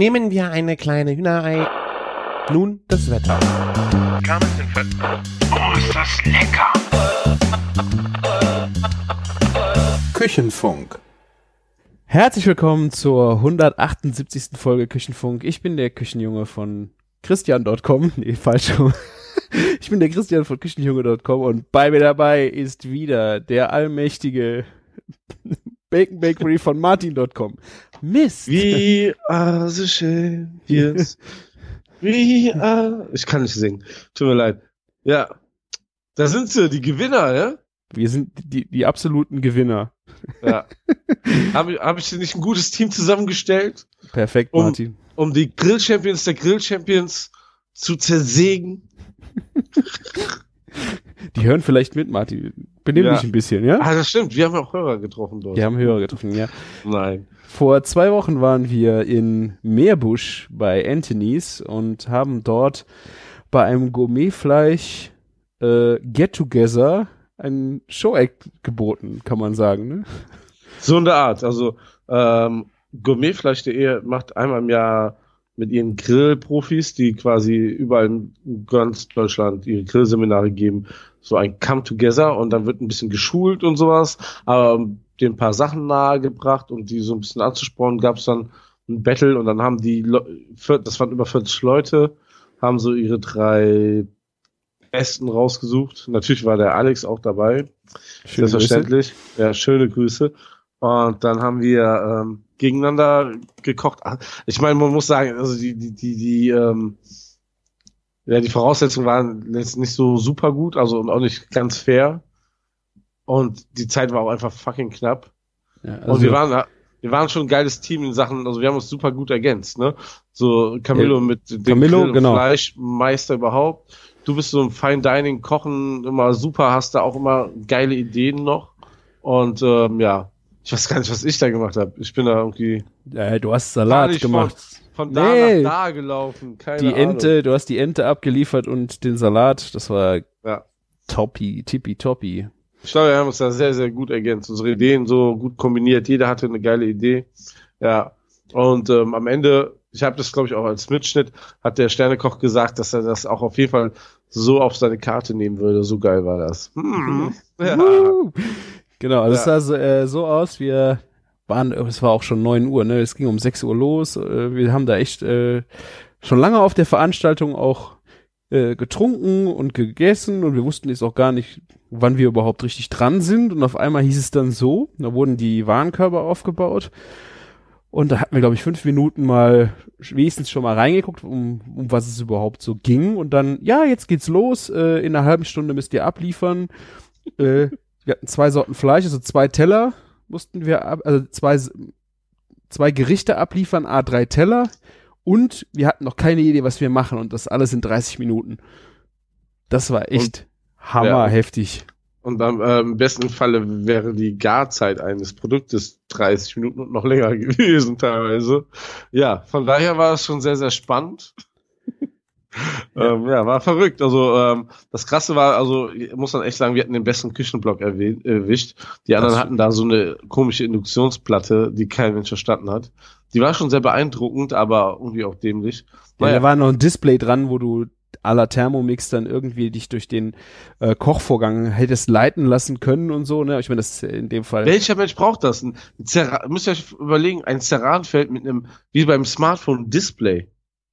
Nehmen wir eine kleine Hühnerei. Nun das Wetter. Oh, ist das lecker! Küchenfunk. Herzlich willkommen zur 178. Folge Küchenfunk. Ich bin der Küchenjunge von Christian.com. Nee, falsch. Ich bin der Christian von Küchenjunge.com und bei mir dabei ist wieder der allmächtige Bacon Bakery von Martin.com. Mist. We are the champions. We are. Ich kann nicht singen. Tut mir leid. Ja. Da sind sie, die Gewinner, ja? Wir sind die, die absoluten Gewinner. Ja. Habe hab ich dir nicht ein gutes Team zusammengestellt, Perfekt, Um- Martin. um die Grill-Champions der Grill-Champions zu zersägen? Die hören vielleicht mit, Martin. Benimm Ja. dich ein bisschen, ja? Ah, das stimmt. Wir haben auch Hörer getroffen dort. Wir haben Hörer getroffen, ja. Nein. Vor zwei Wochen waren wir in Meerbusch bei Anthony's und haben dort bei einem Gourmetfleisch äh, Get-Together ein Show-Act geboten, kann man sagen. Ne? So in der Art. Also, ähm, Gourmetfleisch.de macht einmal im Jahr mit ihren Grillprofis, die quasi überall in ganz Deutschland ihre Grillseminare geben, so ein Come Together und dann wird ein bisschen geschult und sowas, aber um, den ein paar Sachen nahegebracht und die so ein bisschen anzuspornen, gab es dann ein Battle und dann haben die, das waren über 40 Leute, haben so ihre drei Besten rausgesucht. Natürlich war der Alex auch dabei. Schöne Selbstverständlich. Ja, schöne Grüße. Und dann haben wir ähm, gegeneinander gekocht. Ah, Ich meine, man muss sagen, also die, die, die, die, ähm, ja, die Voraussetzungen waren jetzt nicht so super gut, also und auch nicht ganz fair. Und die Zeit war auch einfach fucking knapp. Ja, und also, wir waren, wir waren schon ein geiles Team in Sachen, also wir haben uns super gut ergänzt, ne? So Camillo Ja, mit dem Camillo, und genau. Fleischmeister überhaupt. Du bist so im Fine Dining Kochen immer super, hast da auch immer geile Ideen noch. Und ähm, ja, ich weiß gar nicht, was ich da gemacht habe. Ich bin da irgendwie ja, du hast Salat gemacht. von, von da Nee. nach da gelaufen. Keine Die Ahnung. Ente, du hast die Ente abgeliefert und den Salat. Das war Ja. toppi, tippi toppi. Ich glaube, wir haben uns da sehr, sehr gut ergänzt. Unsere Ideen so gut kombiniert. Jeder hatte eine geile Idee. Ja. Und ähm, am Ende, ich habe das, glaube ich, auch als Mitschnitt, hat der Sternekoch gesagt, dass er das auch auf jeden Fall so auf seine Karte nehmen würde. So geil war das. Hm. Ja. Woo! Genau, also es Ja. sah so, äh, so aus, wir waren, es war auch schon 9 Uhr, ne? Es ging um 6 Uhr los. Äh, wir haben da echt äh, schon lange auf der Veranstaltung auch äh, getrunken und gegessen und wir wussten jetzt auch gar nicht, wann wir überhaupt richtig dran sind. Und auf einmal hieß es dann so, da wurden die Warenkörbe aufgebaut. Und da hatten wir, glaube ich, fünf Minuten mal wenigstens schon mal reingeguckt, um, um was es überhaupt so ging. Und dann, ja, jetzt geht's los. Äh, in einer halben Stunde müsst ihr abliefern. Äh, wir hatten zwei Sorten Fleisch, also zwei Teller mussten wir ab, also zwei, zwei Gerichte abliefern, a drei Teller. Und wir hatten noch keine Idee, was wir machen. Und das alles in 30 Minuten. Das war echt hammerheftig. Und am äh, im besten Falle wäre die Garzeit eines Produktes 30 Minuten und noch länger gewesen teilweise. Ja, von daher war es schon sehr, sehr spannend. Ähm, ja, war verrückt. Also ähm, das Krasse war, also ich muss man echt sagen, wir hatten den besten Küchenblock erwischt. Die anderen Das- hatten da so eine komische Induktionsplatte, die kein Mensch verstanden hat. Die war schon sehr beeindruckend, aber irgendwie auch dämlich. Ja, da war noch ein Display dran, wo du à la Thermomix dann irgendwie dich durch den äh, Kochvorgang hättest leiten lassen können und so, ne? Ich meine, das ist in dem Fall. Welcher Mensch braucht das? Ein Zerra müsst ihr euch überlegen, ein Ceranfeld mit einem, wie beim Smartphone, Display.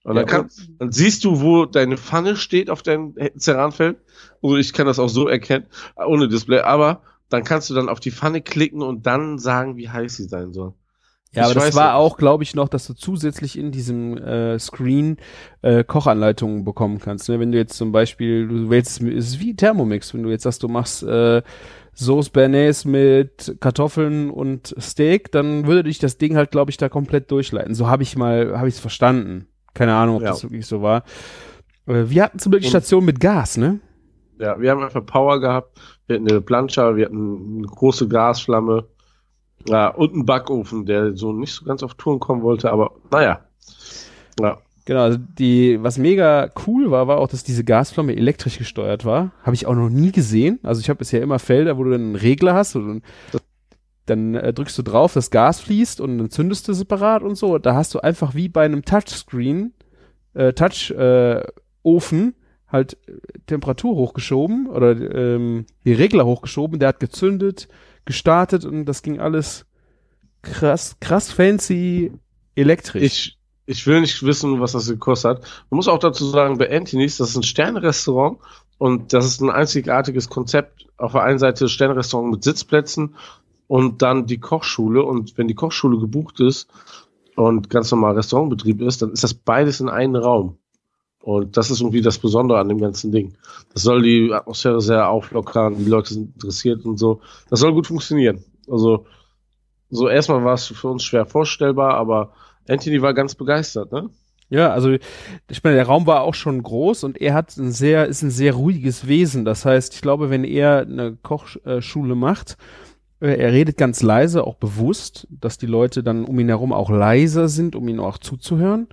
Und dann, Ja, kann, dann siehst du, wo deine Pfanne steht auf deinem Ceranfeld. Also ich kann das auch so erkennen, ohne Display. Aber dann kannst du dann auf die Pfanne klicken und dann sagen, wie heiß sie sein soll. Ja, aber Ich das weiß war nicht. auch, glaube ich, noch, dass du zusätzlich in diesem äh, Screen äh, Kochanleitungen bekommen kannst. Ne? Wenn du jetzt zum Beispiel, du wählst, es ist wie Thermomix, wenn du jetzt sagst, du machst äh, Sauce Bernays mit Kartoffeln und Steak, dann würde dich das Ding halt, glaube ich, da komplett durchleiten. So habe ich mal, habe ich es verstanden. Keine Ahnung, ob Ja. das wirklich so war. Äh, wir hatten zum Glück die Station mit Gas, ne? Ja, wir haben einfach Power gehabt. Wir hatten eine Plancha, wir hatten eine große Gasflamme. Ja, und einen Backofen, der so nicht so ganz auf Touren kommen wollte, aber naja. Ja. Genau, also die, was mega cool war, war auch, dass diese Gasflamme elektrisch gesteuert war. Habe ich auch noch nie gesehen. Also ich habe bisher immer Felder, wo du dann einen Regler hast. Und dann äh, drückst du drauf, das Gas fließt und dann zündest du separat und so. Da hast du einfach wie bei einem Touchscreen, äh, Touch-Ofen, äh, halt äh, Temperatur hochgeschoben oder ähm, die Regler hochgeschoben, der hat gezündet, gestartet und das ging alles krass, krass fancy elektrisch. Ich, ich will nicht wissen, was das gekostet hat. Man muss auch dazu sagen, bei Anthony's, das ist ein Sternrestaurant und das ist ein einzigartiges Konzept. Auf der einen Seite Sternrestaurant mit Sitzplätzen und dann die Kochschule. Und wenn die Kochschule gebucht ist und ganz normal Restaurantbetrieb ist, dann ist das beides in einem Raum. Und das ist irgendwie das Besondere an dem ganzen Ding. Das soll die Atmosphäre sehr auflockern, die Leute sind interessiert und so. Das soll gut funktionieren. Also, so erstmal war es für uns schwer vorstellbar, aber Anthony war ganz begeistert, ne? Ja, also ich meine, der Raum war auch schon groß und er hat ein sehr, ist ein sehr ruhiges Wesen. Das heißt, ich glaube, wenn er eine Kochschule macht, er redet ganz leise, auch bewusst, dass die Leute dann um ihn herum auch leiser sind, um ihn auch zuzuhören.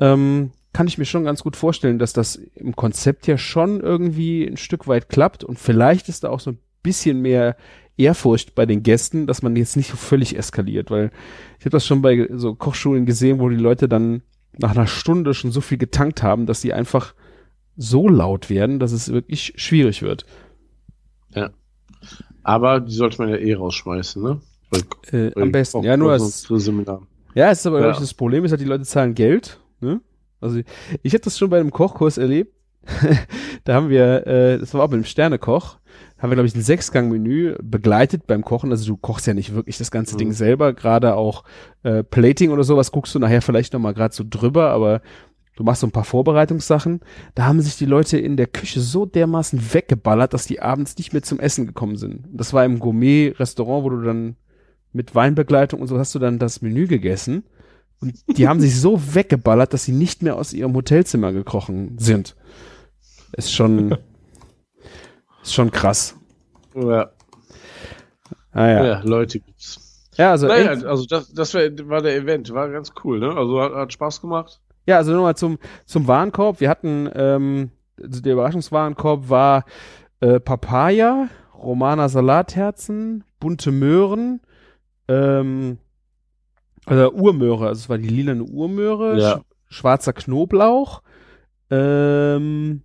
Ähm, kann ich mir schon ganz gut vorstellen, dass das im Konzept ja schon irgendwie ein Stück weit klappt und vielleicht ist da auch so ein bisschen mehr Ehrfurcht bei den Gästen, dass man jetzt nicht so völlig eskaliert, weil ich habe das schon bei so Kochschulen gesehen, wo die Leute dann nach einer Stunde schon so viel getankt haben, dass sie einfach so laut werden, dass es wirklich schwierig wird. Ja. Aber die sollte man ja eh rausschmeißen, ne? Weil, äh, am besten. Ja, nur als, Ja, es ist aber ja. das Problem ist halt, die Leute zahlen Geld, ne? Also ich, ich habe das schon bei einem Kochkurs erlebt. da haben wir, äh, das war auch mit einem Sternekoch, haben wir, glaube ich, ein Sechsgang-Menü begleitet beim Kochen. Also du kochst ja nicht wirklich das ganze mhm. Ding selber, gerade auch äh, Plating oder sowas guckst du nachher vielleicht nochmal gerade so drüber, aber du machst so ein paar Vorbereitungssachen. Da haben sich die Leute in der Küche so dermaßen weggeballert, dass die abends nicht mehr zum Essen gekommen sind. Das war im Gourmet-Restaurant, wo du dann mit Weinbegleitung und so hast du dann das Menü gegessen. Und die haben sich so weggeballert, dass sie nicht mehr aus ihrem Hotelzimmer gekrochen sind. Ist schon, ist schon krass. Ja. Ah, ja. ja, Leute gibt's. Ja, also, naja, also das, das war der Event, war ganz cool, ne? Also hat, hat Spaß gemacht. Ja, also nochmal zum, zum Warenkorb. Wir hatten, ähm, also der Überraschungswarenkorb war äh, Papaya, Romana Salatherzen, bunte Möhren, ähm, also Urmöhre, also es war die lilane Urmöhre, ja. sch schwarzer Knoblauch, ähm,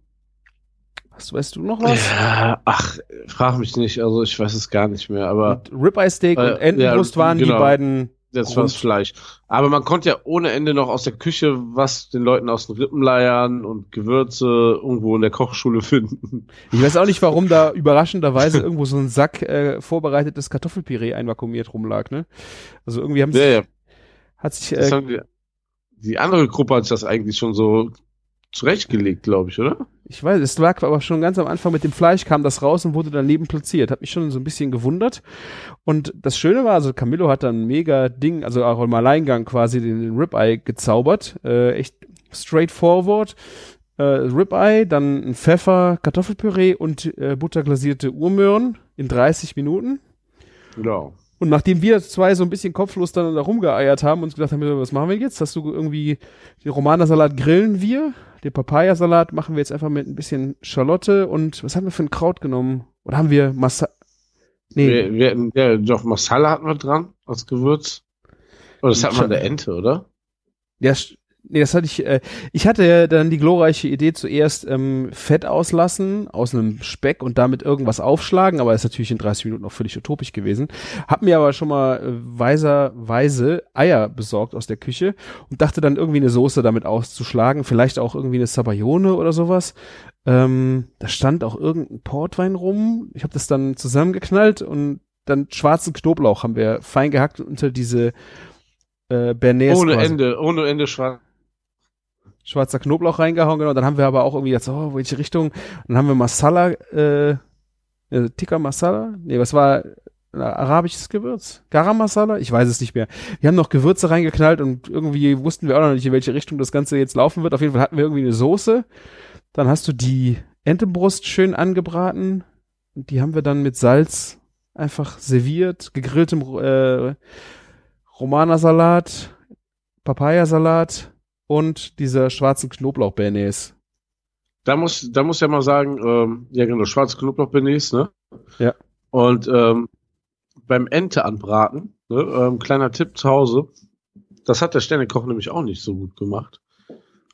was weißt du noch was? Ja, ach, frag mich nicht, also ich weiß es gar nicht mehr, aber. Ribeye Steak äh, und Entenbrust ja, waren genau. die beiden das war das Fleisch. Aber man konnte ja ohne Ende noch aus der Küche was den Leuten aus den Rippen leiern und Gewürze irgendwo in der Kochschule finden. Ich weiß auch nicht, warum da überraschenderweise irgendwo so ein Sack äh, vorbereitetes Kartoffelpüree einvakuumiert rumlag, ne? Also irgendwie haben sie ja, ja. hat sich äh, die, die andere Gruppe hat sich das eigentlich schon so zurechtgelegt, glaube ich, oder? Ich weiß, es lag aber schon ganz am Anfang mit dem Fleisch, kam das raus und wurde daneben platziert. Hat mich schon so ein bisschen gewundert. Und das Schöne war, also Camillo hat dann ein mega Ding, also auch im Alleingang quasi den, den Ribeye gezaubert. Äh, echt straightforward. Äh, Ribeye, dann ein Pfeffer, Kartoffelpüree und äh, butterglasierte Urmöhren in 30 Minuten. Genau. Und nachdem wir zwei so ein bisschen kopflos dann da rumgeeiert haben und uns gedacht haben, was machen wir jetzt? Hast du irgendwie den Romanersalat grillen wir? Den Papayasalat machen wir jetzt einfach mit ein bisschen Schalotte und was haben wir für ein Kraut genommen? Oder haben wir Massa Nee. Wir, wir ja, doch Masala hatten wir dran als Gewürz. Oder das hat man der Ente, oder? Ja, Nee, das hatte ich, äh, ich hatte dann die glorreiche Idee zuerst ähm, Fett auslassen aus einem Speck und damit irgendwas aufschlagen, aber ist natürlich in 30 Minuten auch völlig utopisch gewesen. Hab mir aber schon mal äh, weiserweise Eier besorgt aus der Küche und dachte dann irgendwie eine Soße damit auszuschlagen, vielleicht auch irgendwie eine Sabayone oder sowas. Ähm, da stand auch irgendein Portwein rum. Ich habe das dann zusammengeknallt und dann schwarzen Knoblauch haben wir fein gehackt unter diese äh, Bernays. Ohne quasi. Ende, ohne Ende schwarz schwarzer Knoblauch reingehauen, genau. Dann haben wir aber auch irgendwie jetzt, oh, welche Richtung? Dann haben wir Masala, äh, äh Tikka Masala? Nee, was war ein arabisches Gewürz? Garam Masala? Ich weiß es nicht mehr. Wir haben noch Gewürze reingeknallt und irgendwie wussten wir auch noch nicht, in welche Richtung das Ganze jetzt laufen wird. Auf jeden Fall hatten wir irgendwie eine Soße. Dann hast du die Entenbrust schön angebraten. Und die haben wir dann mit Salz einfach serviert, gegrilltem äh, Romana-Salat, Papayasalat, und dieser schwarzen Knoblauch-Bernays. Da muss, da muss ja mal sagen, ähm, ja genau, schwarze Knoblauch-Bernays, ne? Ja. Und ähm, beim Ente anbraten, ne, ähm, kleiner Tipp zu Hause, das hat der Sternekoch nämlich auch nicht so gut gemacht.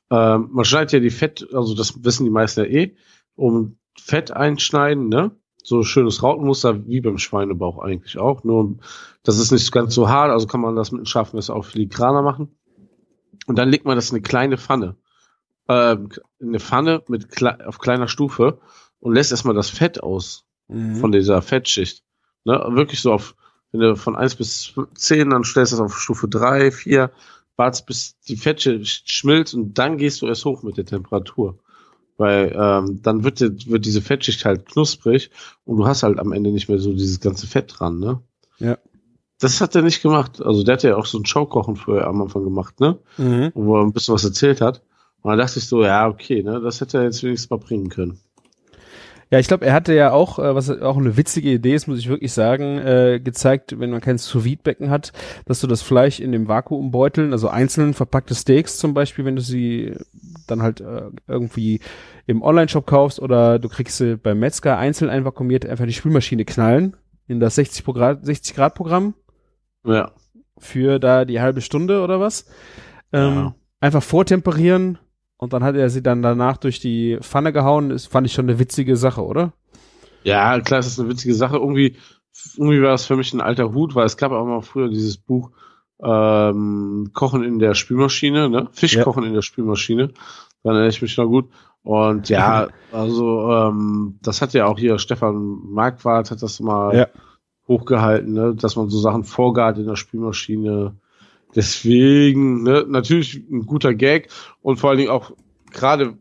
Ähm, man schneidet ja die Fett, also das wissen die meisten ja eh, um Fett einschneiden, ne? So schönes Rautenmuster, wie beim Schweinebauch eigentlich auch. Nur, das ist nicht ganz so hart, also kann man das mit einem scharfen Messer auch filigraner machen. Und dann legt man das in eine kleine Pfanne. Ähm, in eine Pfanne mit kle auf kleiner Stufe und lässt erstmal das Fett aus Mhm. von dieser Fettschicht. Ne? Wirklich so auf, wenn du von 1 bis 10, dann stellst du das auf Stufe 3, 4, wartest bis die Fettschicht schmilzt und dann gehst du erst hoch mit der Temperatur. Weil ähm, dann wird, die, wird diese Fettschicht halt knusprig und du hast halt am Ende nicht mehr so dieses ganze Fett dran, ne? Ja. Das hat er nicht gemacht. Also der hat ja auch so ein Showkochen früher am Anfang gemacht, ne? Mhm. Wo er ein bisschen was erzählt hat. Und dann dachte ich so, ja, okay, ne, das hätte er jetzt wenigstens mal bringen können. Ja, ich glaube, er hatte ja auch, äh, was auch eine witzige Idee ist, muss ich wirklich sagen, äh, gezeigt, wenn man kein sous becken hat, dass du das Fleisch in dem Vakuumbeuteln, also einzeln verpackte Steaks zum Beispiel, wenn du sie dann halt äh, irgendwie im Online-Shop kaufst oder du kriegst sie beim Metzger einzeln einvakuumiert, einfach die Spülmaschine knallen in das 60 Grad, 60 Grad Programm Ja. für da die halbe Stunde oder was. Ähm, Ja. Einfach vortemperieren und dann hat er sie dann danach durch die Pfanne gehauen. Das fand ich schon eine witzige Sache, oder? Ja, klar, es ist eine witzige Sache. Irgendwie, irgendwie war es für mich ein alter Hut, weil es gab auch mal früher dieses Buch ähm, Kochen in der Spülmaschine, ne? Fisch Ja. kochen in der Spülmaschine. Dann erinnere ich mich noch gut. Und ja, also ähm, das hat ja auch hier Stefan Marquardt hat das mal Ja. Hochgehalten, ne? dass man so Sachen vorgart in der Spülmaschine. Deswegen, ne, natürlich ein guter Gag und vor allen Dingen auch gerade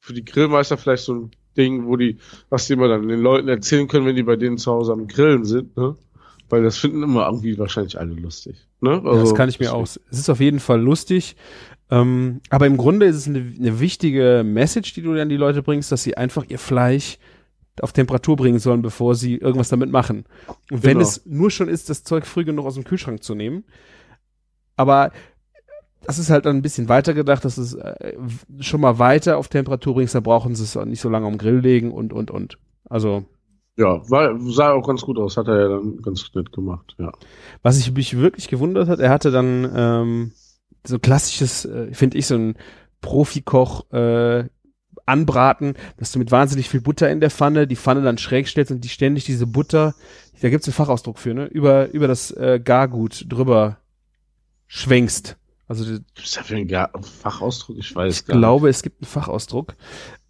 für die Grillmeister vielleicht so ein Ding, wo die, was die immer dann den Leuten erzählen können, wenn die bei denen zu Hause am Grillen sind, ne? Weil das finden immer irgendwie wahrscheinlich alle lustig. Ne? Ja, das kann ich mir auch. Es ist auf jeden Fall lustig. Ähm, aber im Grunde ist es eine, eine wichtige Message, die du an die Leute bringst, dass sie einfach ihr Fleisch auf Temperatur bringen sollen, bevor sie irgendwas damit machen. Und wenn Genau. es nur schon ist, das Zeug früh genug aus dem Kühlschrank zu nehmen. Aber das ist halt dann ein bisschen weiter gedacht, dass es äh, schon mal weiter auf Temperatur bringst, da brauchen sie es nicht so lange am Grill legen und, und, und. Also, Ja, war, sah auch ganz gut aus, hat er ja dann ganz nett gemacht, ja. Was ich mich wirklich gewundert hat, er hatte dann ähm, so klassisches, äh, finde ich, so ein Profikoch äh, anbraten, dass du mit wahnsinnig viel Butter in der Pfanne die Pfanne dann schräg stellst und die ständig diese Butter, da gibt's einen Fachausdruck für, ne, über, über das äh, Gargut drüber schwenkst. Also Gibt es dafür einen Ga- Fachausdruck? Ich weiß ich gar glaube, es gibt einen Fachausdruck.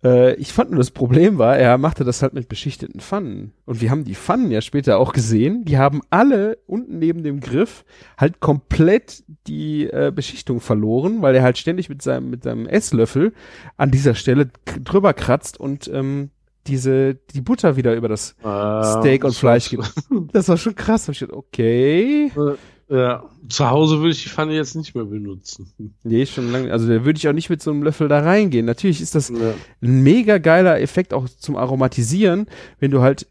Äh, ich fand nur das Problem war, er machte das halt mit beschichteten Pfannen. Und wir haben die Pfannen ja später auch gesehen. Die haben alle unten neben dem Griff halt komplett die äh, Beschichtung verloren, weil er halt ständig mit seinem, mit seinem Esslöffel an dieser Stelle drüber kratzt und ähm, diese, die Butter wieder über das. Ähm, Steak und Fleisch gibt. Das war schon krass. Okay. Ja, zu Hause würde ich die Pfanne jetzt nicht mehr benutzen. Nee, schon lange. Also da würde ich auch nicht mit so einem Löffel da reingehen. Natürlich ist das Ja. ein mega geiler Effekt auch zum Aromatisieren, wenn du halt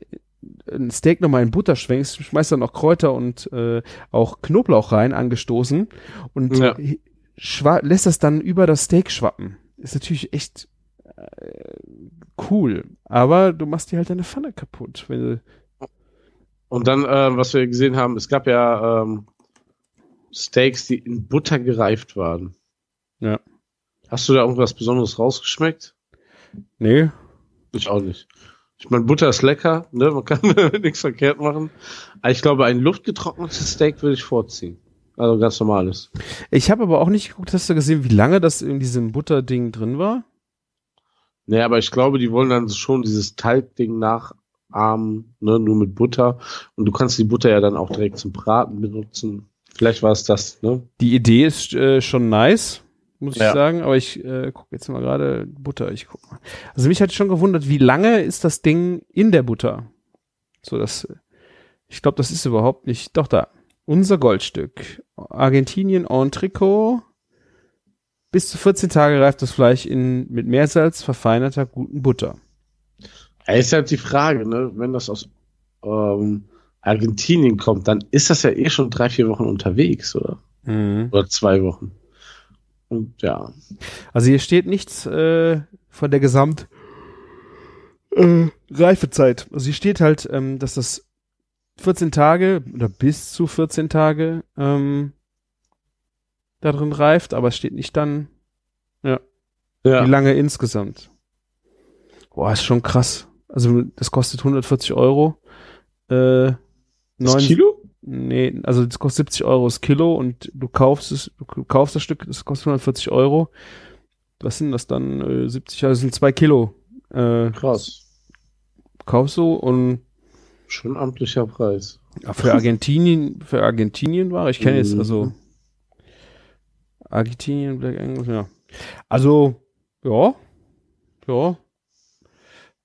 ein Steak nochmal in Butter schwenkst, schmeißt dann noch Kräuter und äh, auch Knoblauch rein, angestoßen und Ja. lässt das dann über das Steak schwappen. Ist natürlich echt äh, cool, aber du machst dir halt deine Pfanne kaputt. Wenn du, Und dann, äh, was wir gesehen haben, es gab ja ähm, Steaks, die in Butter gereift waren. Ja. Hast du da irgendwas Besonderes rausgeschmeckt? nee, Ich auch nicht. Ich meine, Butter ist lecker, ne? Man kann nichts verkehrt machen. Aber ich glaube, ein luftgetrocknetes Steak würde ich vorziehen. Also ganz normales. ich habe aber auch nicht geguckt, hast du gesehen, wie lange das in diesem Butterding drin war? Nee, aber ich glaube, die wollen dann schon dieses Talgding nachahmen, ne? Nur mit Butter. Und du kannst die Butter ja dann auch direkt zum Braten benutzen. Vielleicht war es das, ne? Die Idee ist äh, schon nice, muss ich Ja. sagen, aber ich äh, gucke jetzt mal gerade Butter, ich guck mal. Also mich hat schon gewundert, wie lange ist das Ding in der Butter? So das ich glaube, das ist überhaupt nicht. Doch da. Unser Goldstück. Argentinien Entrecot. Bis zu 14 Tage reift das Fleisch in mit Meersalz verfeinerter guten Butter. Ja, ist halt die Frage, ne? Wenn das aus ähm, Argentinien kommt, dann ist das ja eh schon drei, vier Wochen unterwegs, oder? Oder zwei Wochen. Und ja. Also hier steht nichts äh, von der Gesamt äh, Reifezeit. Also hier steht halt, ähm, dass das 14 Tage oder bis zu 14 Tage ähm, da drin reift, aber es steht nicht dann, Ja. wie lange insgesamt. Boah, ist schon krass. Also das kostet 140 Euro. Äh, Das neun- Kilo? Nee, also das kostet 70 Euro das Kilo und du kaufst es, du kaufst das Stück, das kostet 140 Euro. Was sind das dann? Äh, 70, also das sind zwei Kilo. Äh, Krass. kaufst du und Schon amtlicher Preis. für Argentinien, für Argentinien war, ich kenne jetzt, Mhm. also Argentinien, Black Angus, ja. Also, ja, ja.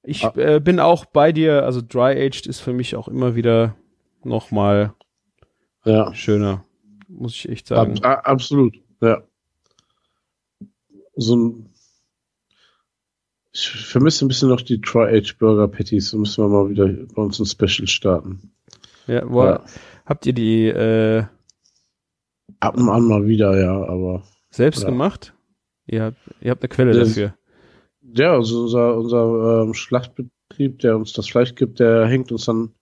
Ich Ah. äh, bin auch bei dir, also Dry Aged ist für mich auch immer wieder nochmal Ja. schöner, muss ich echt sagen. Ab, absolut. Ja. So ein. Ich vermisse ein bisschen noch die Tri-Age Burger Patties. Da müssen wir mal wieder bei uns ein Special starten. Ja, wo, Ja. Habt ihr die äh, Ab und an mal wieder, ja, aber. selbst Ja. gemacht? Ihr habt, ihr habt eine Quelle Das- dafür. Ja, also unser, unser ähm, Schlachtbetrieb, der uns das Fleisch gibt, der hängt uns dann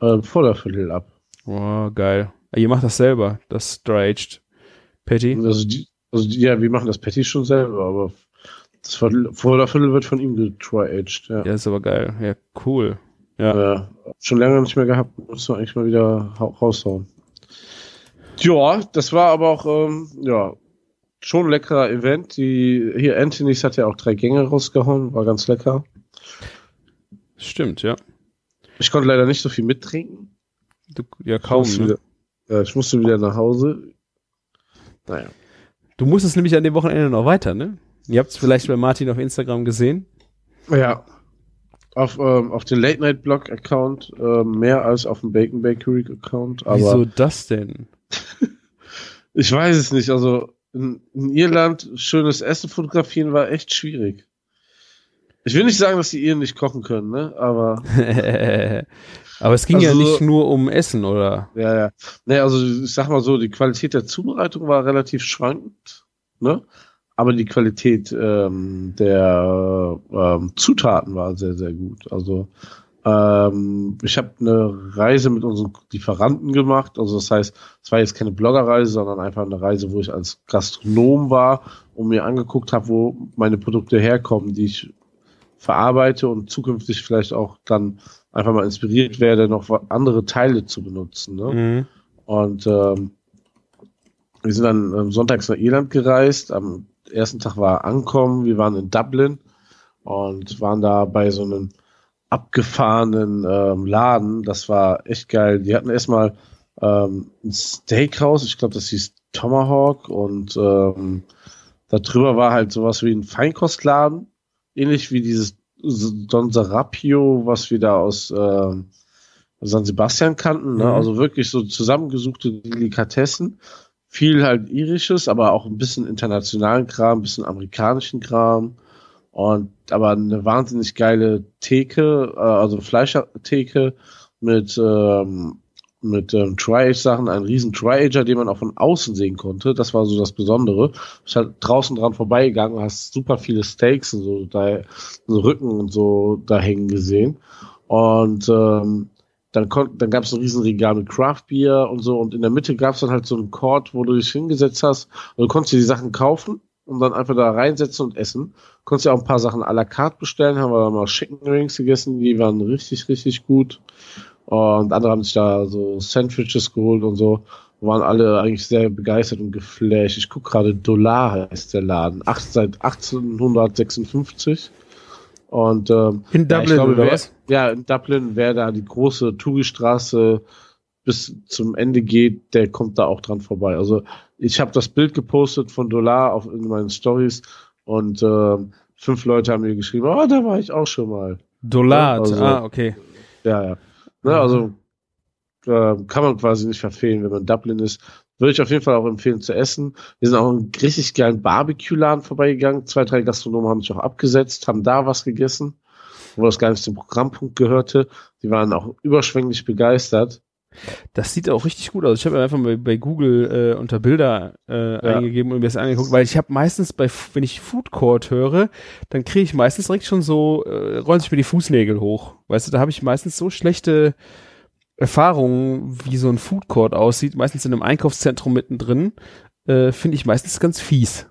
ähm, vor der Viertel ab. Wow, geil. Ihr macht das selber, das Dry Aged Patty. Also, die, also die, ja, wir machen das Patty schon selber, aber das Viertel, vor der Viertel wird von ihm getri-aged. Ja. Ja, ist aber geil. Ja, cool. Ja. Ja, schon lange nicht mehr gehabt. Müssen wir eigentlich mal wieder hau- raushauen. Ja, das war aber auch, ähm, ja, schon ein leckerer Event. Die, hier, Anthony's hat ja auch drei Gänge rausgehauen, war ganz lecker. Stimmt, ja. Ich konnte leider nicht so viel mittrinken. Du, ja, Ich kaum. musste Ne? wieder, ja, ich musste wieder nach Hause. Naja. Du musstest nämlich an dem Wochenende noch weiter, ne? Ihr habt es vielleicht bei Martin auf Instagram gesehen. Ja. Auf, ähm, auf den Late Night Blog Account ähm, mehr als auf dem Bacon Bakery Account. Aber Wieso das denn? ich weiß es nicht. Also in, in Irland schönes Essen fotografieren war echt schwierig. Ich will nicht sagen, dass die Iren nicht kochen können, ne? Aber aber es ging ja Also- nicht nur um Essen, oder? ja, ja. Ne, also ich sag mal so, die Qualität der Zubereitung war relativ schwankend, ne? Aber die Qualität ähm, der ähm, Zutaten war sehr, sehr gut. Also ähm, ich habe eine Reise mit unseren Lieferanten gemacht. Also das heißt, es war jetzt keine Bloggerreise, sondern einfach eine Reise, wo ich als Gastronom war und mir angeguckt habe, wo meine Produkte herkommen, die ich verarbeite und zukünftig vielleicht auch dann einfach mal inspiriert werde, noch andere Teile zu benutzen. Ne? Mhm. Und ähm, wir sind dann ähm, sonntags nach Irland gereist. Am ersten Tag war Ankommen. Wir waren in Dublin und waren da bei so einem abgefahrenen ähm, Laden. Das war echt geil. Die hatten erstmal ähm, ein Steakhouse. Ich glaube, das hieß Tomahawk. Und ähm, da drüber war halt sowas wie ein Feinkostladen. Ähnlich wie dieses Don Serapio, was wir da aus ähm, San Sebastian kannten. Ne? Mhm. Also wirklich so zusammengesuchte Delikatessen. Viel halt irisches, aber auch ein bisschen internationalen Kram, ein bisschen amerikanischen Kram. Und aber eine wahnsinnig geile Theke, äh, also Fleischtheke mit ähm, mit ähm, Tri-Age-Sachen, ein riesen Tri-Ager, den man auch von außen sehen konnte. Das war so das Besondere. Ich halt draußen dran vorbeigegangen und hast super viele Steaks und so, da, so Rücken und so da hängen gesehen. Und ähm, dann, dann gab es ein riesen Regal mit Craft Beer und so und in der Mitte gab es dann halt so einen Court, wo du dich hingesetzt hast und du konntest dir die Sachen kaufen und dann einfach da reinsetzen und essen. Konntest ja auch ein paar Sachen à la carte bestellen, haben wir dann mal Chicken Rings gegessen, die waren richtig, richtig gut. Und andere haben sich da so Sandwiches geholt und so. Waren alle eigentlich sehr begeistert und geflasht. Ich guck gerade, Dollar heißt der Laden. Acht, seit 1856. Und ähm, In ja, Dublin, ich glaube, wer, was? Ja, in Dublin, wer da die große Touristraße bis zum Ende geht, der kommt da auch dran vorbei. Also ich habe das Bild gepostet von Dollar auf in meinen Stories und ähm, fünf Leute haben mir geschrieben, oh, da war ich auch schon mal. Dolat, Also- ah, okay. Ja, ja. Ne, also äh, kann man quasi nicht verfehlen, wenn man in Dublin ist. Würde ich auf jeden Fall auch empfehlen zu essen. Wir sind auch in einen richtig geilen Barbecue-Laden vorbeigegangen. Zwei, drei Gastronomen haben sich auch abgesetzt, haben da was gegessen, wo das gar nicht zum Programmpunkt gehörte. Die waren auch überschwänglich begeistert. Das sieht auch richtig gut aus. Ich habe einfach mal bei Google äh, unter Bilder äh, eingegeben und mir das angeguckt, weil ich habe meistens bei, wenn ich Food Court höre, dann kriege ich meistens direkt schon so, äh, rollen sich mir die Fußnägel hoch. Weißt du, da habe ich meistens so schlechte Erfahrungen, wie so ein Food Court aussieht, meistens in einem Einkaufszentrum mittendrin, äh, finde ich meistens ganz fies.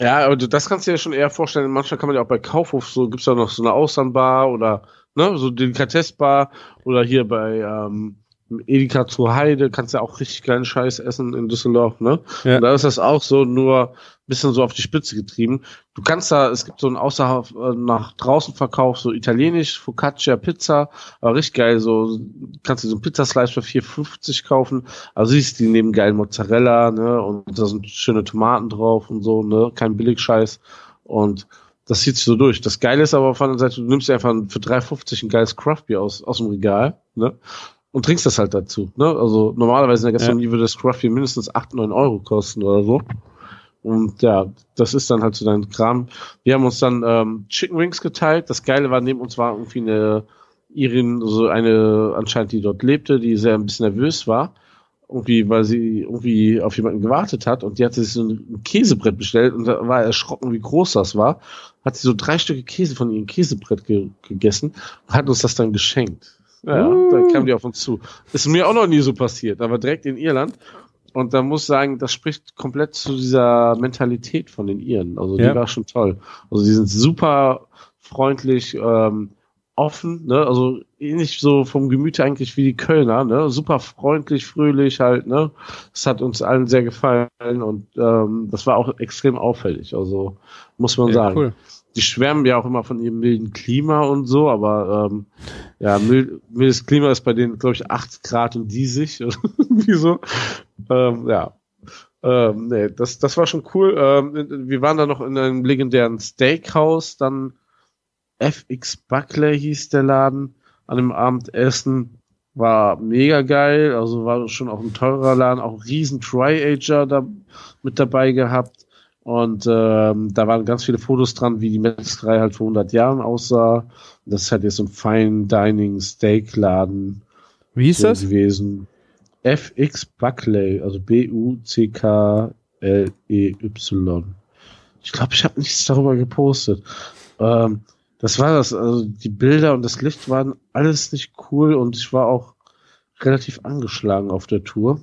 Ja, aber das kannst du dir ja schon eher vorstellen. Manchmal kann man ja auch bei Kaufhof so, gibt's ja noch so eine Austernbar oder ne, so Delikatessbar oder hier bei ähm, Edeka zur Heide kannst du ja auch richtig geilen Scheiß essen in Düsseldorf, ne? Ja. Und da ist das auch so nur bisschen so auf die Spitze getrieben. Du kannst da, es gibt so einen außerhalb äh, nach draußen Verkauf, so italienisch, Focaccia, Pizza, aber richtig geil, so kannst du so einen Pizzaslice für 4,50 kaufen. Also siehst die nehmen geilen Mozzarella, ne, und da sind schöne Tomaten drauf und so, ne, kein Billigscheiß. Und das zieht sich so durch. Das Geile ist aber auf der anderen Seite, du nimmst einfach für 3,50 ein geiles Craftbier aus, aus dem Regal, ne? Und trinkst das halt dazu. Ne? Also normalerweise in der Gastronomie ja. würde das Craftbier mindestens 8, 9 Euro kosten oder so. Und ja, das ist dann halt so dein Kram. Wir haben uns dann ähm, Chicken Wings geteilt. Das Geile war, neben uns war irgendwie eine Irin, so eine anscheinend, die dort lebte, die sehr ein bisschen nervös war. Irgendwie, weil sie irgendwie auf jemanden gewartet hat und die hatte sich so ein Käsebrett bestellt und da war erschrocken, wie groß das war. Hat sie so drei Stücke Käse von ihrem Käsebrett ge gegessen und hat uns das dann geschenkt. Ja, uh. dann kam die auf uns zu. Ist mir auch noch nie so passiert, aber direkt in Irland. Und da muss sagen, das spricht komplett zu dieser Mentalität von den Iren. Also die ja. war schon toll. Also die sind super freundlich, ähm, offen, ne? Also ähnlich so vom Gemüte eigentlich wie die Kölner, ne? Super freundlich, fröhlich halt, ne? Das hat uns allen sehr gefallen und ähm, das war auch extrem auffällig. Also muss man ja, sagen. Cool. Die schwärmen ja auch immer von ihrem milden Klima und so, aber ähm, ja, mild, mildes Klima ist bei denen, glaube ich, 8 Grad und diesig. Wie so. Ähm, ja. Ähm, nee, das, das war schon cool. Ähm, wir waren da noch in einem legendären Steakhouse, dann FX Buckler hieß der Laden, an dem Abendessen. War mega geil, also war schon auch ein teurer Laden, auch riesen Tri-Ager da mit dabei gehabt. Und ähm, da waren ganz viele Fotos dran, wie die Metzgerei halt vor 100 Jahren aussah. Das ist halt jetzt so ein Fine Dining Steak Laden. Wie hieß so das? Gewesen. FX Buckley, also B-U-C-K-L-E-Y. Ich glaube, ich habe nichts darüber gepostet. Ähm, das war das, also die Bilder und das Licht waren alles nicht cool und ich war auch relativ angeschlagen auf der Tour.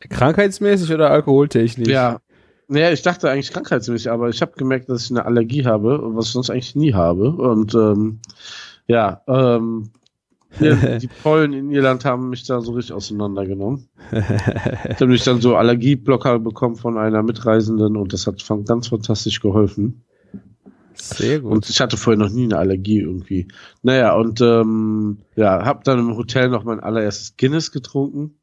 Krankheitsmäßig oder alkoholtechnisch? Ja. Naja, ich dachte eigentlich krankheitsmäßig, aber ich habe gemerkt, dass ich eine Allergie habe, was ich sonst eigentlich nie habe. Und ähm, ja, ähm, die Pollen in Irland haben mich da so richtig auseinandergenommen. ich habe nämlich dann so Allergieblocker bekommen von einer Mitreisenden und das hat ganz fantastisch geholfen. Sehr gut. Und ich hatte vorher noch nie eine Allergie irgendwie. Naja, und ähm, ja, habe dann im Hotel noch mein allererstes Guinness getrunken.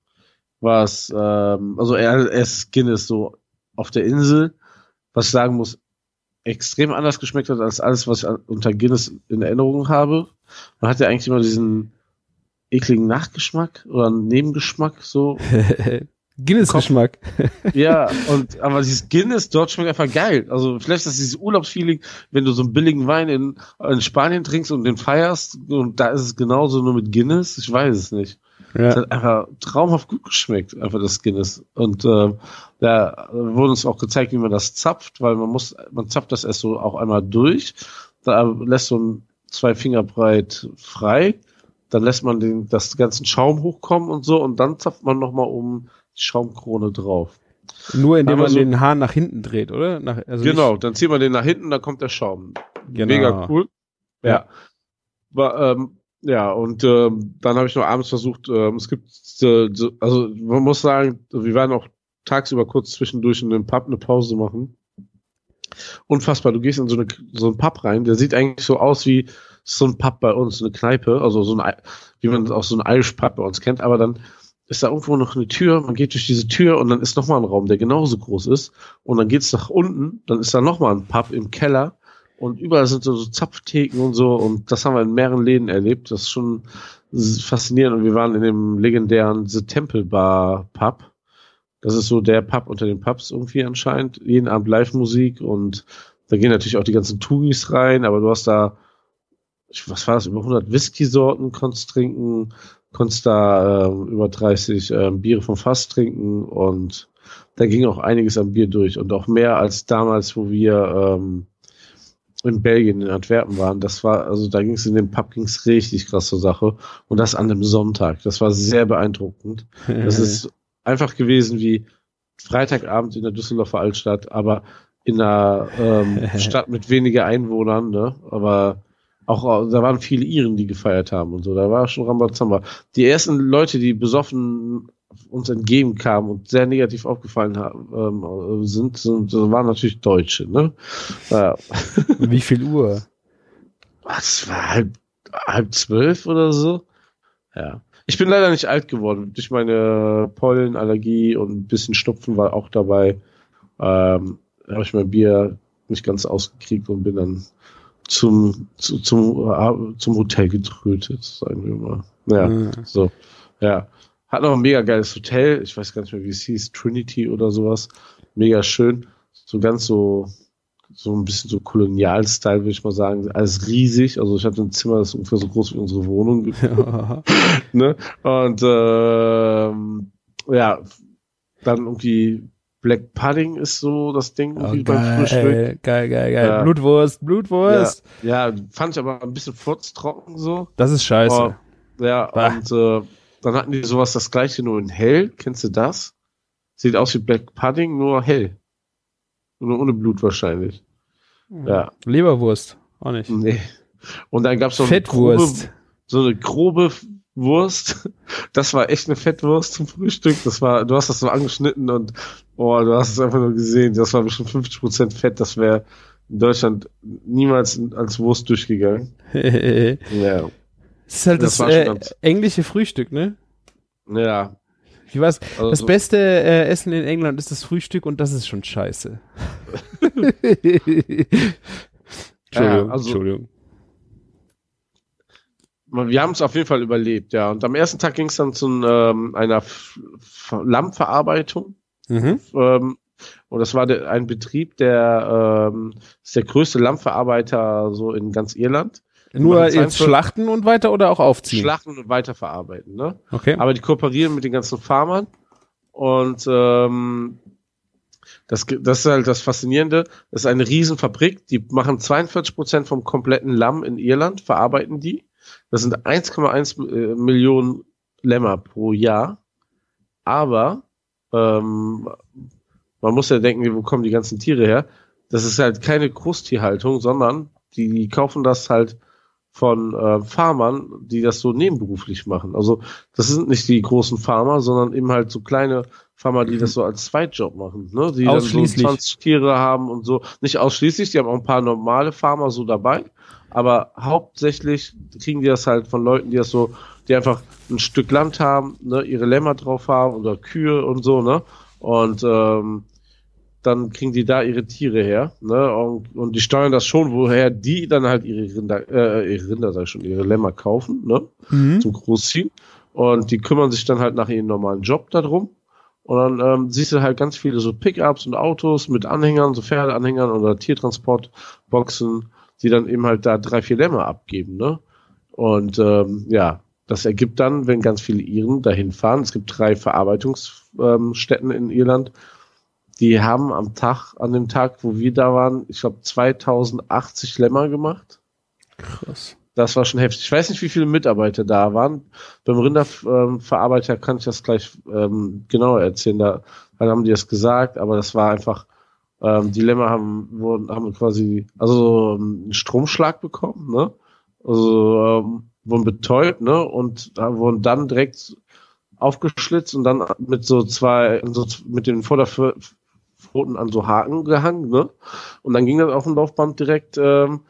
Was, ähm, also erstes Guinness so auf der Insel, was ich sagen muss, extrem anders geschmeckt hat als alles, was ich unter Guinness in Erinnerung habe. Man hat ja eigentlich immer diesen ekligen Nachgeschmack oder Nebengeschmack so. Guinness-Geschmack. ja, und aber dieses Guinness dort schmeckt einfach geil. Also vielleicht ist das dieses Urlaubsfeeling, wenn du so einen billigen Wein in, in Spanien trinkst und den feierst und da ist es genauso nur mit Guinness. Ich weiß es nicht. Ja. Es hat einfach traumhaft gut geschmeckt, einfach das Guinness. Und äh, da wurde uns auch gezeigt, wie man das zapft, weil man muss, man zapft das erst so auch einmal durch. Da lässt so ein zwei Finger breit frei dann lässt man den, das ganzen Schaum hochkommen und so und dann zapft man nochmal um die Schaumkrone drauf. Nur indem man so, den Hahn nach hinten dreht, oder? Nach, also genau, dann zieht man den nach hinten, dann kommt der Schaum. Genau. Mega cool. Ja. ja. War, ähm, ja, und ähm, dann habe ich noch abends versucht, ähm, es gibt, äh, so, also man muss sagen, wir werden auch tagsüber kurz zwischendurch in den Pub eine Pause machen. Unfassbar, du gehst in so, eine, so einen Pub rein, der sieht eigentlich so aus wie so ein Pub bei uns, eine Kneipe, also so ein, wie man auch so ein Irish Pub bei uns kennt, aber dann ist da irgendwo noch eine Tür, man geht durch diese Tür und dann ist nochmal ein Raum, der genauso groß ist und dann geht's nach unten, dann ist da nochmal ein Pub im Keller und überall sind so, so Zapftheken und so. Und das haben wir in mehreren Läden erlebt, das ist schon faszinierend. Und wir waren in dem legendären The Temple Bar Pub, das ist so der Pub unter den Pubs irgendwie anscheinend, jeden Abend Live-Musik. Und da gehen natürlich auch die ganzen Tugis rein, aber du hast da was war das, über 100 Whisky-Sorten konntest trinken, konntest da äh, über 30 äh, Biere vom Fass trinken. Und da ging auch einiges an Bier durch. Und auch mehr als damals, wo wir ähm, in Belgien, in Antwerpen waren, das war, also da ging es in dem Pub ging's richtig krass zur Sache. Und das an einem Sonntag. Das war sehr beeindruckend. Das ist einfach gewesen wie Freitagabend in der Düsseldorfer Altstadt, aber in einer ähm, Stadt mit weniger Einwohnern, ne? Aber auch da waren viele Iren, die gefeiert haben und so. Da war schon Rambazamba. Die ersten Leute, die besoffen uns entgegenkamen und sehr negativ aufgefallen haben, ähm, sind, sind, waren natürlich Deutsche, ne? Ja. Wie viel Uhr? Was war halb, halb zwölf oder so? Ja. Ich bin leider nicht alt geworden. Durch meine Pollenallergie und ein bisschen Schnupfen war auch dabei. Ähm, habe ich mein Bier nicht ganz ausgekriegt und bin dann zum, zu, zum, äh, zum Hotel getrötet, sagen wir mal. Ja, mhm. so. Ja. Hat noch ein mega geiles Hotel. Ich weiß gar nicht mehr, wie es hieß. Trinity oder sowas. Mega schön. So ganz so, so ein bisschen so Kolonial-Style, würde ich mal sagen. Alles riesig. Also ich hatte ein Zimmer, das ist ungefähr so groß wie unsere Wohnung. Ne? Und ähm, ja, dann irgendwie Black Pudding ist so das Ding oh, geil, beim Frühstück. Geil, geil, geil. Ja. Blutwurst, Blutwurst. Ja, ja, fand ich aber ein bisschen furztrocken so. Das ist scheiße. Oh, ja, bah. und äh, dann hatten die sowas das gleiche nur in hell. Kennst du das? Sieht aus wie Black Pudding, nur hell. Nur ohne Blut wahrscheinlich. Hm. Ja. Leberwurst. Auch nicht. Nee. Und dann gab's so eine Fettwurst. Grobe, so eine grobe Wurst. Das war echt eine Fettwurst zum Frühstück. Das war, du hast das so angeschnitten und oh, du hast es einfach nur gesehen. Das war bestimmt 50% Fett. Das wäre in Deutschland niemals als Wurst durchgegangen. ja. Das ist halt das, das äh, englische Frühstück, ne? Ja. Wie war's? Also das so beste äh, Essen in England ist das Frühstück und das ist schon scheiße. Entschuldigung, ja, also, Entschuldigung wir haben es auf jeden Fall überlebt, ja. Und am ersten Tag ging es dann zu ähm, einer F Lammverarbeitung. Mhm. Ähm, und das war ein Betrieb, der ähm, ist der größte Lammverarbeiter so in ganz Irland. Nur jetzt schlachten und weiter oder auch aufziehen? Schlachten und weiterverarbeiten, ne? Okay. Aber die kooperieren mit den ganzen Farmern und ähm, das, das ist halt das Faszinierende. Das ist eine Riesenfabrik. Die machen 42 Prozent vom kompletten Lamm in Irland, verarbeiten die. Das sind 1,1 äh, Millionen Lämmer pro Jahr. Aber ähm, man muss ja denken, wo kommen die ganzen Tiere her? Das ist halt keine Großtierhaltung, sondern die, die kaufen das halt von äh, Farmern, die das so nebenberuflich machen. Also das sind nicht die großen Farmer, sondern eben halt so kleine Farmer, die das so als Zweitjob machen, ne? Die dann so 20 Tiere haben und so. Nicht ausschließlich, die haben auch ein paar normale Farmer so dabei, aber hauptsächlich kriegen die das halt von Leuten, die das so, die einfach ein Stück Land haben, ne, ihre Lämmer drauf haben oder Kühe und so, ne? Und ähm, dann kriegen die da ihre Tiere her, ne? Und, und die steuern das schon, woher die dann halt ihre Rinder, äh, ihre Rinder, sag ich schon, ihre Lämmer kaufen, ne? Mhm. Zum Großziehen. Und die kümmern sich dann halt nach ihrem normalen Job darum. Und dann ähm, siehst du halt ganz viele so Pickups und Autos mit Anhängern, so Pferdeanhängern oder Tiertransportboxen die dann eben halt da drei, vier Lämmer abgeben, ne? Und ähm, ja, das ergibt dann, wenn ganz viele Iren dahin fahren, es gibt drei Verarbeitungsstätten ähm, in Irland, die haben am Tag, an dem Tag, wo wir da waren, ich glaube 2080 Lämmer gemacht. Krass. Das war schon heftig. Ich weiß nicht, wie viele Mitarbeiter da waren. Beim Rinderverarbeiter kann ich das gleich ähm, genauer erzählen. Da, da haben die das gesagt, aber das war einfach ähm, die Lämmer haben, wurden, haben quasi, also ähm, einen Stromschlag bekommen, ne? Also ähm, wurden betäubt, ne? Und da wurden dann direkt aufgeschlitzt und dann mit so zwei, so mit den Vorderpfoten an so Haken gehangen, ne? Und dann ging das auf dem Laufband direkt, ähm,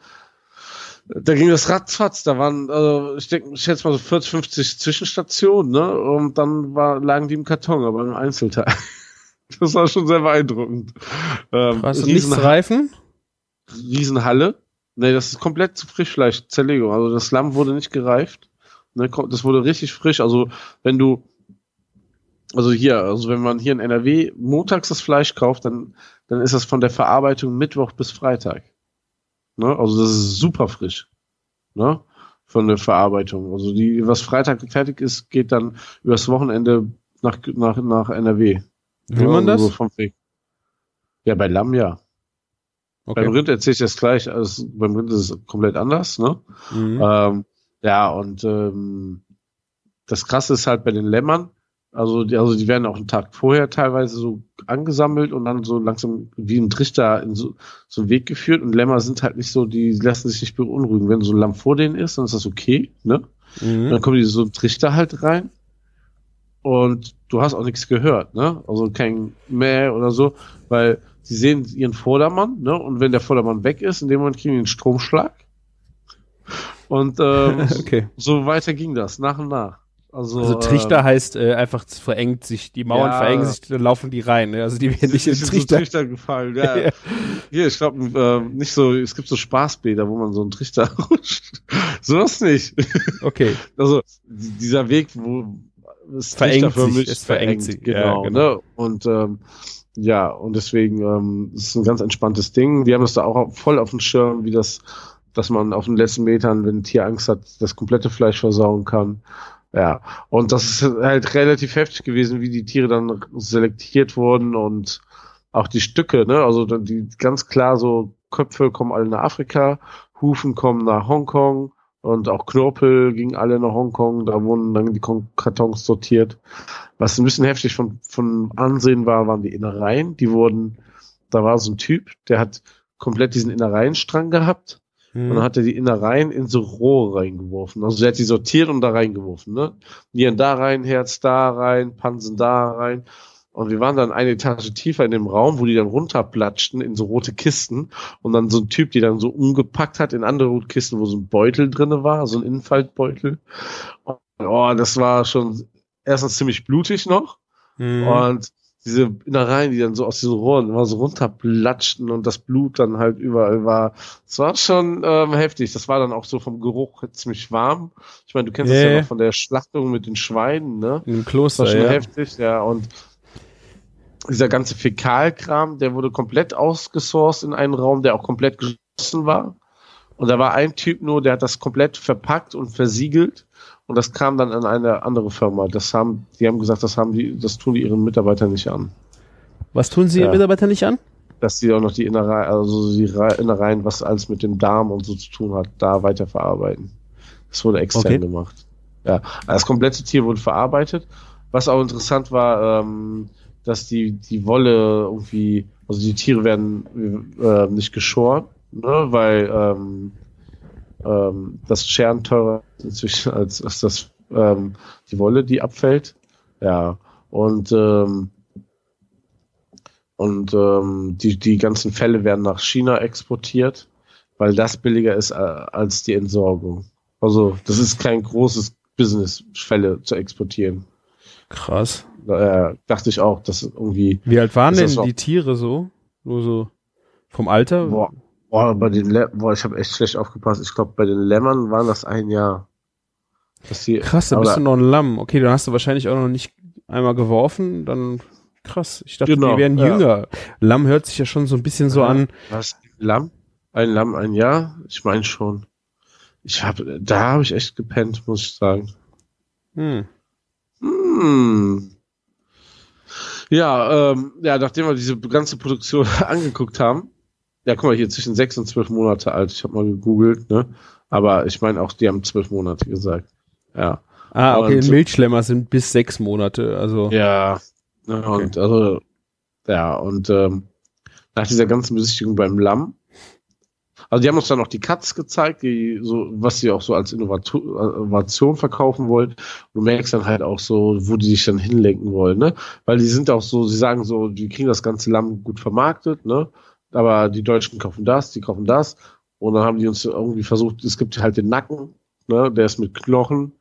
da ging das ratzfatz, da waren, also ich denke, ich schätze mal so 40, 50 Zwischenstationen, ne? Und dann war, lagen die im Karton, aber im Einzelteil. Das war schon sehr beeindruckend. Ähm, Was, und nichts Reifen? Riesenhalle. Nee, das ist komplett zu Frischfleischzerlegung. Also das Lamm wurde nicht gereift. Ne, das wurde richtig frisch. Also wenn du, also hier, also wenn man hier in NRW montags das Fleisch kauft, dann, dann ist das von der Verarbeitung Mittwoch bis Freitag. Ne? Also das ist super frisch. Ne? Von der Verarbeitung. Also die, was Freitag fertig ist, geht dann übers Wochenende nach, nach, nach NRW. Will man das? So ja, bei Lamm ja. Beim Rind erzähle ich das gleich, also beim Rind ist es komplett anders, ne? Mhm. Ähm, ja, und ähm, das Krasse ist halt bei den Lämmern, also die, also die werden auch einen Tag vorher teilweise so angesammelt und dann so langsam wie ein Trichter in so, so einen Weg geführt. Und Lämmer sind halt nicht so, die lassen sich nicht beunruhigen. Wenn so ein Lamm vor denen ist, dann ist das okay, ne? Mhm. Dann kommen die so einen Trichter halt rein und du hast auch nichts gehört, ne? Also kein Mäh oder so, weil sie sehen ihren Vordermann, ne? Und wenn der Vordermann weg ist, in dem Moment kriegen die einen Stromschlag. Und ähm, Okay. so weiter ging das, nach und nach. Also, Also Trichter heißt äh, einfach es verengt sich, die Mauern Ja. verengen sich, dann laufen die rein. Ne? Also die werden nicht in so Trichter. Trichter gefallen. Ja. Ja. Hier, ich glaube, ähm, nicht so, es gibt so Spaßbäder, wo man so einen Trichter rutscht. Sowas nicht. Okay. Also die- dieser Weg, wo es Verengt sich, es verengt sich. Ja, Genau, genau. Ne? Und ähm, ja, und deswegen ähm, es ist ein ganz entspanntes Ding. Wir haben das da auch voll auf dem Schirm, wie das, dass man auf den letzten Metern, wenn ein Tier Angst hat, das komplette Fleisch versauen kann. Ja, und das ist halt relativ heftig gewesen, wie die Tiere dann selektiert wurden und auch die Stücke, ne? Also die ganz klar so Köpfe kommen alle nach Afrika, Hufen kommen nach Hongkong und auch Knorpel gingen alle nach Hongkong. Da wurden dann die Kartons sortiert. Was ein bisschen heftig von, von Ansehen war, waren die Innereien. Die wurden, da war so ein Typ, der hat komplett diesen Innereienstrang gehabt und dann hat er die Innereien in so Rohre reingeworfen. Also er hat die sortiert und da reingeworfen, ne? Nieren da rein, Herz da rein, Pansen da rein. Und wir waren dann eine Etage tiefer in dem Raum, wo die dann runterplatschten in so rote Kisten. Und dann so ein Typ, die dann so umgepackt hat in andere rote Kisten, wo so ein Beutel drinne war, so ein Innenfaltbeutel. Und, oh, das war schon erstens ziemlich blutig noch. Mhm. Und diese Innereien, die dann so aus diesen Rohren immer so runterplatschten und das Blut dann halt überall war. Es war schon ähm, heftig. Das war dann auch so vom Geruch ziemlich warm. Ich meine, du kennst Ja, das ja noch von der Schlachtung mit den Schweinen, ne? In dem Das war Kloster, schon ja. heftig, ja. Und dieser ganze Fäkalkram, der wurde komplett ausgesourced in einen Raum, der auch komplett geschlossen war. Und da war ein Typ nur, der hat das komplett verpackt und versiegelt. Und das kam dann an eine andere Firma. Das haben, die haben gesagt, das haben die, das tun die ihren Mitarbeitern nicht an. Was tun sie Ja. den Mitarbeitern nicht an? Dass die auch noch die Innereien, also die Re- Innereien, was alles mit dem Darm und so zu tun hat, da weiterverarbeiten. Das wurde extern Okay. gemacht. Ja, also das komplette Tier wurde verarbeitet. Was auch interessant war, ähm, dass die, die Wolle irgendwie, also die Tiere werden äh, nicht geschoren, ne, weil ähm, ähm, das Scheren teurer inzwischen als, als das ähm, die Wolle, die abfällt. Ja, und ähm, und ähm, die, die ganzen Fälle werden nach China exportiert, weil das billiger ist äh, als die Entsorgung. Also das ist kein großes Business, Fälle zu exportieren. Krass. Äh, dachte ich auch, dass irgendwie Wie alt waren denn die Tiere so? Nur so vom Alter? Boah, boah bei den Lä boah, ich habe echt schlecht aufgepasst. Ich glaube, bei den Lämmern waren das ein Jahr. Die, Krass, da bist du noch ein Lamm. Okay, dann hast du wahrscheinlich auch noch nicht einmal geworfen. Dann krass. Ich dachte, Genau, die wären ja. jünger. Lamm hört sich ja schon so ein bisschen so Ja. an. Was? Ein Lamm? Ein Lamm, ein Jahr? Ich meine schon. Ich habe, da habe ich echt gepennt, muss ich sagen. Hm. Hm. Ja, ähm, ja, nachdem wir diese ganze Produktion angeguckt haben, ja, guck mal, hier zwischen sechs und zwölf Monate alt. Ich habe mal gegoogelt, ne? Aber ich meine auch, die haben zwölf Monate gesagt. Ja. Ah, okay, Und- Milchschlemmer sind bis sechs Monate. Also Ja. Ne, Und also, ja, und ähm, nach dieser ganzen Besichtigung beim Lamm, also die haben uns dann auch die Cuts gezeigt, die so, was sie auch so als Innovatu- Innovation verkaufen wollen. Du merkst dann halt auch so, wo die sich dann hinlenken wollen, ne? Weil die sind auch so, sie sagen so, die kriegen das ganze Lamm gut vermarktet, ne? Aber die Deutschen kaufen das, die kaufen das. Und dann haben die uns irgendwie versucht, es gibt halt den Nacken, ne? Der ist mit Knochen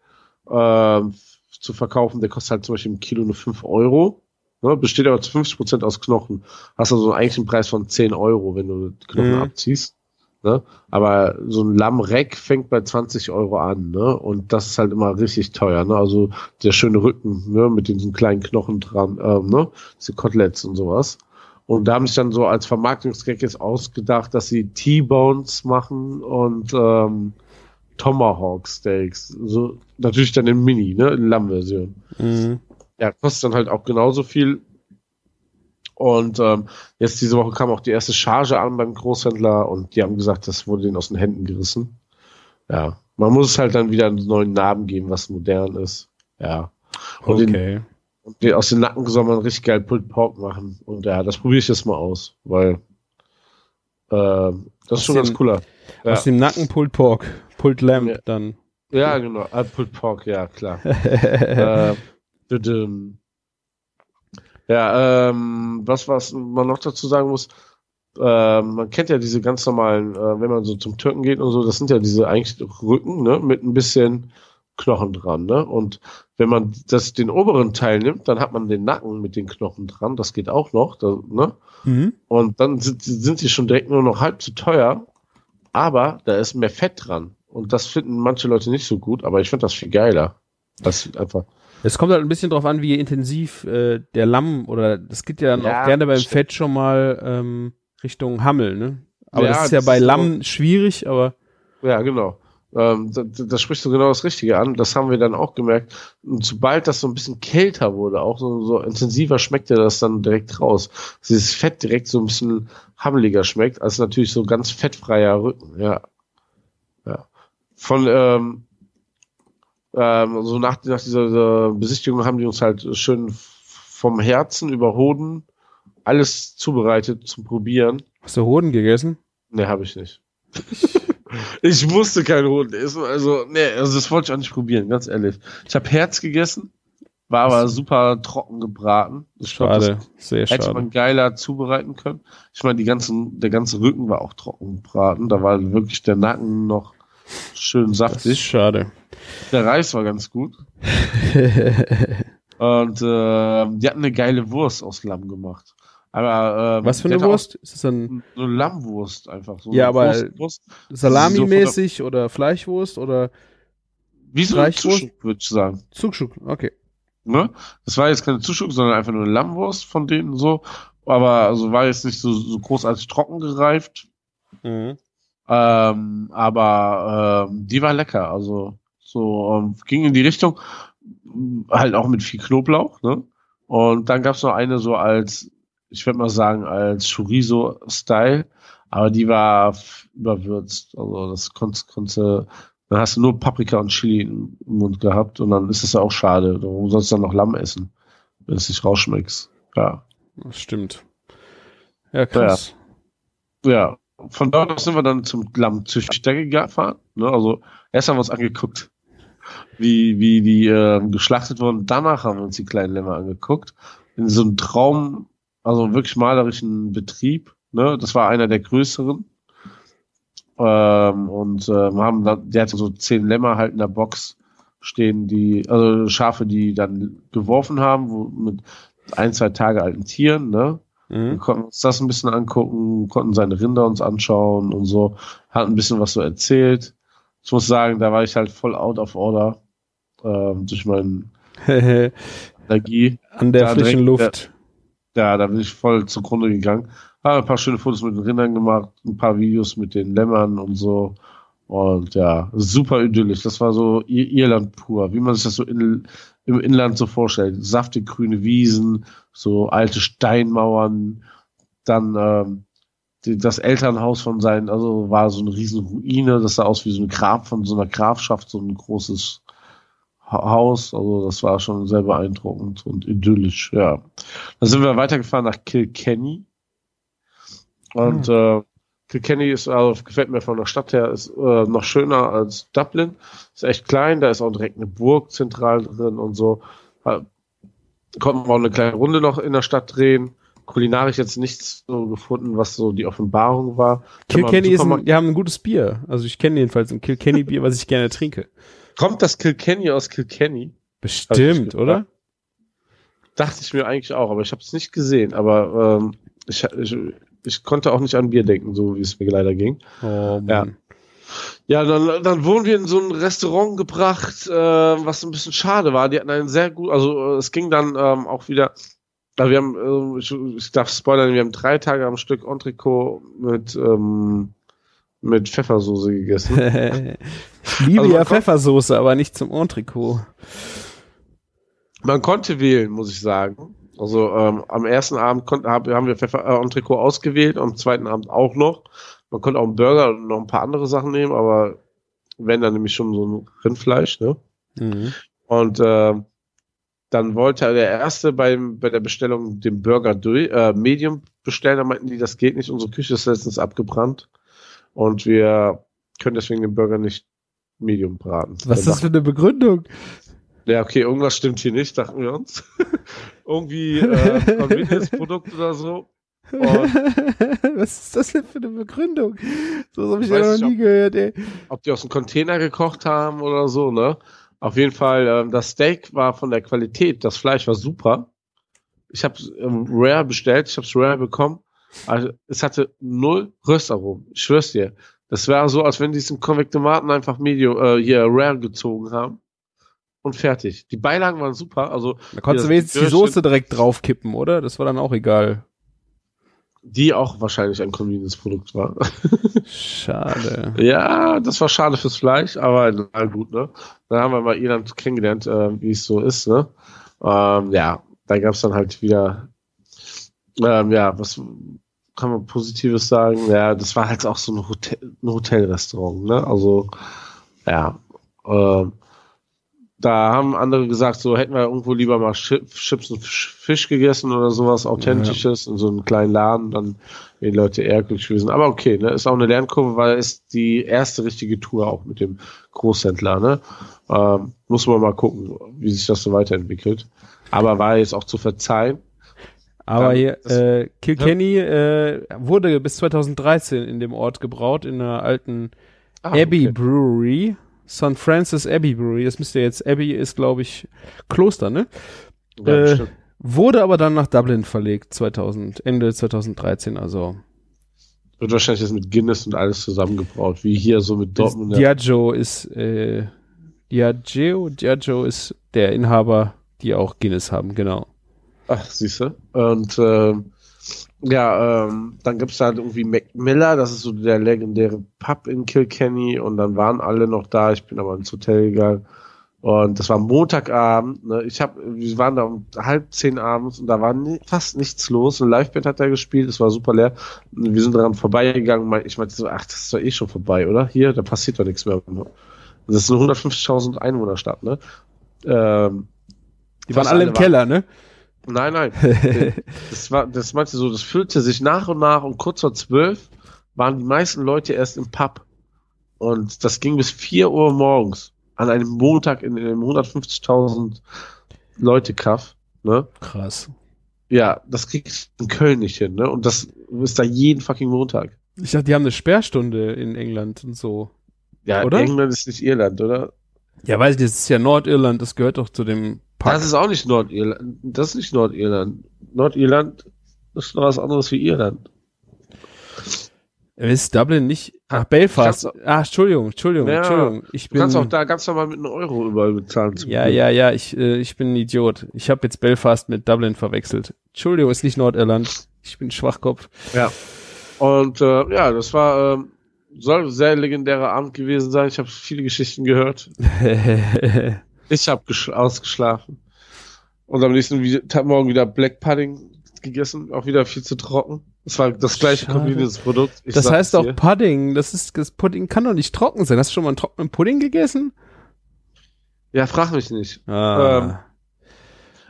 ähm, zu verkaufen. Der kostet halt zum Beispiel im Kilo nur 5 Euro. Ne? Besteht aber zu 50 Prozent aus Knochen. Hast also eigentlich einen Preis von 10 Euro, wenn du die Knochen Mhm. abziehst. Ne? Aber so ein Lammreck fängt bei 20 Euro an, ne? Und das ist halt immer richtig teuer, ne? Also der schöne Rücken, ne? Mit diesen kleinen Knochen dran, ähm, ne? Diese Koteletts und sowas. Und da haben sich dann so als Vermarktungsgag jetzt ausgedacht, dass sie T-Bones machen und ähm, Tomahawk Steaks. So, natürlich dann in Mini, ne? In Lammversion. mhm. Ja, kostet dann halt auch genauso viel. Und ähm, jetzt diese Woche kam auch die erste Charge an beim Großhändler und die haben gesagt, das wurde denen aus den Händen gerissen. Ja, man muss es halt dann wieder einen neuen Namen geben, was modern ist. Ja. Und, Okay. den, und den, aus den Nacken soll man richtig geil Pulled Pork machen. Und ja, das probiere ich jetzt mal aus, weil äh, das ist schon ganz dem- cooler. Ja. Aus dem Nacken Pulled Pork, Pulled Lamb Ja. dann. Ja, genau. Ah, Pulled Pork, ja, klar. äh, ja, ähm, was, was man noch dazu sagen muss, ähm, man kennt ja diese ganz normalen, äh, wenn man so zum Türken geht und so, das sind ja diese eigentlich Rücken, ne, mit ein bisschen Knochen dran, ne? Und wenn man das den oberen Teil nimmt, dann hat man den Nacken mit den Knochen dran, das geht auch noch, da, ne? Mhm. Und dann sind, sind sie schon direkt nur noch halb so teuer, aber da ist mehr Fett dran. Und das finden manche Leute nicht so gut, aber ich finde das viel geiler. Das einfach. Es kommt halt ein bisschen drauf an, wie intensiv äh, der Lamm oder das geht ja dann Ja, auch gerne beim stimmt. Fett schon mal ähm, Richtung Hammel, ne? Aber Ja, das ist ja das bei Lamm schwierig, aber Ja, genau. Ähm, da, da sprichst du genau das Richtige an. Das haben wir dann auch gemerkt. Und sobald das so ein bisschen kälter wurde, auch so, so intensiver schmeckte das dann direkt raus. Dass Dieses Fett direkt so ein bisschen hammeliger schmeckt, als natürlich so ganz fettfreier Rücken. Ja. Ja. Von, ähm, ähm, so nach, nach dieser äh, Besichtigung haben die uns halt schön vom Herzen über Hoden alles zubereitet zum Probieren. hast du Hoden gegessen? Nee, habe ich nicht. ich musste keinen Hoden essen, also nee, also das wollte ich auch nicht probieren, ganz ehrlich. Ich habe Herz gegessen, war aber super trocken gebraten. Ich glaub, Schade, das sehr hätte schade. man geiler zubereiten können. Ich meine, die ganzen, der ganze Rücken war auch trocken gebraten, da war wirklich der Nacken noch schön Das saftig. schade. Der Reis war ganz gut. Und äh, die hatten eine geile Wurst aus Lamm gemacht. Aber ähm, Was für eine Wurst? Ist das dann So eine Lammwurst einfach. So Ja, aber-. Salami-mäßig oder Fleischwurst oder Wie so? Zuschuk, würde ich sagen. Zugschuck? Okay. Ne? Das war jetzt keine Zuschuk, sondern einfach nur eine Lammwurst von denen so. Aber also war jetzt nicht so, so großartig trocken gereift. Mhm. Ähm, aber ähm, die war lecker. Also so ähm, ging in die Richtung, halt auch mit viel Knoblauch. Ne? Und dann gab's noch eine so als, ich würde mal sagen, als Chorizo-Style. Aber die war überwürzt. Also das konnte, konnte dann hast du nur Paprika und Chili im Mund gehabt und dann ist es ja auch schade. Warum sollst du dann noch Lamm essen, wenn es nicht rausschmeckst? Ja. Das stimmt. Ja, krass. Ja. Von dort aus sind wir dann zum Lammzüchter gefahren. Ne? Also erst haben wir uns angeguckt, wie, wie die äh, geschlachtet wurden. Danach haben wir uns die kleinen Lämmer angeguckt. In so einem Traum, also wirklich malerischen Betrieb. Ne? Das war einer der größeren. Ähm, und äh, wir haben da, der hatte so zehn Lämmer halt in der Box stehen, die, also Schafe, die dann geworfen haben, wo, mit ein, zwei Tage alten Tieren, ne? Wir Mhm. konnten uns das ein bisschen angucken, konnten seine Rinder uns anschauen und so, hat ein bisschen was so erzählt. Ich muss sagen, da war ich halt voll out of order ähm, durch meine Energie. An der Da frischen direkt, Luft. Ja, da bin ich voll zugrunde gegangen. Habe ein paar schöne Fotos mit den Rindern gemacht, ein paar Videos mit den Lämmern und so. Und ja, super idyllisch. Das war so Ir Irland pur, wie man sich das so in, im Inland so vorstellt. Saftig grüne Wiesen, so alte Steinmauern, dann ähm, die, das Elternhaus von seinen, also war so eine riesen Ruine, das sah aus wie so ein Grab von so einer Grafschaft, so ein großes Haus. Also das war schon sehr beeindruckend und idyllisch, ja. Dann sind wir weitergefahren nach Kilkenny. Und äh, Kilkenny ist, also gefällt mir von der Stadt her, ist äh, noch schöner als Dublin. Ist echt klein, da ist auch direkt eine Burg zentral drin und so. Konnten wir auch eine kleine Runde noch in der Stadt drehen. Kulinarisch jetzt nichts so gefunden, was so die Offenbarung war. Kilkenny ist ein, die haben ein gutes Bier. Also ich kenne jedenfalls ein Kilkenny Bier, was ich gerne trinke. Kommt das Kilkenny aus Kilkenny? Bestimmt, oder? Dachte ich mir eigentlich auch, aber ich habe es nicht gesehen. Aber ähm, ich, ich, ich konnte auch nicht an Bier denken, so wie es mir leider ging. Oh. Ja. Ja, dann, dann wurden wir in so ein Restaurant gebracht, äh, was ein bisschen schade war. Die hatten einen sehr gut, also äh, es ging dann ähm, auch wieder, also wir haben, äh, ich, ich darf spoilern, wir haben drei Tage am Stück Entrecot mit, ähm, mit Pfeffersoße gegessen. liebe Also ja Pfeffersoße, aber nicht zum Entrecot. Man konnte wählen, muss ich sagen. Also ähm, am ersten Abend konnten, hab, haben wir Pfeffer äh, Entrecot ausgewählt, am zweiten Abend auch noch. Man konnte auch einen Burger und noch ein paar andere Sachen nehmen, aber wenn dann nämlich schon so ein Rindfleisch, ne? Mhm. Und äh, dann wollte der erste beim, bei der Bestellung den Burger durch, äh, Medium bestellen. Da meinten die, das geht nicht. Unsere Küche ist letztens abgebrannt. Und wir können deswegen den Burger nicht Medium braten. Was ist das für eine Begründung? Ja, okay, irgendwas stimmt hier nicht, dachten wir uns. Irgendwie äh, Convenience-Produkt oder so. Und Was ist das denn für eine Begründung? So habe ich ja noch nie ob- gehört, ey. ob die aus dem Container gekocht haben oder so, ne? Auf jeden Fall, ähm, das Steak war von der Qualität, das Fleisch war super. Ich habe ähm, Rare bestellt, ich habe es Rare bekommen. Also, es hatte null Röstaromen. Ich schwör's dir. Das wäre so, als wenn die diesen Konvektomaten einfach Medium, äh, hier Rare gezogen haben. Und fertig. Die Beilagen waren super. Also, Da konntest du wenigstens die Soße direkt draufkippen, oder? Das war dann auch egal. die auch wahrscheinlich ein Convenience-Produkt war. Schade. Ja, das war schade fürs Fleisch, aber na gut, ne? Dann haben wir mal Irland kennengelernt, äh, wie es so ist, ne? Ähm, ja, da gab's dann halt wieder, ähm, ja, was kann man Positives sagen? Ja, das war halt auch so ein, Hotel, ein Hotelrestaurant, ne? Also, ja, ähm, da haben andere gesagt, so hätten wir irgendwo lieber mal Chi- Chips und Fisch gegessen oder sowas Authentisches in so einem kleinen Laden, dann wären die Leute eher glücklich gewesen. Aber okay, ne, ist auch eine Lernkurve, weil es die erste richtige Tour auch mit dem Großhändler, ne? Ähm, muss man mal gucken, wie sich das so weiterentwickelt. Aber war jetzt auch zu verzeihen. Aber hier, äh, Kilkenny äh, wurde bis 2013 in dem Ort gebraut, in einer alten Ah, Abbey okay. Brewery. St. Francis Abbey Brewery. Das müsste jetzt, Abbey ist, glaube ich, Kloster, ne? Ja, äh. Wurde aber dann nach Dublin verlegt, 2000, Ende 2013, also. Wird wahrscheinlich jetzt mit Guinness und alles zusammengebraut, wie hier so mit Dortmund. Diageo ist, äh, Diageo, Diageo ist der Inhaber, die auch Guinness haben, genau. Ach, siehst du. Und ähm, ja, ähm, dann gibt's da halt irgendwie Macmillan, das ist so der legendäre Pub in Kilkenny und dann waren alle noch da. Ich bin aber ins Hotel gegangen und das war Montagabend. Ne? Ich hab, wir waren da um halb zehn abends und da war ni fast nichts los. Eine Liveband hat da gespielt, es war super leer. Und wir sind daran vorbeigegangen. Ich meinte so, ach, das ist doch eh schon vorbei, oder? Hier, da passiert doch nichts mehr. Das ist eine 150.000 Einwohnerstadt, ne? Ähm, Die waren alle im Keller, ne? Nein, nein. das war, das meinte so, das füllte sich nach und nach und kurz vor zwölf waren die meisten Leute erst im Pub. Und das ging bis vier Uhr morgens an einem Montag in einem 150.000 Leute Kaff, ne? Krass. Ja, das kriegst du in Köln nicht hin, ne? Und das ist da jeden fucking Montag. Ich dachte, die haben eine Sperrstunde in England und so. Ja, Oder? England ist nicht Irland, oder? Ja, weiß ich, das ist ja Nordirland, das gehört doch zu dem Park. Das ist auch nicht Nordirland. Das ist nicht Nordirland. Nordirland ist noch was anderes wie Irland. ist Dublin nicht. Ach, Ah, Belfast. Ach, Entschuldigung, Entschuldigung, Ja, Entschuldigung. Ich Du bin. kannst auch da ganz normal mit einem Euro überall bezahlen. ja, ja, ja, ich, äh, ich bin ein Idiot. Ich habe jetzt Belfast mit Dublin verwechselt. Entschuldigung, ist nicht Nordirland. Ich bin Schwachkopf. Ja. Und äh, ja, das war ähm, soll ein sehr legendärer Abend gewesen sein. Ich habe viele Geschichten gehört. Ich habe ausgeschlafen. Und am nächsten morgen wieder Black Pudding gegessen, auch wieder viel zu trocken. Das war das gleiche. Convenience-Produkt. Ich das heißt dir. Pudding. Das ist, das Pudding kann doch nicht trocken sein. Hast du schon mal einen trockenen Pudding gegessen? Ja, frag mich nicht. Ah. Ähm,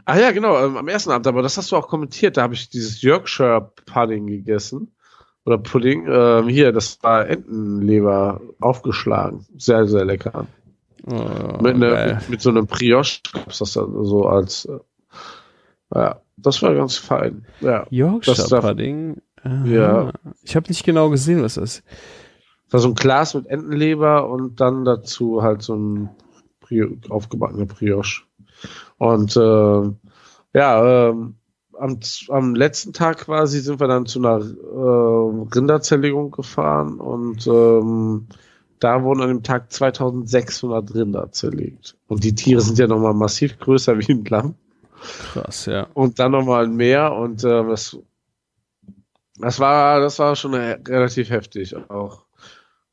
Ah ja, genau, ähm, am ersten Abend, aber das hast du auch kommentiert, da habe ich dieses Yorkshire Pudding gegessen. Oder Pudding. Ähm, hier, das war Entenleber aufgeschlagen. Sehr, sehr lecker. oh, mit, ne, mit, mit so einem Brioche gab's das dann so als äh, ja, das war ganz fein. Ja. Yorkshire das darf- Pudding. Aha. Ja. Ich habe nicht genau gesehen, was das ist. Das war so ein Glas mit Entenleber und dann dazu halt so ein Brio aufgebackener Brioche. Und äh, ja, ähm, am, am letzten Tag quasi sind wir dann zu einer äh, Rinderzerlegung gefahren und ähm, da wurden an dem Tag 2600 Rinder zerlegt. Und die Tiere sind ja nochmal massiv größer wie ein Lamm. Krass, ja. und dann nochmal mehr und äh, das, das war das war schon relativ heftig auch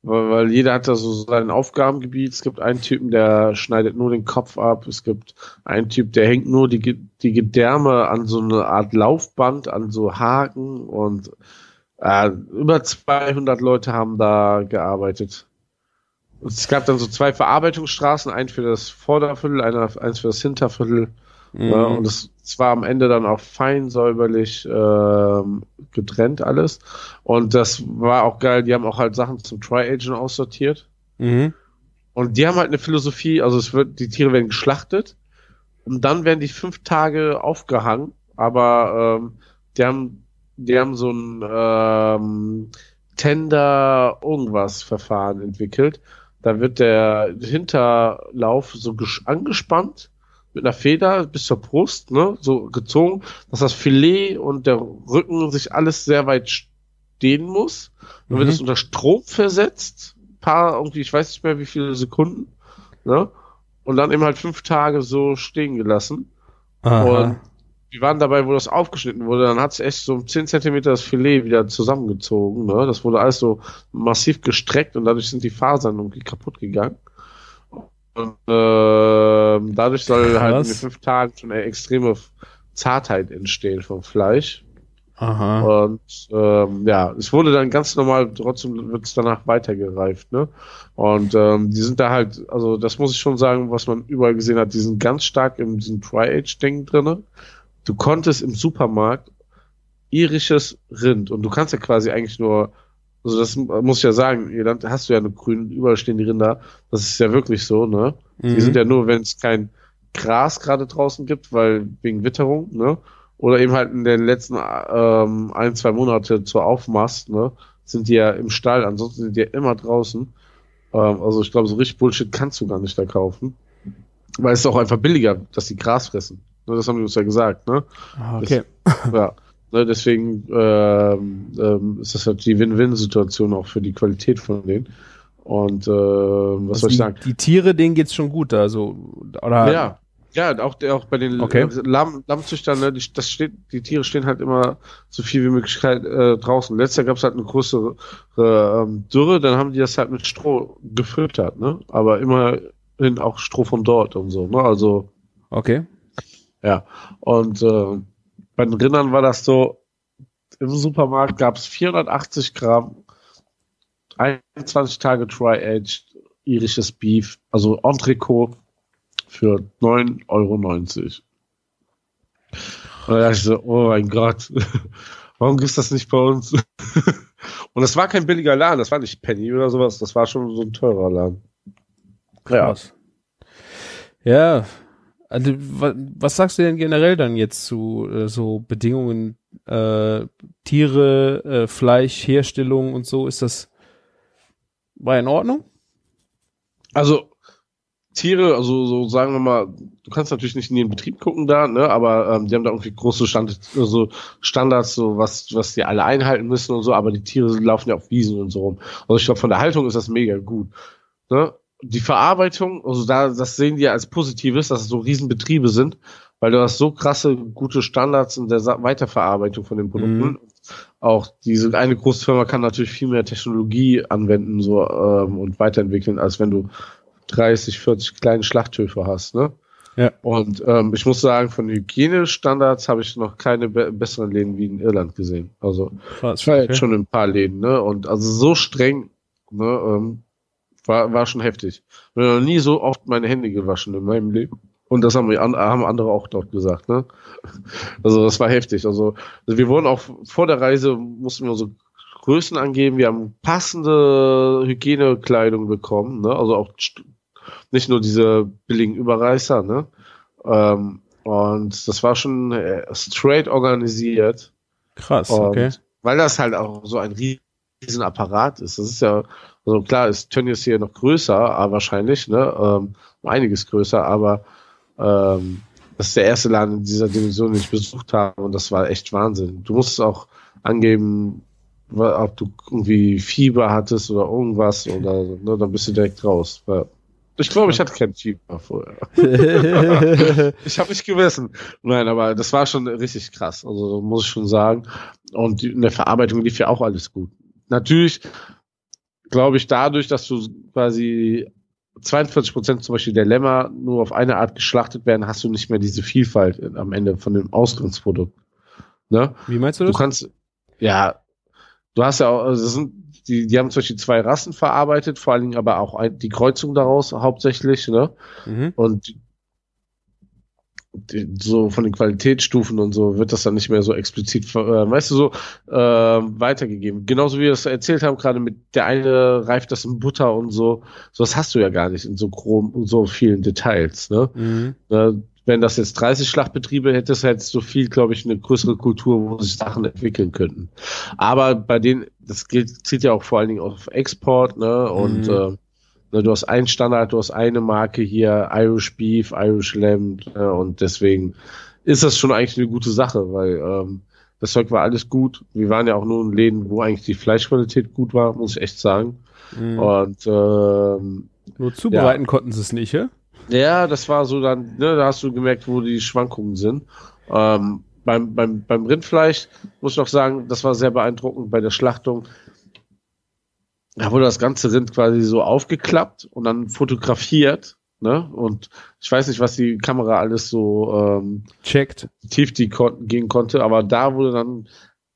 weil, weil jeder hat da so sein Aufgabengebiet. Es gibt einen Typen, der schneidet nur den Kopf ab. Es gibt einen Typ, der hängt nur die, die Gedärme an so eine Art Laufband, an so Haken und äh, über 200 Leute haben da gearbeitet. Und es gab dann so zwei Verarbeitungsstraßen, ein für das Vorderviertel, einer, eins für das Hinterviertel. Mhm. Ja, und es war am Ende dann auch fein säuberlich ähm, getrennt alles. Und das war auch geil. Die haben auch halt Sachen zum Tri-Agent aussortiert. Mhm. Und die haben halt eine Philosophie, also es wird, die Tiere werden geschlachtet und dann werden die fünf Tage aufgehangen, aber ähm, die haben, die haben so ein ähm, Tender irgendwas Verfahren entwickelt. Da wird der Hinterlauf so angespannt mit einer Feder bis zur Brust, ne, so gezogen, dass das Filet und der Rücken sich alles sehr weit stehen muss. Dann mhm. wird es unter Strom versetzt, paar irgendwie, ich weiß nicht mehr wie viele Sekunden, ne, und dann eben halt fünf Tage so stehen gelassen. Aha. Und wir waren dabei, wo das aufgeschnitten wurde, dann hat es echt so um 10 Zentimeter das Filet wieder zusammengezogen. Ne? Das wurde alles so massiv gestreckt und dadurch sind die Fasern irgendwie kaputt gegangen. Und äh, dadurch soll Krass. halt in den fünf Tagen schon eine extreme Zartheit entstehen vom Fleisch. Aha. Und ähm, ja, es wurde dann ganz normal, trotzdem wird es danach weitergereift, ne? Und ähm, die sind da halt, also das muss ich schon sagen, was man überall gesehen hat, die sind ganz stark in diesem Tri-Age-Ding drinne. Du konntest im Supermarkt irisches Rind und du kannst ja quasi eigentlich nur also das muss ich ja sagen, hier hast du ja eine grün, überall stehen die Rinder. Das ist ja wirklich so, ne? Mhm. Die sind ja nur, wenn es kein Gras gerade draußen gibt, weil wegen Witterung, ne? Oder eben halt in den letzten ähm, ein, zwei Monate zur Aufmast, ne? Sind die ja im Stall, ansonsten sind die ja immer draußen. Ähm, also ich glaube, so richtig Bullshit kannst du gar nicht da kaufen. Weil es ist auch einfach billiger, dass die Gras fressen. Ne? Das haben die uns ja gesagt, ne? Ah, okay. Das, ja. Ne, deswegen ähm, ähm, ist das halt die Win-Win-Situation auch für die Qualität von denen. Und äh, was also soll ich die, sagen? Die Tiere, denen geht's schon gut, also oder? Ja, ja, auch, auch bei den okay. äh, Lamm, Lammzüchtern, ne, die, das steht, die Tiere stehen halt immer so viel wie möglich äh, draußen. Letztes Jahr gab's halt eine größere ähm, Dürre, dann haben die das halt mit Stroh gefüttert, ne? Aber immerhin auch Stroh von dort und so, ne? Also. Okay. Ja. Und äh, bei den Rindern war das so, im Supermarkt gab es 480 Gramm, 21 Tage Dry-Aged irisches Beef, also Entrecot für 9,90 Euro. Und da dachte ich so, oh mein Gott, warum gibt's das nicht bei uns? Und das war kein billiger Laden, das war nicht Penny oder sowas, das war schon so ein teurer Laden. Krass. Ja. Also, was sagst du denn generell dann jetzt zu äh, so Bedingungen, äh, Tiere, äh, Fleisch, Herstellung und so? Ist das war in Ordnung? Also Tiere, also so sagen wir mal, du kannst natürlich nicht in den Betrieb gucken da, ne, aber ähm, die haben da irgendwie große Stand, also Standards, so was, was die alle einhalten müssen und so, aber die Tiere laufen ja auf Wiesen und so rum. Also ich glaube, von der Haltung ist das mega gut. Ne? Die Verarbeitung, also da, das sehen die ja als Positives, dass es so Riesenbetriebe sind, weil du hast so krasse, gute Standards in der Weiterverarbeitung von den Produkten. Mhm. Auch diese eine große Firma kann natürlich viel mehr Technologie anwenden so ähm, und weiterentwickeln, als wenn du 30, 40 kleine Schlachthöfe hast, ne? Ja. Und ähm, ich muss sagen, von Hygienestandards habe ich noch keine be besseren Läden wie in Irland gesehen. Also Krass, ich war okay. jetzt schon in ein paar Läden, ne? Und also so streng, ne? Ähm, war, war schon heftig. Ich habe noch nie so oft meine Hände gewaschen in meinem Leben. Und das haben, wir, haben andere auch dort gesagt, ne? Also das war heftig. Also, also wir wurden auch vor der Reise, mussten wir so Größen angeben. Wir haben passende Hygienekleidung bekommen, ne? Also auch nicht nur diese billigen Überreißer, ne? Ähm, und das war schon äh, straight organisiert. Krass, okay. Und weil das halt auch so ein riesen Apparat ist. Das ist ja also klar ist Tönnies hier noch größer, aber wahrscheinlich, ne? Ähm, einiges größer, aber ähm, das ist der erste Laden in dieser Dimension, den ich besucht habe und das war echt Wahnsinn. Du musst auch angeben, ob du irgendwie Fieber hattest oder irgendwas oder ne, dann bist du direkt raus. Ich glaube, ich hatte kein Fieber vorher. ich habe nicht gewissen. Nein, aber das war schon richtig krass. Also muss ich schon sagen. Und in der Verarbeitung lief ja auch alles gut. Natürlich glaube ich, dadurch, dass du quasi 42 Prozent zum Beispiel der Lämmer nur auf eine Art geschlachtet werden, hast du nicht mehr diese Vielfalt am Ende von dem Ausgangsprodukt. Ne? Wie meinst du das? Du kannst, ja, du hast ja auch, also das sind, die, die haben zum Beispiel zwei Rassen verarbeitet, vor allen Dingen aber auch ein, die Kreuzung daraus hauptsächlich, ne? Mhm. Und so von den Qualitätsstufen und so wird das dann nicht mehr so explizit, äh, weißt du, so äh, weitergegeben. Genauso wie wir das erzählt haben, gerade mit der eine reift das in Butter und so. So das hast du ja gar nicht in so chrom und so vielen Details. Ne? Mhm. Äh, wenn das jetzt 30 Schlachtbetriebe hätte, es halt so viel, glaube ich, eine größere Kultur, wo sich Sachen entwickeln könnten. Aber bei denen, das gilt, zieht ja auch vor allen Dingen auf Export, ne? Und Mhm. äh, du hast einen Standard, du hast eine Marke hier, Irish Beef, Irish Lamb, ne? und deswegen ist das schon eigentlich eine gute Sache, weil ähm, das Zeug war alles gut. Wir waren ja auch nur in Läden, wo eigentlich die Fleischqualität gut war, muss ich echt sagen. Mhm. Und ähm, Nur zubereiten konnten sie es nicht, ja? ja, das war so dann, ne, da hast du gemerkt, wo die Schwankungen sind. Ähm, beim, beim, beim Rindfleisch muss ich noch sagen, das war sehr beeindruckend bei der Schlachtung. Da wurde das ganze Rind quasi so aufgeklappt und dann fotografiert. Ne? Und ich weiß nicht, was die Kamera alles so ähm, Checkt. tief die kon gehen konnte, aber da wurde dann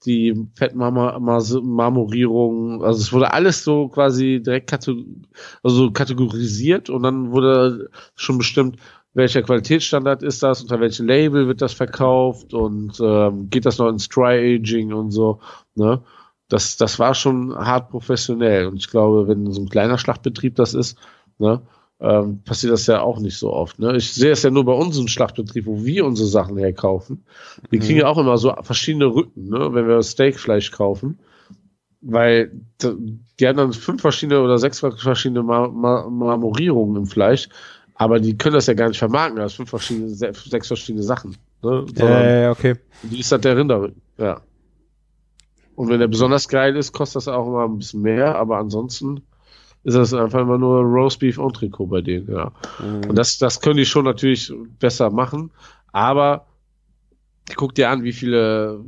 die Fettmarmorierung, also es wurde alles so quasi direkt kategor also kategorisiert und dann wurde schon bestimmt, welcher Qualitätsstandard ist das, unter welchem Label wird das verkauft und ähm, geht das noch ins Dry Aging und so, ne? Das, das war schon hart professionell und ich glaube, wenn so ein kleiner Schlachtbetrieb das ist, ne, ähm, passiert das ja auch nicht so oft. Ne? Ich sehe es ja nur bei unserem Schlachtbetrieb, wo wir unsere Sachen herkaufen. Wir kriegen ja auch immer so verschiedene Rücken, ne? wenn wir Steakfleisch kaufen. Weil die haben dann fünf verschiedene oder sechs verschiedene Mar Mar Marmorierungen im Fleisch, aber die können das ja gar nicht vermarkten, das sind fünf verschiedene, se- sechs verschiedene Sachen. Ne? Sondern Äh, okay. die ist halt der Rinderrücken, ja. Und wenn der besonders geil ist, kostet das auch immer ein bisschen mehr, aber ansonsten ist das einfach immer nur Roastbeef und Trikot bei denen, ja. Mhm. Und das, das können die schon natürlich besser machen, aber guck dir an, wie viele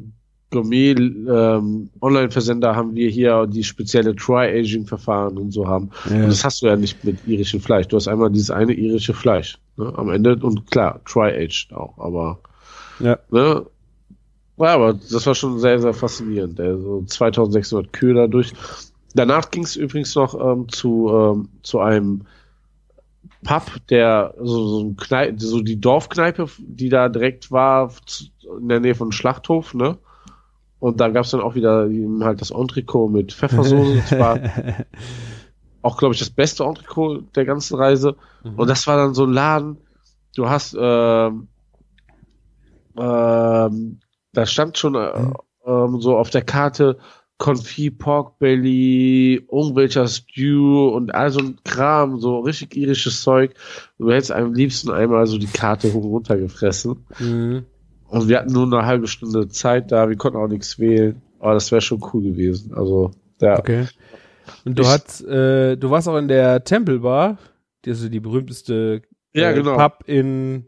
Gourmet ähm, Online-Versender haben wir hier, die spezielle Tri-Aging-Verfahren und so haben. Ja. Und das hast du ja nicht mit irischem Fleisch. Du hast einmal dieses eine irische Fleisch ne, am Ende und klar, Tri-Aged auch, aber Ja. ne, ja, aber das war schon sehr, sehr faszinierend. Also 2600 Kühe dadurch. Danach ging es übrigens noch ähm, zu, ähm, zu einem Pub, der so, so, ein Kneipe, so die Dorfkneipe, die da direkt war, in der Nähe von Schlachthof, ne? Und da gab's dann auch wieder halt das Entrecot mit Pfeffersoße. Das war auch, glaube ich, das beste Entrecot der ganzen Reise. Und das war dann so ein Laden, du hast, ähm, ähm, da stand schon äh, ähm, so auf der Karte Confit Pork Belly, irgendwelcher Stew und all so ein Kram, so richtig irisches Zeug. Du hättest am liebsten einmal so die Karte hoch und runter gefressen. Mhm. Und wir hatten nur eine halbe Stunde Zeit da, wir konnten auch nichts wählen. Aber das wäre schon cool gewesen. Also, ja. Okay. Und du Ich- hast, äh, du warst auch in der Temple Bar, die ist so die berühmteste Ja, äh, genau. Pub in.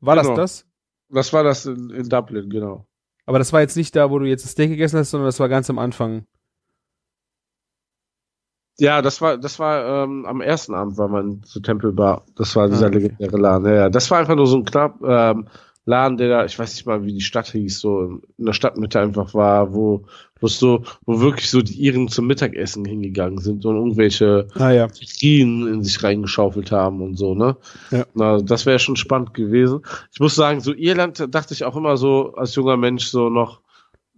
War Genau. das das? Was war das in, in Dublin, genau. Aber das war jetzt nicht da, wo du jetzt das Steak gegessen hast, sondern das war ganz am Anfang. Ja, das war, das war ähm, am ersten Abend war man zu Temple Bar. Das war dieser Ah, okay. legendäre Laden. Ja, ja, das war einfach nur so ein knapp ähm, Laden, der da, ich weiß nicht mal, wie die Stadt hieß, so in der Stadtmitte einfach war, wo, wo es so, wo wirklich so die Iren zum Mittagessen hingegangen sind und irgendwelche Ah ja. In sich reingeschaufelt haben und so, ne? Ja. Na, das wäre schon spannend gewesen. Ich muss sagen, so Irland dachte ich auch immer so als junger Mensch so noch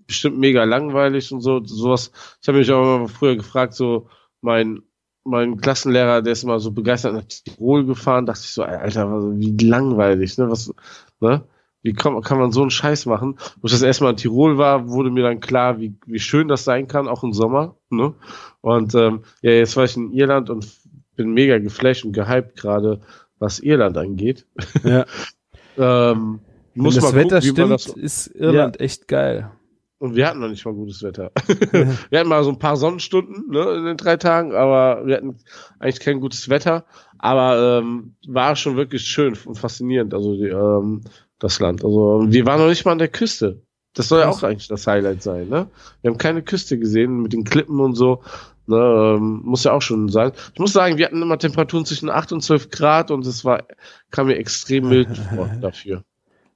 bestimmt mega langweilig und so, sowas. Ich habe mich auch immer früher gefragt, so mein mein Klassenlehrer, der ist immer so begeistert nach Tirol gefahren, dachte ich so, Alter, wie langweilig, ne? Was, ne? Wie kann, kann man so einen Scheiß machen? Wo ich das erste Mal in Tirol war, wurde mir dann klar, wie, wie schön das sein kann, auch im Sommer. Ne? Und ähm, ja, jetzt war ich in Irland und bin mega geflasht und gehypt gerade, was Irland angeht. ja. ähm, Wenn muss das mal Wetter gucken, stimmt, das, ist Irland echt geil. und wir hatten noch nicht mal gutes Wetter. wir hatten mal so ein paar Sonnenstunden ne, in den drei Tagen, aber wir hatten eigentlich kein gutes Wetter. Aber ähm, war schon wirklich schön und faszinierend, also die, ähm, das Land. Also wir waren noch nicht mal an der Küste. Das soll ja auch eigentlich das Highlight sein, ne? Wir haben keine Küste gesehen mit den Klippen und so. Ne, ähm, muss ja auch schon sein. Ich muss sagen, wir hatten immer Temperaturen zwischen 8 und 12 Grad und es war, kam mir extrem mild vor dafür.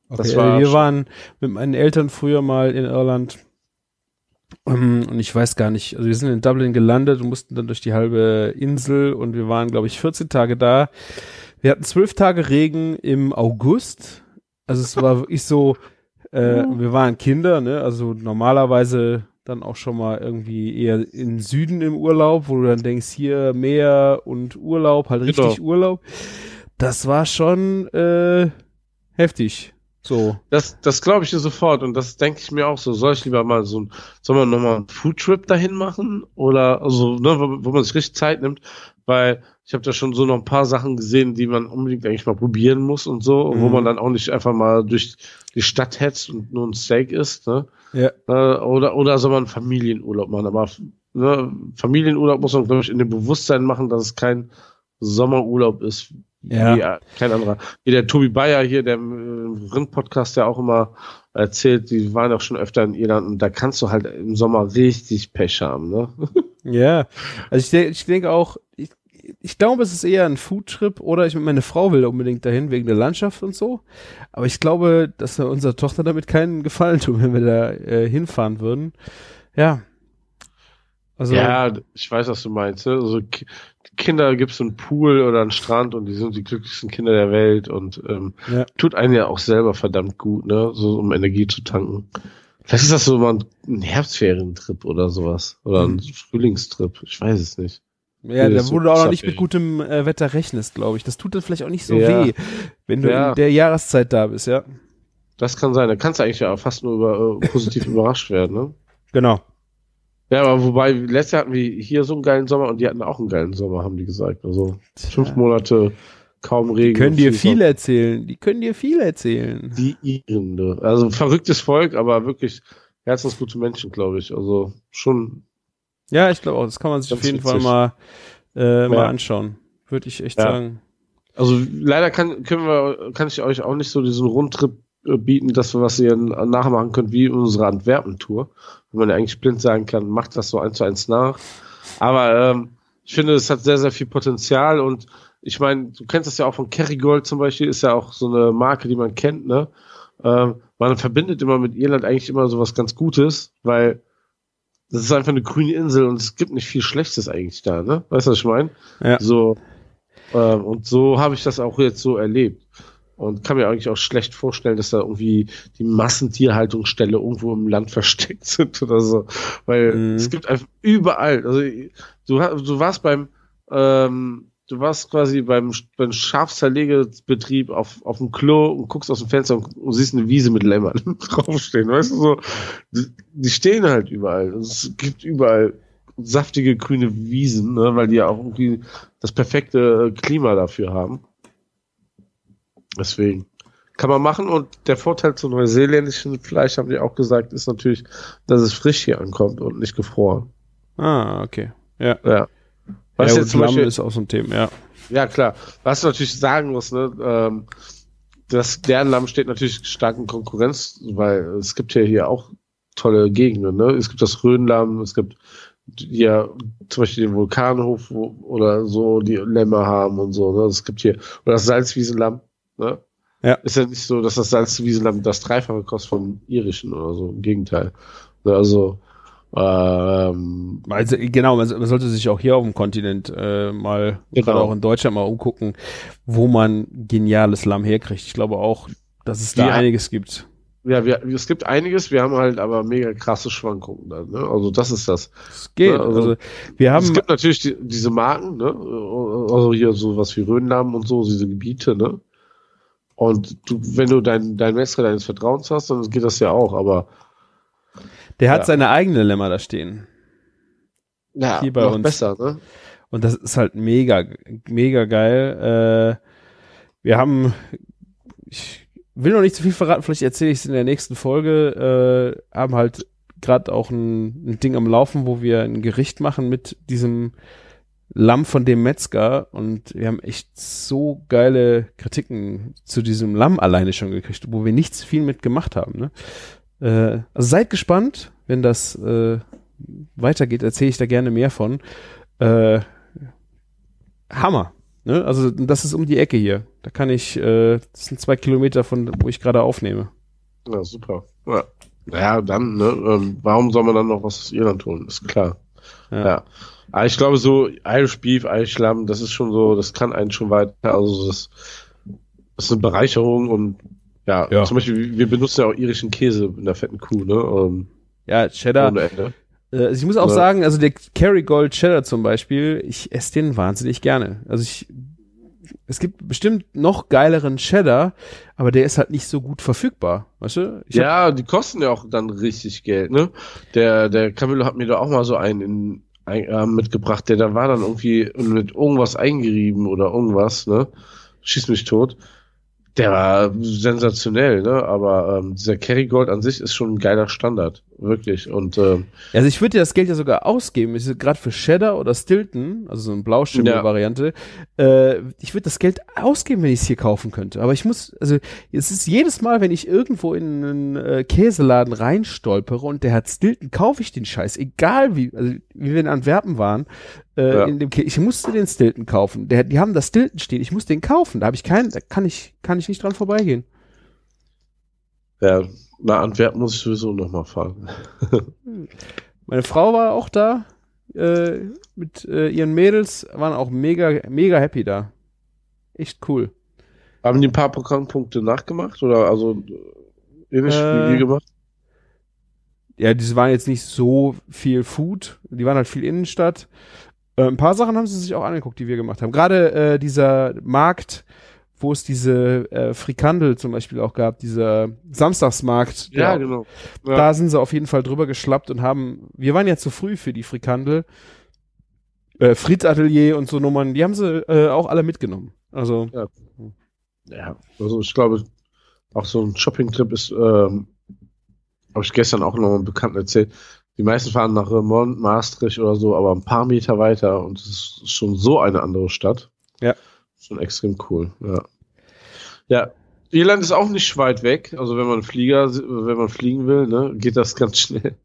Okay, das war wir waren mit meinen Eltern früher mal in Irland um, und ich weiß gar nicht, also wir sind in Dublin gelandet und mussten dann durch die halbe Insel und wir waren, glaube ich, 14 Tage da. Wir hatten zwölf Tage Regen im August. Also es war wirklich so, äh, wir waren Kinder, ne? Also normalerweise dann auch schon mal irgendwie eher in Süden im Urlaub, wo du dann denkst, hier Meer und Urlaub, halt richtig genau. Urlaub. Das war schon äh, heftig. So. Das, das glaube ich dir sofort und das denke ich mir auch so. Soll ich lieber mal so ein, soll man nochmal einen Foodtrip dahin machen? Oder also, ne, wo, wo man sich richtig Zeit nimmt, weil ich habe da schon so noch ein paar Sachen gesehen, die man unbedingt eigentlich mal probieren muss und so, mhm. wo man dann auch nicht einfach mal durch die Stadt hetzt und nur ein Steak isst, ne? Ja. Äh, oder, oder soll man Familienurlaub machen? Aber ne, Familienurlaub muss man, glaube ich, in dem Bewusstsein machen, dass es kein Sommerurlaub ist. Ja. Wie, kein anderer. Wie der Tobi Bayer hier, der im Rind-Podcast ja auch immer erzählt, die waren auch schon öfter in Irland und da kannst du halt im Sommer richtig Pech haben, ne? Ja. Also ich, ich denke auch, ich, ich glaube, es ist eher ein Foodtrip oder ich meine Frau will unbedingt dahin wegen der Landschaft und so. Aber ich glaube, dass wir unserer Tochter damit keinen Gefallen tun, wenn wir da äh, hinfahren würden. Ja. Also, ja, ich weiß, was du meinst. Ne? Also Kinder gibt es einen Pool oder einen Strand und die sind die glücklichsten Kinder der Welt und ähm, ja. tut einen ja auch selber verdammt gut, ne? So um Energie zu tanken. Vielleicht ist das so mal ein Herbstferientrip oder sowas. Oder ein hm. Frühlingstrip. Ich weiß es nicht. Ja, da wo du auch noch nicht mit gutem äh, Wetter rechnest, glaube ich. Das tut dann vielleicht auch nicht so ja. weh, wenn du ja. in der Jahreszeit da bist, ja. Das kann sein. Da kannst du eigentlich ja fast nur über, äh, positiv überrascht werden, ne? Genau. Ja, aber wobei, letztes Jahr hatten wir hier so einen geilen Sommer und die hatten auch einen geilen Sommer, haben die gesagt. Also fünf Monate kaum Regen. Die können dir viel erzählen. Die können dir viel erzählen. Die Irende. Also verrücktes Volk, aber wirklich herzensgute Menschen, glaube ich. Also schon ja, ich glaube auch, das kann man sich auf jeden witzig. Fall mal, äh, mal anschauen. Würde ich echt ja. sagen. Also leider kann, können wir, kann ich euch auch nicht so diesen Rundtrip äh, bieten, dass wir was ihr nachmachen könnt wie unsere Antwerpen-Tour. Wo man ja eigentlich blind sagen kann, macht das so eins zu eins nach. Aber ähm, ich finde, es hat sehr, sehr viel Potenzial und ich meine, du kennst das ja auch von Kerrygold zum Beispiel, ist ja auch so eine Marke, die man kennt, ne? Ähm, man verbindet immer mit Irland eigentlich immer so was ganz Gutes, weil das ist einfach eine grüne Insel und es gibt nicht viel Schlechtes eigentlich da, ne? Weißt du, was ich meine? Ja. So, äh, und so habe ich das auch jetzt so erlebt. Und kann mir eigentlich auch schlecht vorstellen, dass da irgendwie die Massentierhaltungsstelle irgendwo im Land versteckt sind oder so. Weil mhm. es gibt einfach überall, also du, du warst beim ähm, du warst quasi beim, beim Schafzerlegebetrieb auf, auf dem Klo und guckst aus dem Fenster und, und siehst eine Wiese mit Lämmern draufstehen. Weißt du so? Die, die stehen halt überall. Es gibt überall saftige grüne Wiesen, ne, weil die ja auch irgendwie das perfekte Klima dafür haben. Deswegen kann man machen und der Vorteil zu neuseeländischen Fleisch, haben die auch gesagt, ist natürlich, dass es frisch hier ankommt und nicht gefroren. Ah, okay. Ja. Ja. Was ja, jetzt zum Beispiel, ist auch so ein Thema, ja. Ja, klar. Was du natürlich sagen musst, ne, ähm, das, deren Lamm steht natürlich stark in Konkurrenz, weil es gibt ja hier auch tolle Gegenden, ne? Es gibt das Rhönlamm, es gibt hier zum Beispiel den Vulkanhof wo, oder so, die Lämmer haben und so, ne? Es gibt hier, oder das Salzwiesenlamm, ne? Ja. Ist ja nicht so, dass das Salzwiesenlamm das Dreifache kostet vom irischen oder so, im Gegenteil. Also, ähm, also, genau, man, man, sollte sich auch hier auf dem Kontinent äh, mal, genau. gerade auch in Deutschland mal umgucken, wo man geniales Lamm herkriegt. Ich glaube auch, dass es da ja. einiges gibt. Ja, wir, es gibt einiges, wir haben halt aber mega krasse Schwankungen dann, ne? Also das ist das. Es geht. Ne? Also, also, wir haben. Es gibt natürlich die, diese Marken, ne? Also hier sowas wie Rhönlamm und so, diese Gebiete, ne? Und du, wenn du dein, dein Metzger deines Vertrauens hast, dann geht das ja auch, aber der hat ja. seine eigene Lämmer da stehen. Ja, Hier bei noch uns. besser, ne? Und das ist halt mega, mega geil. Äh, wir haben, ich will noch nicht zu viel verraten, vielleicht erzähle ich es in der nächsten Folge, äh, haben halt gerade auch ein, ein Ding am Laufen, wo wir ein Gericht machen mit diesem Lamm von dem Metzger und wir haben echt so geile Kritiken zu diesem Lamm alleine schon gekriegt, wo wir nichts viel mit gemacht haben. Ne? Äh, also seid gespannt, wenn das, äh, weitergeht, erzähle ich da gerne mehr von. Äh, Hammer. Ne? Also das ist um die Ecke hier. Da kann ich, äh, das sind zwei Kilometer von, wo ich gerade aufnehme. Ja, super. Ja. Naja, dann, ne, ähm, warum soll man dann noch was aus Irland holen? Ist klar. Ja. ja. Aber ich glaube, so Irish Beef, Irish Lamb, das ist schon so, das kann einen schon weiter. Also das, das ist eine Bereicherung und ja, ja. zum Beispiel, wir benutzen ja auch irischen Käse in der fetten Kuh, ne? Um, ja, Cheddar. Äh, also ich muss auch ja. sagen, also der Kerrygold Cheddar zum Beispiel, ich esse den wahnsinnig gerne. Also ich, es gibt bestimmt noch geileren Cheddar, aber der ist halt nicht so gut verfügbar, weißt du? Ich ja, die kosten ja auch dann richtig Geld, ne? Der, der Camillo hat mir da auch mal so einen in, ein, äh, mitgebracht, der da war dann irgendwie mit irgendwas eingerieben oder irgendwas, ne? Schieß mich tot. Der war sensationell, ne? Aber ähm, dieser Kerrygold an sich ist schon ein geiler Standard, wirklich. Und ähm, also ich würde dir das Geld ja sogar ausgeben, gerade für Cheddar oder Stilton, also so eine Blauschimmel-Variante. Ja. Äh, ich würde das Geld ausgeben, wenn ich es hier kaufen könnte. Aber ich muss, also es ist jedes Mal, wenn ich irgendwo in einen äh, Käseladen reinstolpere und der hat Stilton, kaufe ich den Scheiß, egal wie, also wie wir in Antwerpen waren. Äh, ja. in dem ich musste den Stilton kaufen. Der, die haben das Stilton stehen. Ich muss den kaufen. Da habe ich keinen, da kann ich, kann ich nicht dran vorbeigehen. Ja, na Antwerpen muss ich sowieso noch mal fahren. Meine Frau war auch da äh, mit äh, ihren Mädels, waren auch mega, mega happy da. Echt cool. Haben die ein paar Programmpunkte nachgemacht oder also ähnlich äh, wie gemacht? Ja, diese waren jetzt nicht so viel Food, die waren halt viel Innenstadt. Äh, ein paar Sachen haben sie sich auch angeguckt, die wir gemacht haben. Gerade äh, dieser Markt, wo es diese äh, Frikandel zum Beispiel auch gab, dieser Samstagsmarkt. Ja, genau. Ja. Da sind sie auf jeden Fall drüber geschlappt und haben, wir waren ja zu früh für die Frikandel. Äh, Fritz Atelier und so Nummern, die haben sie äh, auch alle mitgenommen. Also. Ja. ja, also ich glaube, auch so ein Shopping-Trip ist, ähm, habe ich gestern auch noch einen Bekannten erzählt, die meisten fahren nach Remont, Maastricht oder so, aber ein paar Meter weiter und es ist schon so eine andere Stadt. Ja. Schon extrem cool, ja. Ja, Irland ist auch nicht weit weg. Also wenn man Flieger, wenn man fliegen will, ne, geht das ganz schnell.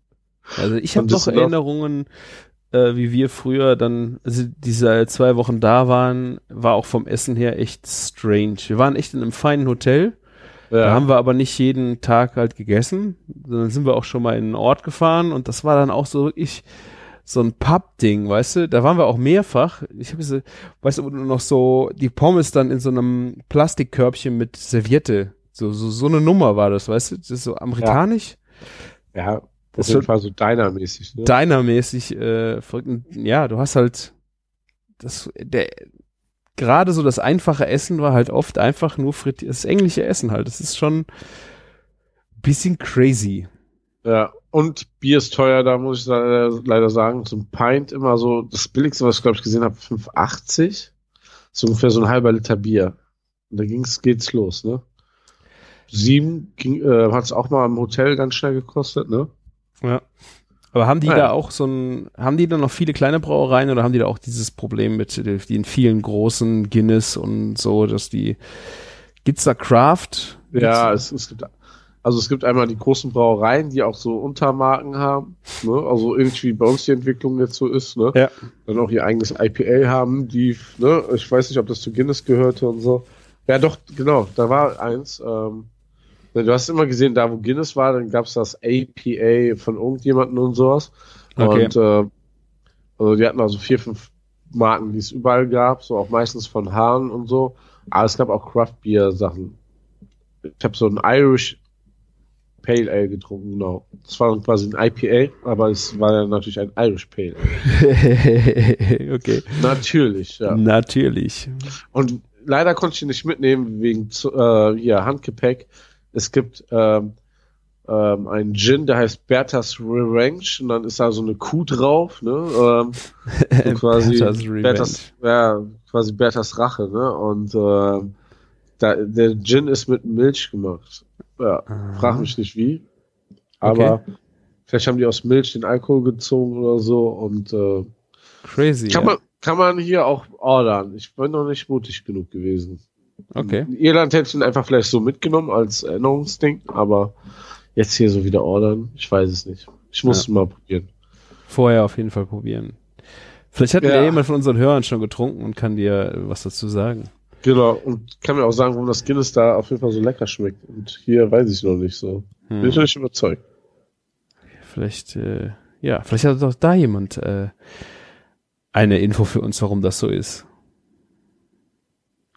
Also ich habe doch Erinnerungen, äh, wie wir früher dann, also diese zwei Wochen da waren, war auch vom Essen her echt strange. Wir waren echt in einem feinen Hotel ja. Da haben wir aber nicht jeden Tag halt gegessen, sondern sind wir auch schon mal in einen Ort gefahren und das war dann auch so wirklich so ein Pub-Ding, weißt du? Da waren wir auch mehrfach. Ich habe diese, weißt du, noch so die Pommes dann in so einem Plastikkörbchen mit Serviette. So, so, so eine Nummer war das, weißt du? Das ist so amerikanisch. Ja, ja das ist war so Diner-mäßig. Ne? Diner-mäßig, äh, ja, du hast halt das, der, gerade so das einfache Essen war halt oft einfach nur frittiert. Das englische Essen halt. Das ist schon ein bisschen crazy. Ja, und Bier ist teuer, da muss ich leider sagen. Zum Pint immer so, das billigste, was ich glaube ich gesehen habe, 5,80. So ungefähr so ein halber Liter Bier. Und da ging's, geht's los, ne? Sieben ging, äh, hat es auch mal im Hotel ganz schnell gekostet, ne? Ja. Aber haben die Nein. da auch so ein, haben die da noch viele kleine Brauereien oder haben die da auch dieses Problem mit den vielen großen Guinness und so, dass die, gibt's da Craft? Ja, es, es gibt, also es gibt einmal die großen Brauereien, die auch so Untermarken haben, ne? also irgendwie bei uns die Entwicklung jetzt so ist, ne? Ja. Dann auch ihr eigenes IPA haben, die, ne, ich weiß nicht, ob das zu Guinness gehörte und so. Ja, doch, genau, da war eins, ähm, Du hast immer gesehen, da wo Guinness war, dann gab es das APA von irgendjemandem und sowas. Okay. Und äh, also die hatten also vier, fünf Marken, die es überall gab, so auch meistens von Hahn und so. Aber es gab auch Craft Beer Sachen. Ich habe so ein Irish Pale Ale getrunken, genau. Das war quasi ein IPA, aber es war ja natürlich ein Irish Pale Ale. okay. Natürlich, ja. Natürlich. Und leider konnte ich ihn nicht mitnehmen wegen äh, hier Handgepäck. Es gibt ähm, ähm, einen Gin, der heißt Berthas Revenge und dann ist da so eine Kuh drauf, ne? Ähm, so quasi Berthas, Berthas, ja, quasi Berthas Rache, ne? Und äh, da, der Gin ist mit Milch gemacht. Ja, frag mich nicht wie. Aber okay. vielleicht haben die aus Milch den Alkohol gezogen oder so und äh, Crazy. Kann, ja. man, kann man hier auch ordern. Ich bin noch nicht mutig genug gewesen. Okay. In Irland hätte ich ihn einfach vielleicht so mitgenommen als Erinnerungsding, aber jetzt hier so wieder ordern, ich weiß es nicht. Ich muss ja. es mal probieren. vorher auf jeden Fall probieren. Vielleicht hat ja. jemand von unseren Hörern schon getrunken und kann dir was dazu sagen. Genau, und kann mir auch sagen, warum das Guinness da auf jeden Fall so lecker schmeckt. Und hier weiß ich noch nicht so. Hm. Bin ich noch nicht überzeugt. Vielleicht, äh, ja, vielleicht hat doch da jemand äh, eine Info für uns, warum das so ist.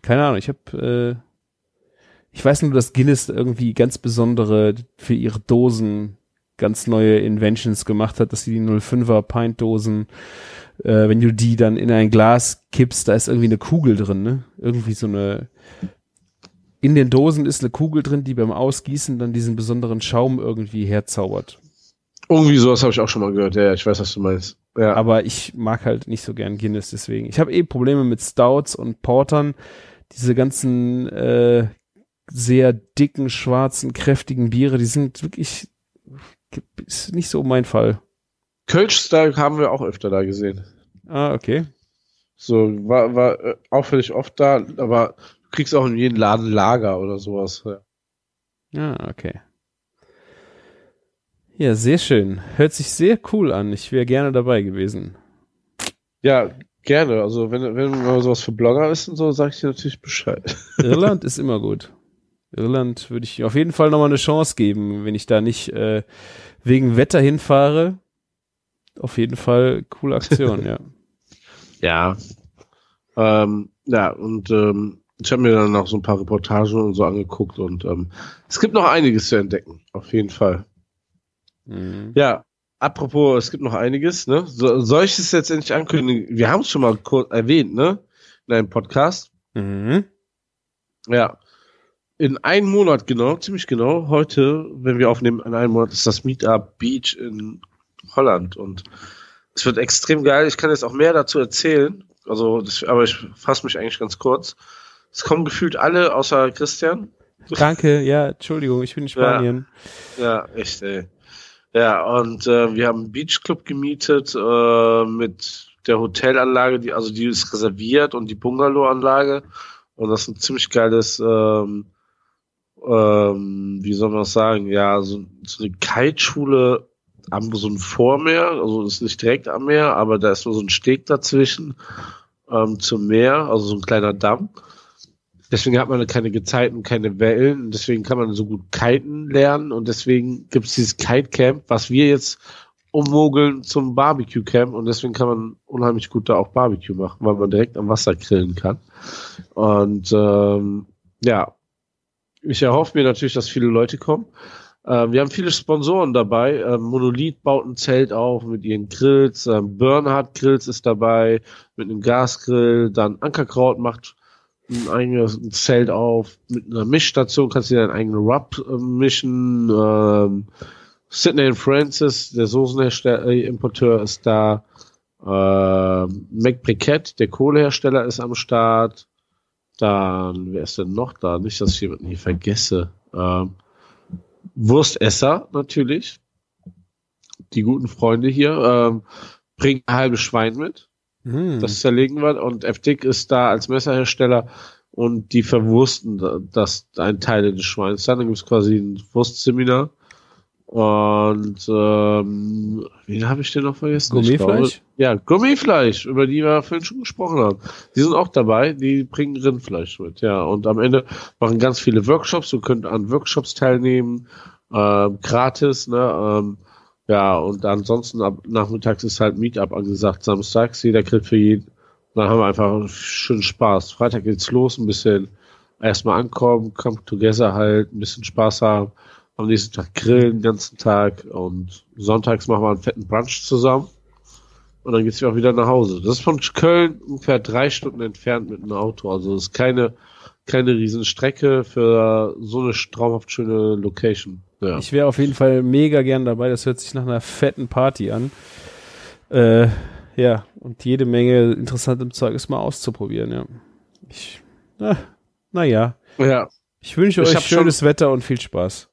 Keine Ahnung, ich habe, äh, ich weiß nur, dass Guinness irgendwie ganz besondere für ihre Dosen ganz neue Inventions gemacht hat, dass sie die 05er Pint-Dosen, äh, wenn du die dann in ein Glas kippst, da ist irgendwie eine Kugel drin, ne? Irgendwie so eine, in den Dosen ist eine Kugel drin, die beim Ausgießen dann diesen besonderen Schaum irgendwie herzaubert. Irgendwie sowas habe ich auch schon mal gehört, ja, ich weiß, was du meinst. Ja. Aber ich mag halt nicht so gern Guinness, deswegen. Ich habe eh Probleme mit Stouts und Portern. Diese ganzen äh, sehr dicken, schwarzen, kräftigen Biere, die sind wirklich ist nicht so mein Fall. Kölsch-Style haben wir auch öfter da gesehen. Ah, okay. So, war, war äh, auffällig oft da, aber du kriegst auch in jedem Laden Lager oder sowas. Ja. Ah, okay. Ja, sehr schön. Hört sich sehr cool an. Ich wäre gerne dabei gewesen. Ja, gerne. Also wenn, wenn man sowas für Blogger ist und so, sage ich dir natürlich Bescheid. Irland ist immer gut. Irland würde ich auf jeden Fall nochmal eine Chance geben, wenn ich da nicht äh, wegen Wetter hinfahre. Auf jeden Fall coole Aktion, ja. Ja. Ähm, ja, und ähm, ich habe mir dann noch so ein paar Reportagen und so angeguckt und ähm, es gibt noch einiges zu entdecken, auf jeden Fall. Mhm. Ja, apropos, es gibt noch einiges, ne? So, soll ich es jetzt endlich ankündigen? Wir haben es schon mal kurz erwähnt, ne? In einem Podcast. Mhm. Ja. In einem Monat genau, ziemlich genau, heute, wenn wir aufnehmen, in einem Monat ist das Meetup Beach in Holland und es wird extrem geil. Ich kann jetzt auch mehr dazu erzählen. Also, das, aber ich fasse mich eigentlich ganz kurz. Es kommen gefühlt alle außer Christian. Danke, ja, Entschuldigung, ich bin in Spanien. Ja, ja echt, ey. Ja, und äh, wir haben einen Beachclub gemietet äh, mit der Hotelanlage, die, also die ist reserviert und die Bungalow-Anlage. Und das ist ein ziemlich geiles, ähm, ähm, wie soll man das sagen, ja, so, so eine Kiteschule am so ein Vormeer, also ist nicht direkt am Meer, aber da ist nur so ein Steg dazwischen ähm, zum Meer, also so ein kleiner Damm. Deswegen hat man keine Gezeiten, keine Wellen. Deswegen kann man so gut kiten lernen. Und deswegen gibt es dieses Kite Camp, was wir jetzt ummogeln zum Barbecue Camp. Und deswegen kann man unheimlich gut da auch Barbecue machen, weil man direkt am Wasser grillen kann. Und ähm, ja, ich erhoffe mir natürlich, dass viele Leute kommen. Äh, wir haben viele Sponsoren dabei. Äh, Monolith baut ein Zelt auf mit ihren Grills. Äh, Bernhard Grills ist dabei mit einem Gasgrill. Dann Ankerkraut macht ein eigenes Zelt auf mit einer Mischstation, kannst du dir deinen eigenen Rub äh, mischen. Ähm, Sidney Francis, der Soßenhersteller, äh, Importeur ist da. Äh, Mac Briquette, der Kohlehersteller, ist am Start. Dann, wer ist denn noch da? Nicht, dass ich jemanden hier vergesse. Ähm, Wurstesser natürlich. Die guten Freunde hier. Ähm, bringen ein halbes Schwein mit. Hm. Das zerlegen wir und FDIC ist da als Messerhersteller und die verwursten das ein Teil des Schweins. Dann gibt es quasi ein Wurstseminar. Und ähm, wen habe ich denn noch vergessen? Gummifleisch? Ja, Gummifleisch, über die wir vorhin schon gesprochen haben. Die sind auch dabei, die bringen Rindfleisch mit, ja. Und am Ende machen ganz viele Workshops. Du könnt an Workshops teilnehmen, äh, gratis, ne? Ähm, ja, und ansonsten ab nachmittags ist halt Meetup angesagt, samstags, jeder kriegt für jeden. dann haben wir einfach schön Spaß. Freitag geht's los, ein bisschen erstmal ankommen, come together halt, ein bisschen Spaß haben. Am nächsten Tag grillen den ganzen Tag und sonntags machen wir einen fetten Brunch zusammen. Und dann geht's auch wieder nach Hause. Das ist von Köln ungefähr drei Stunden entfernt mit einem Auto. Also ist keine, keine Riesenstrecke für so eine traumhaft schöne Location. Ja. Ich wäre auf jeden Fall mega gern dabei. Das hört sich nach einer fetten Party an. Äh, ja, und jede Menge interessantem Zeug ist mal auszuprobieren, ja. Ich, na, naja. Ja. Ich wünsche euch schönes Wetter und viel Spaß.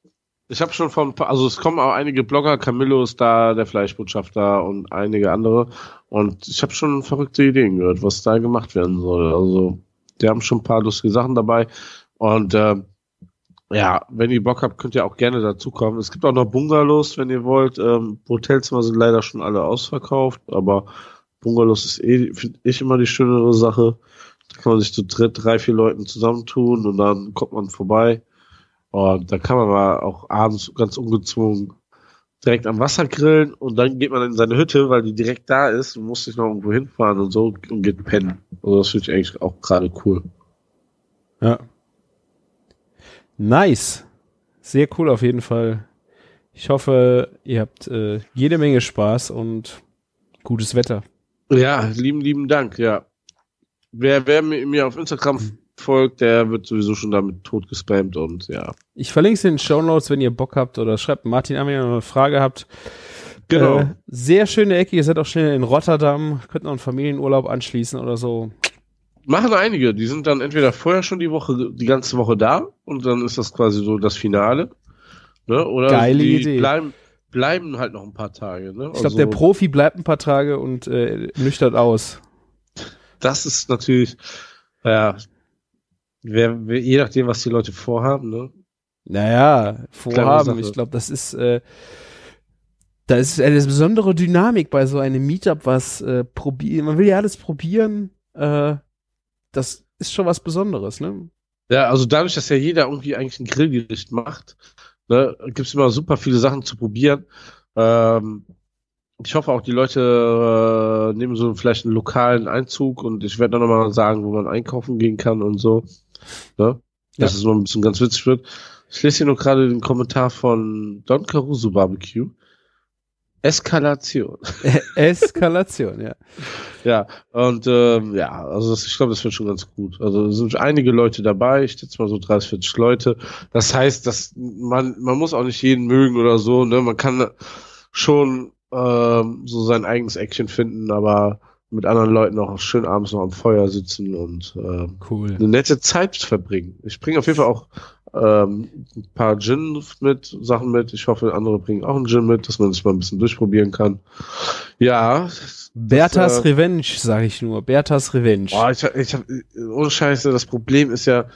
Ich habe schon von, also es kommen auch einige Blogger, Camillo ist da, der Fleischbotschafter und einige andere. Und ich habe schon verrückte Ideen gehört, was da gemacht werden soll. Also, die haben schon ein paar lustige Sachen dabei. Und äh, ja, wenn ihr Bock habt, könnt ihr auch gerne dazukommen. Es gibt auch noch Bungalows, wenn ihr wollt. Ähm, Hotelzimmer sind leider schon alle ausverkauft, aber Bungalows ist eh, finde ich, immer die schönere Sache. Da kann man sich zu dritt, drei, vier Leuten zusammentun und dann kommt man vorbei. Und da kann man mal auch abends ganz ungezwungen direkt am Wasser grillen und dann geht man in seine Hütte, weil die direkt da ist und muss sich noch irgendwo hinfahren und so und geht pennen. Also das finde ich eigentlich auch gerade cool. Ja. Nice. Sehr cool auf jeden Fall. Ich hoffe, ihr habt äh, jede Menge Spaß und gutes Wetter. Ja, lieben, lieben Dank, ja. Wer, wer mir auf Instagram folgt, der wird sowieso schon damit tot gespammt und ja. Ich verlinke es in den Show Notes, wenn ihr Bock habt oder schreibt Martin an, wenn ihr noch eine Frage habt. Genau. Äh, sehr schöne Ecke, ihr seid auch schnell in Rotterdam, könnt noch einen Familienurlaub anschließen oder so. Machen einige, die sind dann entweder vorher schon die Woche, die ganze Woche da und dann ist das quasi so das Finale. Ne? Oder Geile die Idee. Bleiben, bleiben halt noch ein paar Tage. Ne? Ich glaube, der Profi bleibt ein paar Tage und äh, nüchtert aus. Das ist natürlich, ja, wer, je nachdem, was die Leute vorhaben, ne? Naja, vorhaben. Ich glaube, das ist, äh, da ist eine besondere Dynamik bei so einem Meetup, was äh, probieren. Man will ja alles probieren. Äh, das ist schon was Besonderes, ne? Ja, also dadurch, dass ja jeder irgendwie eigentlich ein Grillgericht macht, ne, gibt es immer super viele Sachen zu probieren. Ähm, ich hoffe auch, die Leute äh, nehmen so vielleicht einen lokalen Einzug und ich werde dann nochmal sagen, wo man einkaufen gehen kann und so. Ne? Dass Ja. es mal ein bisschen ganz witzig wird. Ich lese hier nur gerade den Kommentar von Don Caruso Barbecue. Eskalation. Eskalation, ja. Ja, und ähm, ja, also das, ich glaube, das wird schon ganz gut. Also es sind einige Leute dabei, ich schätze mal so 30, 40 Leute. Das heißt, dass man, man muss auch nicht jeden mögen oder so, ne? Man kann schon ähm, so sein eigenes Action finden, aber mit anderen Leuten auch schön abends noch am Feuer sitzen und ähm, Cool. eine nette Zeit verbringen. Ich bringe auf jeden Fall auch ähm, ein paar Gin mit, Sachen mit. Ich hoffe, andere bringen auch einen Gin mit, dass man sich mal ein bisschen durchprobieren kann. Ja, Berthas Das, äh, Revenge, sage ich nur. Berthas Revenge. Boah, ich, hab- ich hab, ohne Scheiße, das Problem ist ja,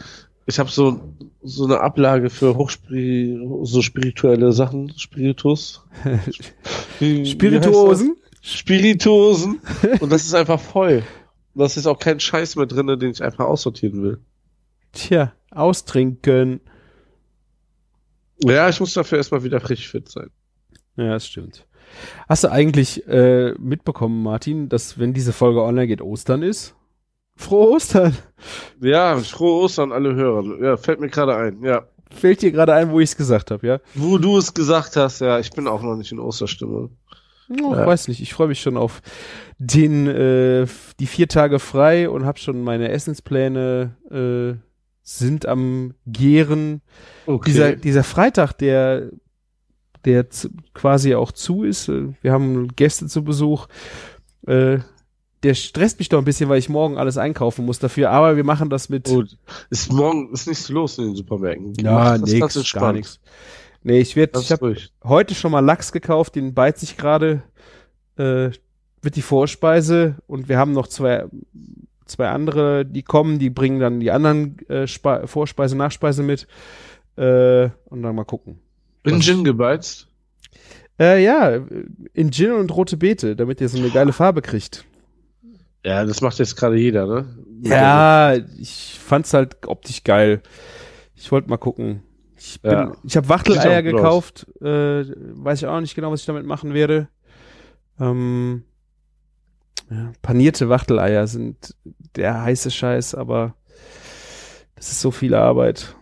ich habe so, so eine Ablage für Hochspiri so spirituelle Sachen, Spiritus. Spirituosen? Spirituosen. Und das ist einfach voll. Das ist auch kein Scheiß mehr drin, den ich einfach aussortieren will. Tja, austrinken. Ja, ich muss dafür erstmal wieder frisch fit sein. Ja, das stimmt. Hast du eigentlich äh, mitbekommen, Martin, dass wenn diese Folge online geht, Ostern ist? Frohe Ostern! Ja, frohe Ostern alle Hörer. Ja, fällt mir gerade ein. Ja. Fällt dir gerade ein, wo ich es gesagt habe, ja? Wo du es gesagt hast, ja, ich bin auch noch nicht in Osterstimmung. Oh, Ja. Ich weiß nicht, ich freue mich schon auf den, äh, die vier Tage frei und habe schon meine Essenspläne äh, sind am Gären. Okay. Dieser, dieser Freitag, der, der zu, quasi auch zu ist, äh, wir haben Gäste zu Besuch, äh, der stresst mich doch ein bisschen, weil ich morgen alles einkaufen muss dafür, aber wir machen das mit. Gut. Ist morgen ist nichts los in den Supermärkten. ja, entspannt. gar nichts. Nee, ich werde, ich habe heute schon mal Lachs gekauft, den beizt sich gerade, äh, wird die Vorspeise und wir haben noch zwei, zwei andere, die kommen, die bringen dann die anderen äh, Vorspeise, Nachspeise mit äh, und dann mal gucken. In Gin gebeizt. Äh, ja, in Gin und rote Beete, damit ihr so eine geile Farbe kriegt. Ja, das macht jetzt gerade jeder, ne? Ja, ich fand's halt optisch geil. Ich wollte mal gucken. Ich, bin, Ja. ich habe Wachteleier gekauft. Äh, weiß ich auch nicht genau, was ich damit machen werde. Ähm, ja, panierte Wachteleier sind der heiße Scheiß, aber das ist so viel Arbeit.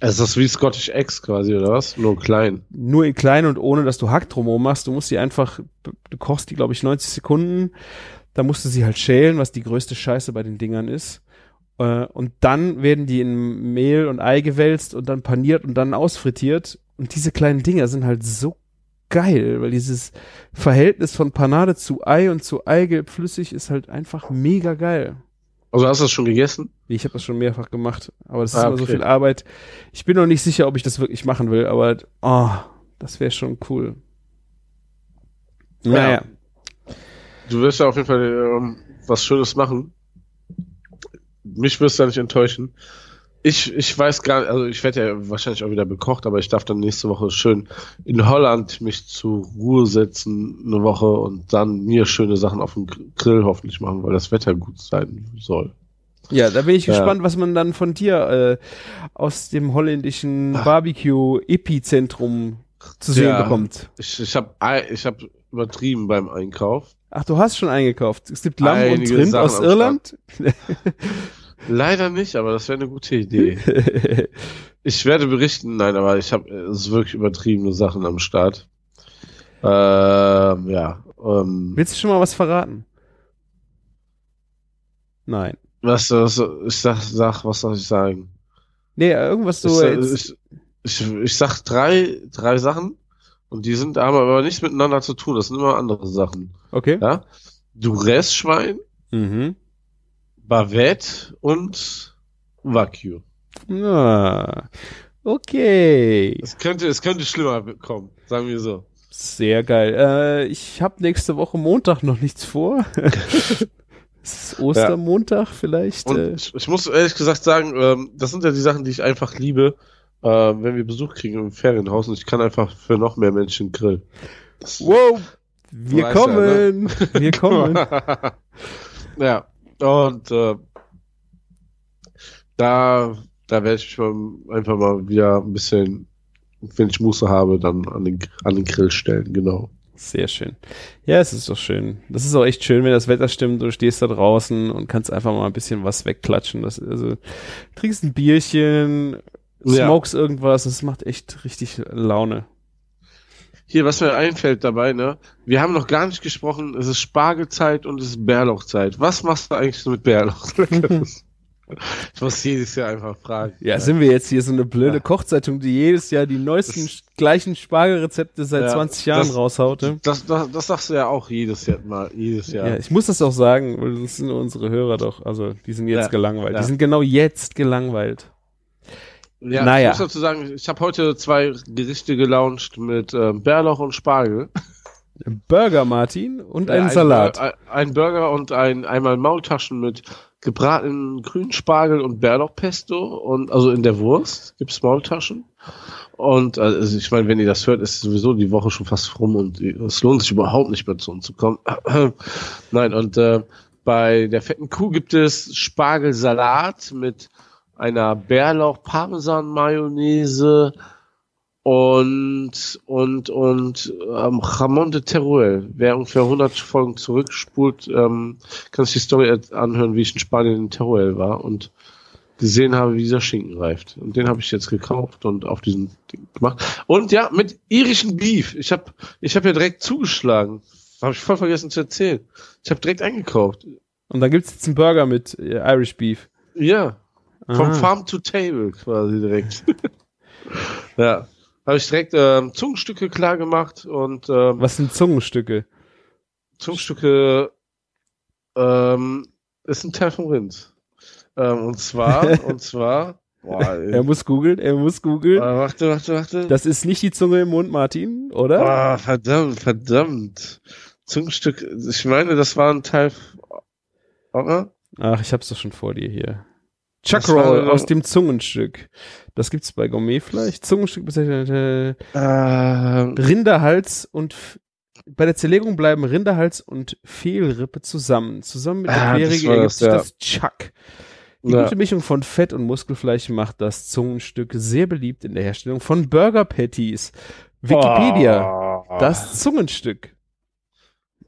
Also das ist wie Scottish Eggs quasi, oder was? Nur klein. Nur in klein und ohne, dass du Hack drumherum machst. Du musst die einfach, du kochst die, glaube ich, 90 Sekunden. Da musst du sie halt schälen, was die größte Scheiße bei den Dingern ist. Äh, Und dann werden die in Mehl und Ei gewälzt und dann paniert und dann ausfrittiert. Und diese kleinen Dinger sind halt so geil, weil dieses Verhältnis von Panade zu Ei und zu Eigelb flüssig ist halt einfach mega geil. Also hast du das schon gegessen? Ich habe das schon mehrfach gemacht, aber das ist Ah, immer so okay. viel Arbeit. Ich bin noch nicht sicher, ob ich das wirklich machen will, aber oh, das wäre schon cool. Ja. Naja. Du wirst ja auf jeden Fall ähm, was Schönes machen. Mich wirst du ja nicht enttäuschen. Ich, ich weiß gar nicht, also ich werde ja wahrscheinlich auch wieder bekocht, aber ich darf dann nächste Woche schön in Holland mich zur Ruhe setzen, eine Woche und dann mir schöne Sachen auf dem Grill hoffentlich machen, weil das Wetter gut sein soll. Ja, da bin ich Ja. gespannt, was man dann von dir äh, aus dem holländischen. Barbecue-Epizentrum zu sehen Ja. bekommt. Ich, ich habe ich hab übertrieben beim Einkauf. Ach, du hast schon eingekauft. Es gibt Lamm Einige und Rind Sachen aus Irland. Leider nicht, aber das wäre eine gute Idee. Ich werde berichten, nein, aber ich habe es ist wirklich übertriebene Sachen am Start. Ähm, ja. Ähm, Willst du schon mal was verraten? Nein. was, was, ich sag, sag, was soll ich sagen? Nee, irgendwas so ich, ich, ich, ich sag drei, drei Sachen und die sind haben aber nichts miteinander zu tun. Das sind immer andere Sachen. Okay. Ja? Duress-Schwein, Mhm. Bavette und Wagyu. Ah, okay. Es könnte, es könnte schlimmer kommen, sagen wir so. Sehr geil. Äh, ich habe nächste Woche Montag noch nichts vor. es ist Ostermontag vielleicht. Und Äh, ich, ich muss ehrlich gesagt sagen, ähm, das sind ja die Sachen, die ich einfach liebe, äh, wenn wir Besuch kriegen im Ferienhaus und ich kann einfach für noch mehr Menschen grillen. Das- wow, wir Weißt ja, kommen. Wir kommen. ja, und äh, da, da werde ich einfach mal wieder ein bisschen, wenn ich Muße habe, dann an den, an den Grill stellen, genau. Sehr schön. Ja, es ist doch schön. Das ist auch echt schön, wenn das Wetter stimmt, du stehst da draußen und kannst einfach mal ein bisschen was wegklatschen. Das, also, trinkst ein Bierchen, Ja. smokes irgendwas, das macht echt richtig Laune. Hier, was mir einfällt dabei, ne? Wir haben noch gar nicht gesprochen, es ist Spargelzeit und es ist Bärlauchzeit. Was machst du eigentlich mit Bärlauch? ich muss jedes Jahr einfach fragen. Ja, sind wir jetzt hier so eine blöde. Kochzeitung, die jedes Jahr die neuesten Das- gleichen Spargelrezepte seit Ja, 20 Jahren das- raushaut. ne? Das, das, das sagst du ja auch jedes Jahr mal, jedes Jahr. Ja, ich muss das auch sagen, weil das sind unsere Hörer doch, also die sind jetzt Ja, gelangweilt. ja. Die sind genau jetzt gelangweilt. Ja, Naja. ich muss dazu sagen, ich habe heute zwei Gerichte gelauncht mit ähm, Bärlauch und Spargel. Burger, Martin, und Äh, einen Salat. Ein, ein Burger und ein einmal Maultaschen mit gebratenen grünen Spargel und Bärlauchpesto und also in der Wurst gibt's Maultaschen. Und also ich meine, wenn ihr das hört, ist sowieso die Woche schon fast rum und es lohnt sich überhaupt nicht mehr zu uns zu kommen. Nein, und äh, bei der fetten Kuh gibt es Spargelsalat mit einer Bärlauch-Parmesan-Mayonnaise und und und ähm, Ramon de Teruel. Wer ungefähr 100 Folgen zurückspult, ähm, kann sich die Story anhören, wie ich in Spanien in Teruel war und gesehen habe, wie dieser Schinken reift. Und den habe ich jetzt gekauft und auf diesen Ding gemacht. Und ja, mit irischen Beef. Ich habe ich habe ja direkt zugeschlagen. Habe ich voll vergessen zu erzählen. Ich habe direkt eingekauft. Und dann gibt's jetzt einen Burger mit äh, Irish Beef. Ja, vom Ah. Farm to Table quasi direkt. ja, habe ich direkt ähm, Zungenstücke klar gemacht und ähm, Was sind Zungenstücke? Zungenstücke ähm, ist ein Teil vom Rind. Ähm, und zwar, und zwar, boah, Er muss googeln, er muss googeln. äh, warte, warte, warte. Das ist nicht die Zunge im Mund, Martin, oder? Ah, verdammt, verdammt. Zungenstück, ich meine, das war ein Teil, oder? Ach, ich hab's doch schon vor dir hier. Das Chuckroll aus dem Zungenstück. Das gibt's bei Gourmetfleisch. Zungenstück bezeichnet äh, Ähm, Rinderhals und bei der Zerlegung bleiben Rinderhals und Fehlrippe zusammen. Zusammen mit der Ah, das Querige ergibt das, sich ja. das Chuck. Die Ja. gute Mischung von Fett und Muskelfleisch macht das Zungenstück sehr beliebt in der Herstellung von Burger Patties. Wikipedia. Oh. Das Zungenstück.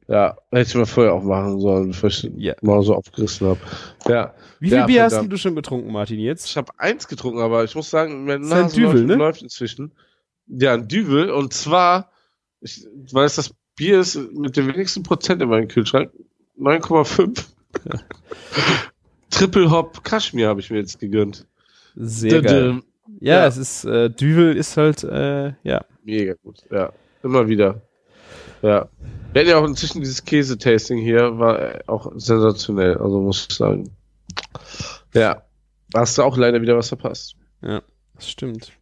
Ja, hätte ich mal vorher auch machen sollen, bevor ich Ja. mal so aufgerissen habe. Ja, Wie viel Ja, Bier hast verdammt. du schon getrunken, Martin, jetzt? ich habe eins getrunken, aber ich muss sagen, meine ist ein Nase Düvel, läuft, ne? läuft inzwischen. Ja, ein Düvel. Und zwar, ich, weil es das Bier ist mit dem wenigsten Prozent in meinem Kühlschrank, 9,5. Triple Hop Kaschmir habe ich mir jetzt gegönnt. Sehr Dö, geil. Ja, Ja. es ist, äh, Düvel ist halt, äh, ja. Mega gut, ja. Immer wieder. Ja. Wir hatten ja auch inzwischen dieses Käse-Tasting hier, war auch sensationell, also muss ich sagen. Ja. Hast du auch leider wieder was verpasst. Das stimmt.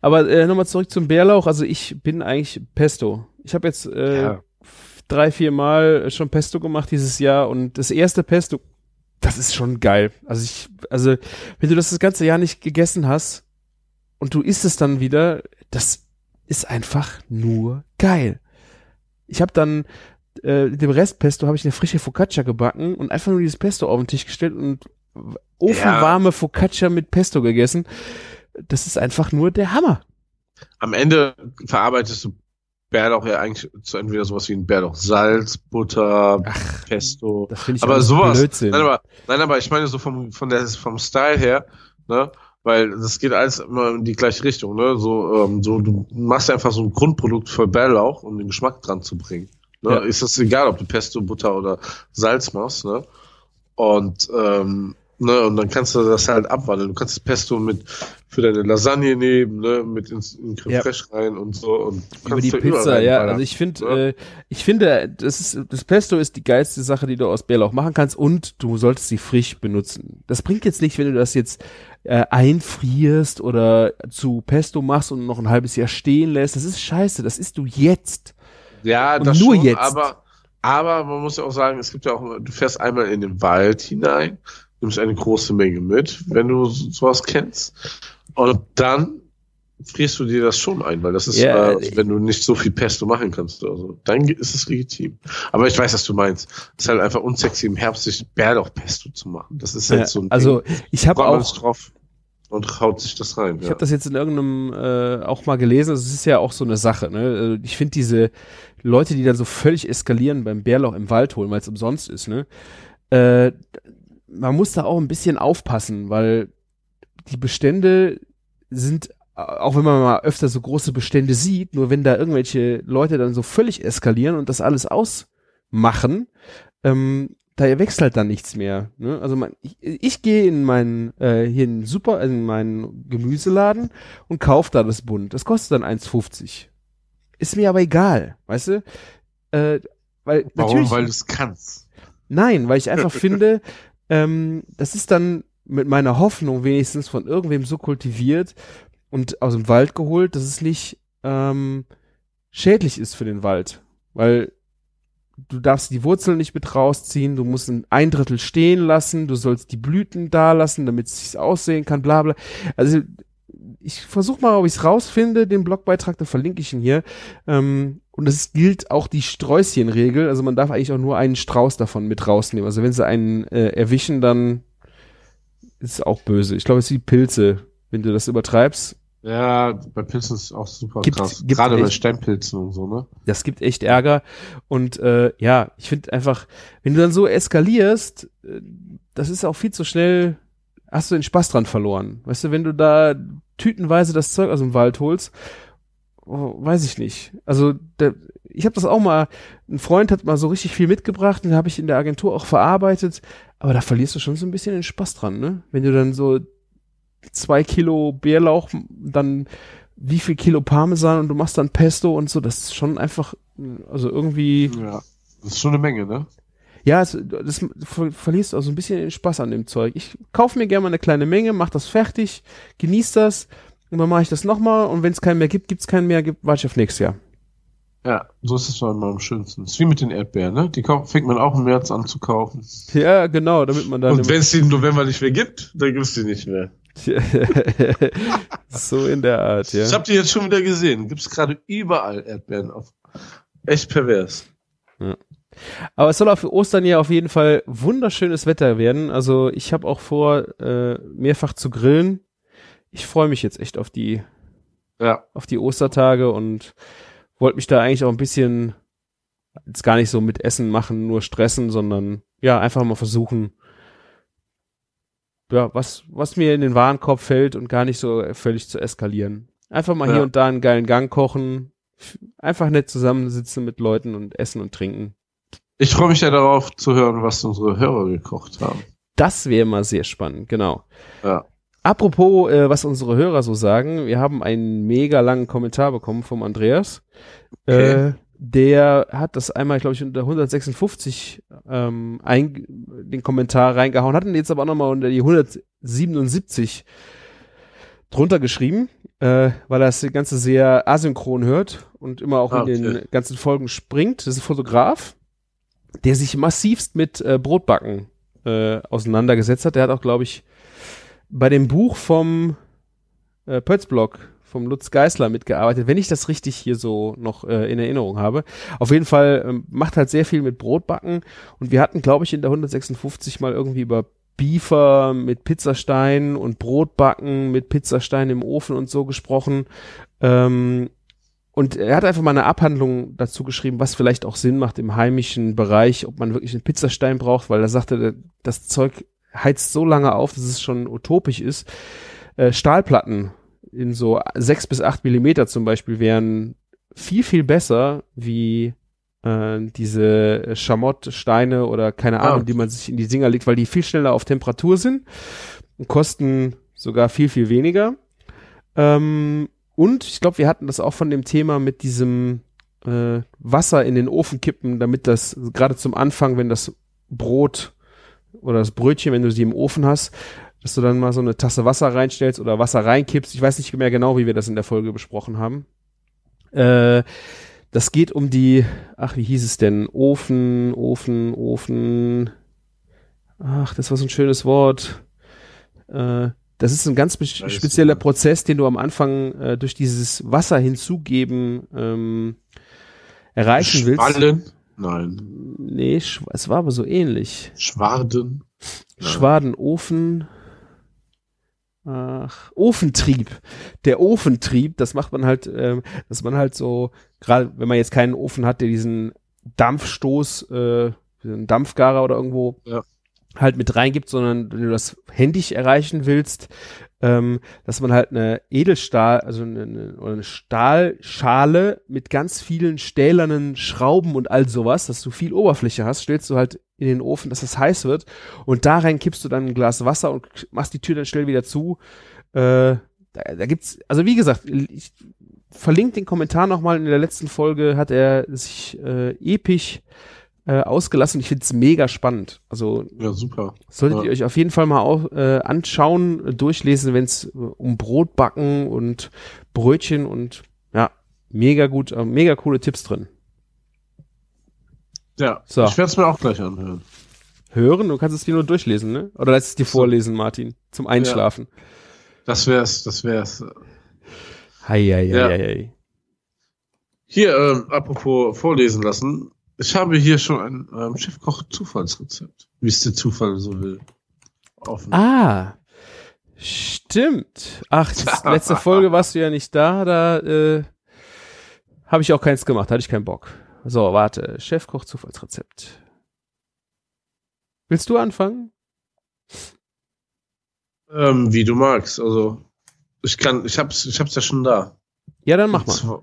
Aber äh, nochmal zurück zum Bärlauch. Also ich bin eigentlich Pesto. Ich habe jetzt äh, Ja. drei, vier Mal schon Pesto gemacht dieses Jahr und das erste Pesto, das ist schon geil. Also ich, also wenn du das das ganze Jahr nicht gegessen hast und du isst es dann wieder, das ist einfach nur geil. Ich habe dann äh, dem Rest Pesto habe ich eine frische Focaccia gebacken und einfach nur dieses Pesto auf den Tisch gestellt und ofenwarme Focaccia mit Pesto gegessen. Das ist einfach nur der Hammer. Am Ende verarbeitest du Bärlauch ja eigentlich zu entweder sowas wie ein Bärlauch Salz, Butter, Ach, Pesto. Das finde ich aber sowas. Blödsinn. Nein aber, nein, aber ich meine so vom, von der, vom Style her, ne? Weil das geht alles immer in die gleiche Richtung, ne? So, ähm, so du machst einfach so ein Grundprodukt für Bärlauch, um den Geschmack dran zu bringen. Ne? Ja. Ist das egal, ob du Pesto, Butter oder Salz machst, ne? Und ähm, ne, und dann kannst du das halt abwandeln. Du kannst das Pesto mit für deine Lasagne nehmen, ne, mit ins in Creme Ja. Fraiche rein und so und Über die Pizza, ja. reinballern. Also ich finde, Ja. äh, ich finde, das ist, das Pesto ist die geilste Sache, die du aus Bärlauch machen kannst und du solltest sie frisch benutzen. Das bringt jetzt nicht, wenn du das jetzt äh, einfrierst oder zu Pesto machst und noch ein halbes Jahr stehen lässt. Das ist scheiße. Das isst du jetzt. Ja, Und das nur schon, jetzt. aber aber man muss ja auch sagen, es gibt ja auch, du fährst einmal in den Wald hinein, nimmst eine große Menge mit, wenn du so- sowas kennst, und dann frierst du dir das schon ein, weil das ist, Ja, äh, wenn du nicht so viel Pesto machen kannst, also, dann ist es legitim. Aber ich weiß, was du meinst. Es ist halt einfach unsexy im Herbst sich Bärlauch-Pesto zu machen. Das ist halt Ja, so ein also Ding. ich habe auch, drauf und haut sich das rein. ich ja. habe das jetzt in irgendeinem äh, auch mal gelesen. Es ist ja auch so eine Sache. Ne? Äh, Ich finde diese Leute, die dann so völlig eskalieren beim Bärlauch im Wald holen, weil es umsonst ist. Ne? Äh, man muss da auch ein bisschen aufpassen, weil die Bestände sind, auch wenn man mal öfter so große Bestände sieht, nur wenn da irgendwelche Leute dann so völlig eskalieren und das alles ausmachen, ähm, da wächst halt dann nichts mehr. Ne? Also man, ich, ich gehe in meinen äh, hier in Super, in meinen Gemüseladen und kaufe da das Bund. Das kostet dann 1,50. Ist mir aber egal, weißt du? Äh, weil Warum? natürlich, Weil du es kannst. Nein, weil ich einfach finde, ähm, das ist dann mit meiner Hoffnung wenigstens von irgendwem so kultiviert und aus dem Wald geholt, dass es nicht ähm, schädlich ist für den Wald. Weil du darfst die Wurzeln nicht mit rausziehen, du musst ein, Drittel stehen lassen, du sollst die Blüten da lassen, damit es sich aussehen kann, bla bla. Also ich versuche mal, ob ich es rausfinde, den Blogbeitrag, da verlinke ich ihn hier. Ähm, und es gilt auch die Sträußchenregel, also man darf eigentlich auch nur einen Strauß davon mit rausnehmen. Also wenn sie einen äh, erwischen, dann ist es auch böse. Ich glaube, es ist wie Pilze. Wenn du das übertreibst, Ja, bei Pilzen ist es auch super Gibt- krass. gibt Gerade bei echt- Steinpilzen und so, ne? das gibt echt Ärger. Und äh, ja, ich finde einfach, wenn du dann so eskalierst, äh, das ist auch viel zu schnell, hast du den Spaß dran verloren. Weißt du, wenn du da tütenweise das Zeug aus dem Wald holst, oh, weiß ich nicht. Also der, ich habe das auch mal, ein Freund hat mal so richtig viel mitgebracht, den habe ich in der Agentur auch verarbeitet, aber da verlierst du schon so ein bisschen den Spaß dran, ne? Wenn du dann so zwei Kilo Bärlauch, dann wie viel Kilo Parmesan und du machst dann Pesto und so, das ist schon einfach, also irgendwie, Ja. Das ist schon eine Menge, ne? ja, es, das ver verlierst auch so ein bisschen den Spaß an dem Zeug. Ich kaufe mir gerne mal eine kleine Menge, mach das fertig, genieß das und dann mache ich das nochmal und wenn es keinen mehr gibt, gibt's keinen mehr, gibt, warte ich auf nächstes Jahr. Ja, so ist es doch immer am schönsten. ist wie mit den Erdbeeren, ne? Die fängt man auch im März an zu kaufen. Ja, genau, damit man dann Und wenn es die im November nicht mehr gibt, dann gibt es die nicht mehr. so in der Art, ja. Ich habe die jetzt schon wieder gesehen. Gibt es gerade überall Erdbeeren auf. Echt pervers. Aber es soll auch für Ostern ja auf jeden Fall wunderschönes Wetter werden. Also ich habe auch vor, äh, mehrfach zu grillen. Ich freue mich jetzt echt auf die, Ja. auf die Ostertage und wollte mich da eigentlich auch ein bisschen jetzt gar nicht so mit Essen machen, nur stressen, sondern ja, einfach mal versuchen, ja, was, was mir in den Warenkorb fällt und gar nicht so völlig zu eskalieren. Einfach mal Ja. hier und da einen geilen Gang kochen, einfach nett zusammensitzen mit Leuten und essen und trinken. Ich freue mich ja darauf zu hören, was unsere Hörer gekocht haben. Das wäre mal sehr spannend, genau. Ja. Apropos, äh, was unsere Hörer so sagen, wir haben einen mega langen Kommentar bekommen vom Andreas. Okay. Äh, der hat das einmal, glaube ich, unter 156 ähm, ein, den Kommentar reingehauen, hat ihn jetzt aber auch nochmal unter die 177 drunter geschrieben, äh, weil er das Ganze sehr asynchron hört und immer auch Ah, in den okay. ganzen Folgen springt. Das ist ein Fotograf, der sich massivst mit äh, Brotbacken äh, auseinandergesetzt hat. Der hat auch, glaube ich, bei dem Buch vom äh, Pötzblock vom Lutz Geißler mitgearbeitet, wenn ich das richtig hier so noch äh, in Erinnerung habe. Auf jeden Fall ähm, macht halt sehr viel mit Brotbacken und wir hatten, glaube ich, in der 156 mal irgendwie über Beefer mit Pizzastein und Brotbacken mit Pizzastein im Ofen und so gesprochen. Ähm, und er hat einfach mal eine Abhandlung dazu geschrieben, was vielleicht auch Sinn macht im heimischen Bereich, ob man wirklich einen Pizzastein braucht, weil er sagte, das Zeug heizt so lange auf, dass es schon utopisch ist. Äh, Stahlplatten in so sechs bis acht Millimeter zum Beispiel wären viel, viel besser wie äh, diese Schamottsteine oder keine Ahnung, ah. die man sich in die Dinger legt, weil die viel schneller auf Temperatur sind und kosten sogar viel, viel weniger. Ähm, und ich glaube, wir hatten das auch von dem Thema mit diesem äh, Wasser in den Ofen kippen, damit das gerade zum Anfang, wenn das Brot oder das Brötchen, wenn du sie im Ofen hast, dass du dann mal so eine Tasse Wasser reinstellst oder Wasser reinkippst. Ich weiß nicht mehr genau, wie wir das in der Folge besprochen haben. Äh, das geht um die, ach, wie hieß es denn? Ofen, Ofen, Ofen. Ach, das war so ein schönes Wort. Äh, das ist ein ganz spezieller Prozess, den du am Anfang äh, durch dieses Wasser hinzugeben ähm, erreichen willst. Schwallen? Nein. Nee, es war aber so ähnlich. Schwaden? Nein. Schwadenofen. Ach, Ofentrieb. Der Ofentrieb, das macht man halt, ähm, dass man halt so, gerade wenn man jetzt keinen Ofen hat, der diesen Dampfstoß, äh, einen Dampfgarer oder irgendwo ja. halt mit reingibt, sondern wenn du das händisch erreichen willst, ähm, dass man halt eine Edelstahl, also eine, eine, eine Stahlschale mit ganz vielen stählernen Schrauben und all sowas, dass du viel Oberfläche hast, stellst du halt in den Ofen, dass es heiß wird und da rein kippst du dann ein Glas Wasser und machst die Tür dann schnell wieder zu. Äh, da, da gibt's, also wie gesagt, ich verlinke den Kommentar nochmal. In der letzten Folge hat er sich äh, episch äh, ausgelassen. Ich finde es mega spannend. Also ja, super. Solltet ja. ihr euch auf jeden Fall mal auch, äh, anschauen, durchlesen, wenn es um Brot backen und Brötchen und ja, mega gut, äh, mega coole Tipps drin. Ja, so. ich werde es mir auch gleich anhören. Hören? Du kannst es dir nur durchlesen, ne? Oder lässt es dir so. vorlesen, Martin, zum Einschlafen. Ja. Das wär's, das wär's. Hei, hei, ja. hei, hei. Hier, ähm, apropos vorlesen lassen. Ich habe hier schon ein ähm, Chefkoch-Zufallsrezept, wie es der Zufall so will. Offen. Ah, stimmt. Ach, letzte Folge warst du ja nicht da, da äh, habe ich auch keins gemacht, hatte ich keinen Bock. So, warte, Chefkoch-Zufallsrezept. Willst du anfangen? Ähm, wie du magst. Also, ich kann, ich hab's, ich hab's ja schon da. Ja, dann mach mal.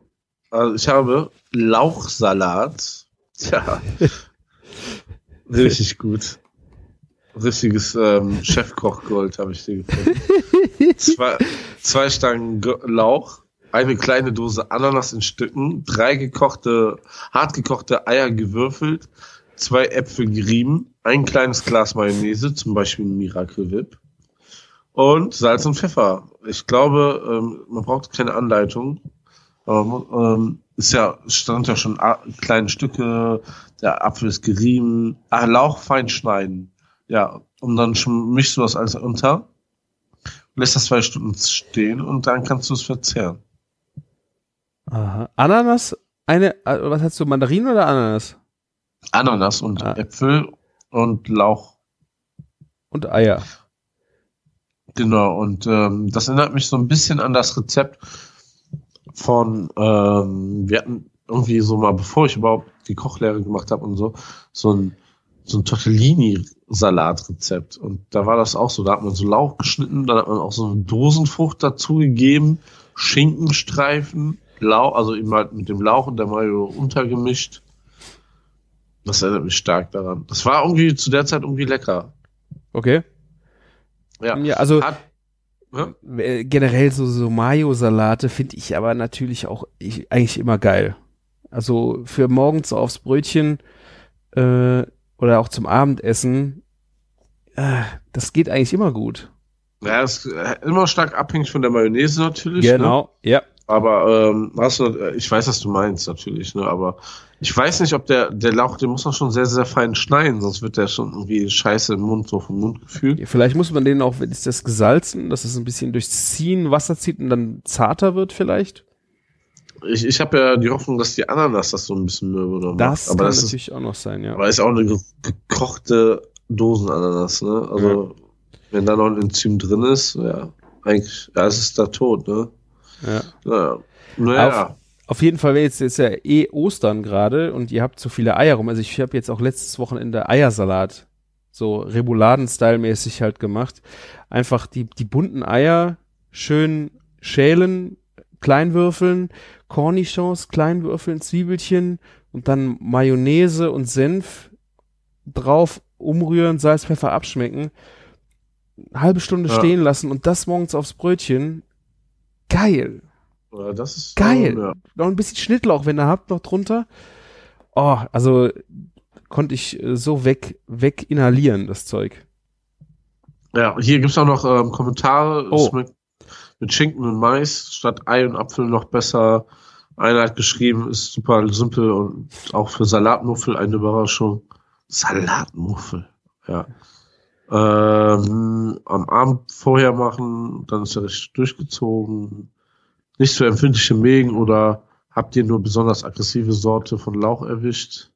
Also ich habe Lauchsalat Tja. Richtig gut. Richtiges ähm, Chefkochgold habe ich dir gefunden. zwei, zwei Stangen Lauch, eine kleine Dose Ananas in Stücken, drei gekochte, hart gekochte Eier gewürfelt, zwei Äpfel gerieben, ein kleines Glas Mayonnaise, zum Beispiel Miracle Whip, und Salz und Pfeffer. Ich glaube, ähm, man braucht keine Anleitung. Aber, ähm, ist ja, stand ja schon kleine Stücke, der Apfel ist gerieben, ah, Lauch fein schneiden. Ja, und dann mischst du das alles unter, lässt das zwei Stunden stehen und dann kannst du es verzehren. Aha. Ananas, eine, äh, was hast du, Mandarinen oder Ananas? Ananas und ah. Äpfel und Lauch. Und Eier. Genau, und ähm, das erinnert mich so ein bisschen an das Rezept von, ähm, wir hatten irgendwie so mal, bevor ich überhaupt die Kochlehre gemacht habe und so, so ein, so ein Tortellini-Salatrezept. Und da war das auch so, da hat man so Lauch geschnitten, dann hat man auch so eine Dosenfrucht dazu gegeben, Schinkenstreifen, Lauch, also eben halt mit dem Lauch und der Mayo untergemischt. Das erinnert mich stark daran. Das war irgendwie zu der Zeit irgendwie lecker. Okay. Ja, ja also hat, ja? Äh, generell so, so Mayo-Salate finde ich aber natürlich auch ich, eigentlich immer geil. Also für morgens aufs Brötchen äh, oder auch zum Abendessen, äh, das geht eigentlich immer gut. Ja, ist äh, immer stark abhängig von der Mayonnaise natürlich. Ne? Genau, ne? ja. Aber ähm, hast du, äh, ich weiß, was du meinst natürlich, ne? Aber ich weiß nicht, ob der der Lauch, den muss man schon sehr sehr fein schneiden, sonst wird der schon irgendwie scheiße im Mund so vom Mund gefühlt. Vielleicht muss man den auch, wenn ist das gesalzen, dass es ein bisschen durchs Ziehen Wasser zieht und dann zarter wird vielleicht. Ich, ich habe ja die Hoffnung, dass die Ananas das so ein bisschen mürbe Das macht. Aber kann das ist, natürlich auch noch sein, ja. aber ist auch eine ge- gekochte Dosenananas, ne? Also wenn da noch ein Enzym drin ist, ja, eigentlich, ja, es ist da tot, ne? ja. Naja. Naja. Auf jeden Fall wäre jetzt, jetzt ja eh Ostern gerade und ihr habt so viele Eier rum. Also ich habe jetzt auch letztes Wochenende Eiersalat, so Remouladen-Style-mäßig halt gemacht. Einfach die, die bunten Eier schön schälen, kleinwürfeln, Cornichons, kleinwürfeln, Zwiebelchen und dann Mayonnaise und Senf drauf, umrühren, Salz, Pfeffer abschmecken, halbe Stunde Ja. stehen lassen und das morgens aufs Brötchen. Geil. Das ist Geil. Ja. Noch ein bisschen Schnittlauch, wenn ihr habt, noch drunter. Oh, also konnte ich äh, so weg, weg inhalieren, das Zeug. Ja, hier gibt's auch noch ähm, Kommentare Oh. Es mit, mit Schinken und Mais statt Ei und Apfel noch besser. Einer hat geschrieben, ist super simpel und auch für Salatmuffel eine Überraschung. Salatmuffel, ja. Ähm, am Abend vorher machen, dann ist er richtig durchgezogen. Nicht so empfindliche Mägen oder habt ihr nur besonders aggressive Sorte von Lauch erwischt?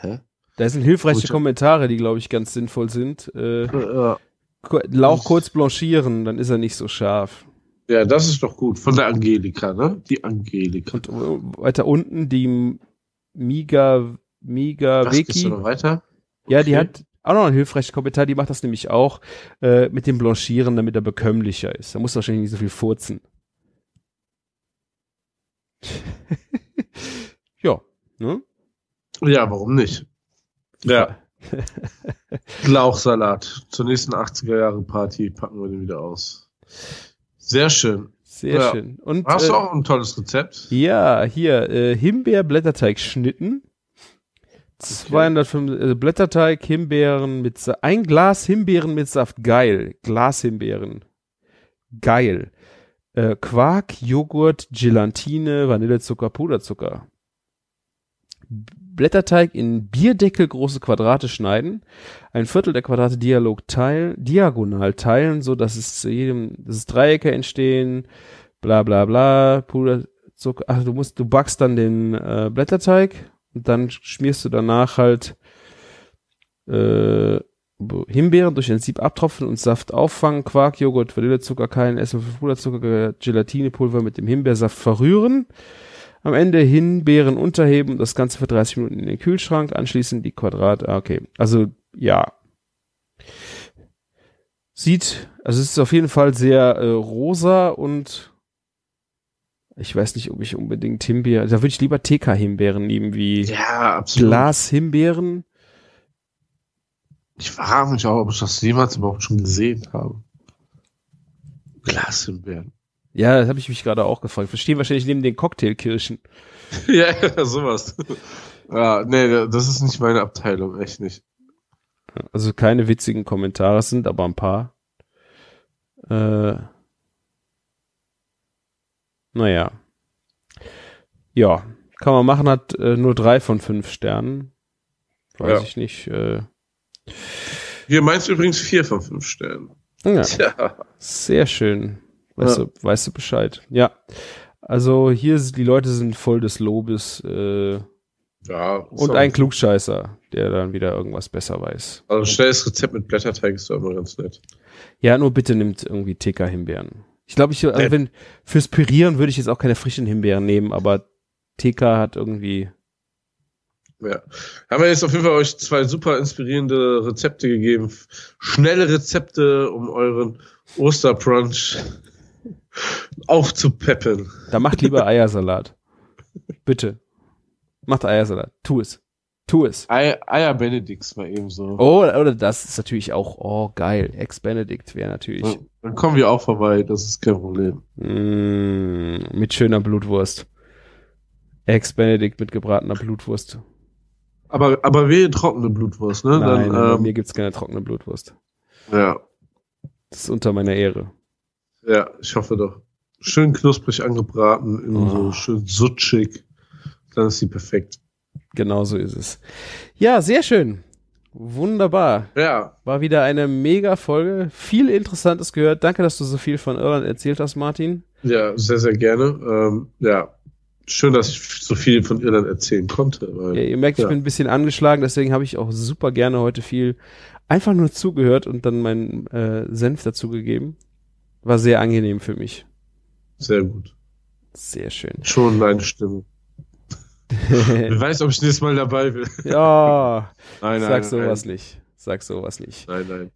Hä? Da sind hilfreiche Gute- Kommentare, die, glaube ich, ganz sinnvoll sind. Äh, Ja. Lauch kurz blanchieren, dann ist er nicht so scharf. Ja, das ist doch gut. Von der Angelika, ne? Die Angelika. Und äh, weiter unten die Miga, Miga Was, gehst du Weki. noch weiter? Ja, die Okay. hat auch noch einen hilfreichen Kommentar, die macht das nämlich auch äh, mit dem Blanchieren, damit er bekömmlicher ist. Da muss wahrscheinlich nicht so viel furzen. ja, ne? Ja, warum nicht? Ja. Lauchsalat. Zur nächsten 80er Jahre Party packen wir den wieder aus. Sehr schön. Sehr Ja. schön. Und Hast äh, du auch ein tolles Rezept? Ja, hier, äh, Himbeer-Blätterteig schnitten. 205 äh, Blätterteig, Himbeeren mit Sa ein Glas Himbeeren mit Saft, geil. Glas Himbeeren. Geil. Äh, Quark, Joghurt, Gelatine, Vanillezucker, Puderzucker. Blätterteig in Bierdeckel große Quadrate schneiden, ein Viertel der Quadrate Dialog teilen, diagonal teilen, so dass es zu jedem, dass es Dreiecke entstehen, bla bla bla, Puderzucker, ach, du musst, du backst dann den äh, Blätterteig und dann schmierst du danach halt äh, Himbeeren durch ein Sieb abtropfen und Saft auffangen, Quark, Joghurt, Vanillezucker, keinen Esslöffel Puderzucker, Gelatinepulver mit dem Himbeersaft verrühren. Am Ende Himbeeren unterheben, das Ganze für 30 Minuten in den Kühlschrank, anschließend die Quadrat, ah, okay. Also, ja. Sieht, also es ist auf jeden Fall sehr äh, rosa und ich weiß nicht, ob ich unbedingt Himbeeren, da würde ich lieber TK-Himbeeren nehmen, wie Ja. Glas-Himbeeren. Ich frage mich auch, ob ich das jemals überhaupt schon gesehen habe. Glashimbeeren. Ja, das habe ich mich gerade auch gefragt. Verstehen wahrscheinlich neben den Cocktailkirschen. ja, ja, sowas. Ja, nee, das ist nicht meine Abteilung, echt nicht. Also keine witzigen Kommentare es sind, aber ein paar. Äh, naja. Ja, kann man machen, hat äh, nur drei von fünf Sternen. Weiß Ja. ich nicht. Äh, Hier meinst du übrigens vier von fünf Sternen. ja, Tja. sehr schön. Weißt, Ja. du, weißt du Bescheid? Ja. Also hier sind die Leute sind voll des Lobes äh, Ja. und ein Klugscheißer, der dann wieder irgendwas besser weiß. Also schnelles Rezept mit Blätterteig ist doch immer ganz nett. Ja, nur bitte nimmt irgendwie TK-Himbeeren. Ich glaube, ich, also wenn, fürs Pürieren würde ich jetzt auch keine frischen Himbeeren nehmen, aber TK hat irgendwie, Ja. Haben wir jetzt auf jeden Fall euch zwei super inspirierende Rezepte gegeben. Schnelle Rezepte, um euren Osterbrunch aufzupeppen. da macht lieber Eiersalat. Bitte. Macht Eiersalat. Tu es. Tu es. Ei, Eier Benedicts mal eben so. Oh, oder das ist natürlich auch, oh, geil. Ex-Benedict wäre natürlich, Ja, Dann kommen wir auch vorbei, das ist kein Problem. mm, mit schöner Blutwurst. Ex-Benedict mit gebratener Blutwurst. Aber, aber wehe trockene Blutwurst, ne? Nein, bei Dann, mir ähm, gibt's keine trockene Blutwurst. ja, Das ist unter meiner Ehre. ja, ich hoffe doch. Schön knusprig angebraten, in Oh. so schön sutschig. Dann ist sie perfekt. Genau so ist es. Ja, sehr schön. Wunderbar. Ja, War wieder eine mega Folge. Viel Interessantes gehört. Danke, dass du so viel von Irland erzählt hast, Martin. ja, sehr, sehr gerne. Ähm, ja, schön, dass ich so viel von Irland erzählen konnte. Weil, Ja, ihr merkt, ich Ja. bin ein bisschen angeschlagen, deswegen habe ich auch super gerne heute viel einfach nur zugehört und dann meinen äh, Senf dazugegeben. War sehr angenehm für mich. Sehr gut. Sehr schön. Schon eine Stimme. Wer weiß, ob ich nächstes Mal dabei bin. ja, Nein, sag nein, sowas nein. nicht. Sag sowas nicht. Nein, nein.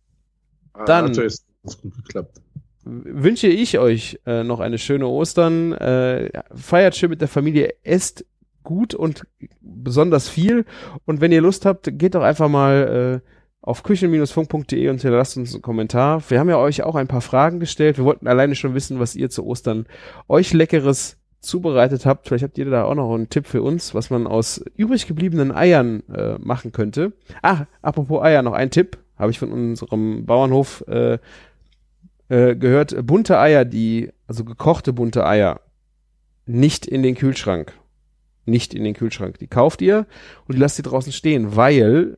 Ah, Dann- Hat jetzt ganz gut geklappt. Wünsche ich euch äh, noch eine schöne Ostern. Äh, feiert schön mit der Familie, esst gut und besonders viel. Und wenn ihr Lust habt, geht doch einfach mal äh, auf küchen-funk.de und hinterlasst uns einen Kommentar. Wir haben ja euch auch ein paar Fragen gestellt. Wir wollten alleine schon wissen, was ihr zu Ostern euch Leckeres zubereitet habt. Vielleicht habt ihr da auch noch einen Tipp für uns, was man aus übrig gebliebenen Eiern äh, machen könnte. Ah, apropos Eier, noch ein Tipp. Habe ich von unserem Bauernhof äh, äh, gehört, bunte Eier, die, also gekochte bunte Eier, nicht in den Kühlschrank. Nicht in den Kühlschrank. Die kauft ihr und die lasst sie draußen stehen, weil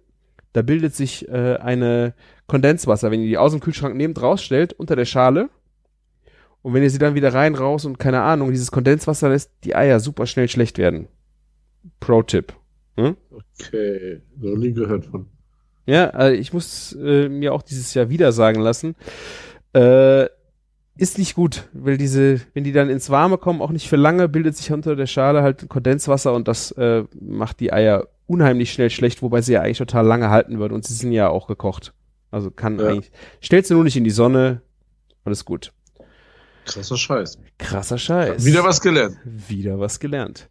da bildet sich äh, eine Kondenswasser, wenn ihr die aus dem Kühlschrank nehmt, rausstellt, unter der Schale. Und wenn ihr sie dann wieder rein, raus und keine Ahnung, dieses Kondenswasser lässt die Eier super schnell schlecht werden. Pro-Tipp. Okay, noch nie gehört von. Ja, also ich muss äh, mir auch dieses Jahr wieder sagen lassen, äh, ist nicht gut, weil diese, wenn die dann ins Warme kommen, auch nicht für lange, bildet sich unter der Schale halt Kondenswasser und das äh, macht die Eier unheimlich schnell schlecht, wobei sie ja eigentlich total lange halten würden und sie sind ja auch gekocht. Also kann Ja. eigentlich, stellt sie nur nicht in die Sonne, alles gut. Krasser Scheiß. Krasser Scheiß. Wieder was gelernt. Wieder was gelernt.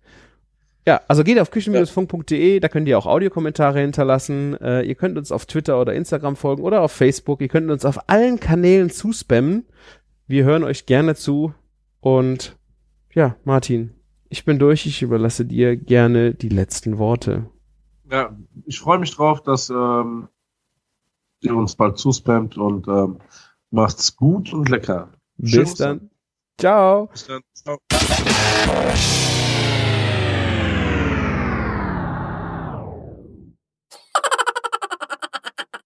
Ja, also geht auf küchen-funk.de, da könnt ihr auch Audiokommentare hinterlassen. Äh, ihr könnt uns auf Twitter oder Instagram folgen oder auf Facebook. Ihr könnt uns auf allen Kanälen zuspammen. Wir hören euch gerne zu. Und ja, Martin, ich bin durch. Ich überlasse dir gerne die letzten Worte. Ja, ich freue mich drauf, dass ähm, ihr uns bald zuspammt und ähm, macht's gut und lecker. Schönen Bis dann. Ciao. Bis dann. Ciao.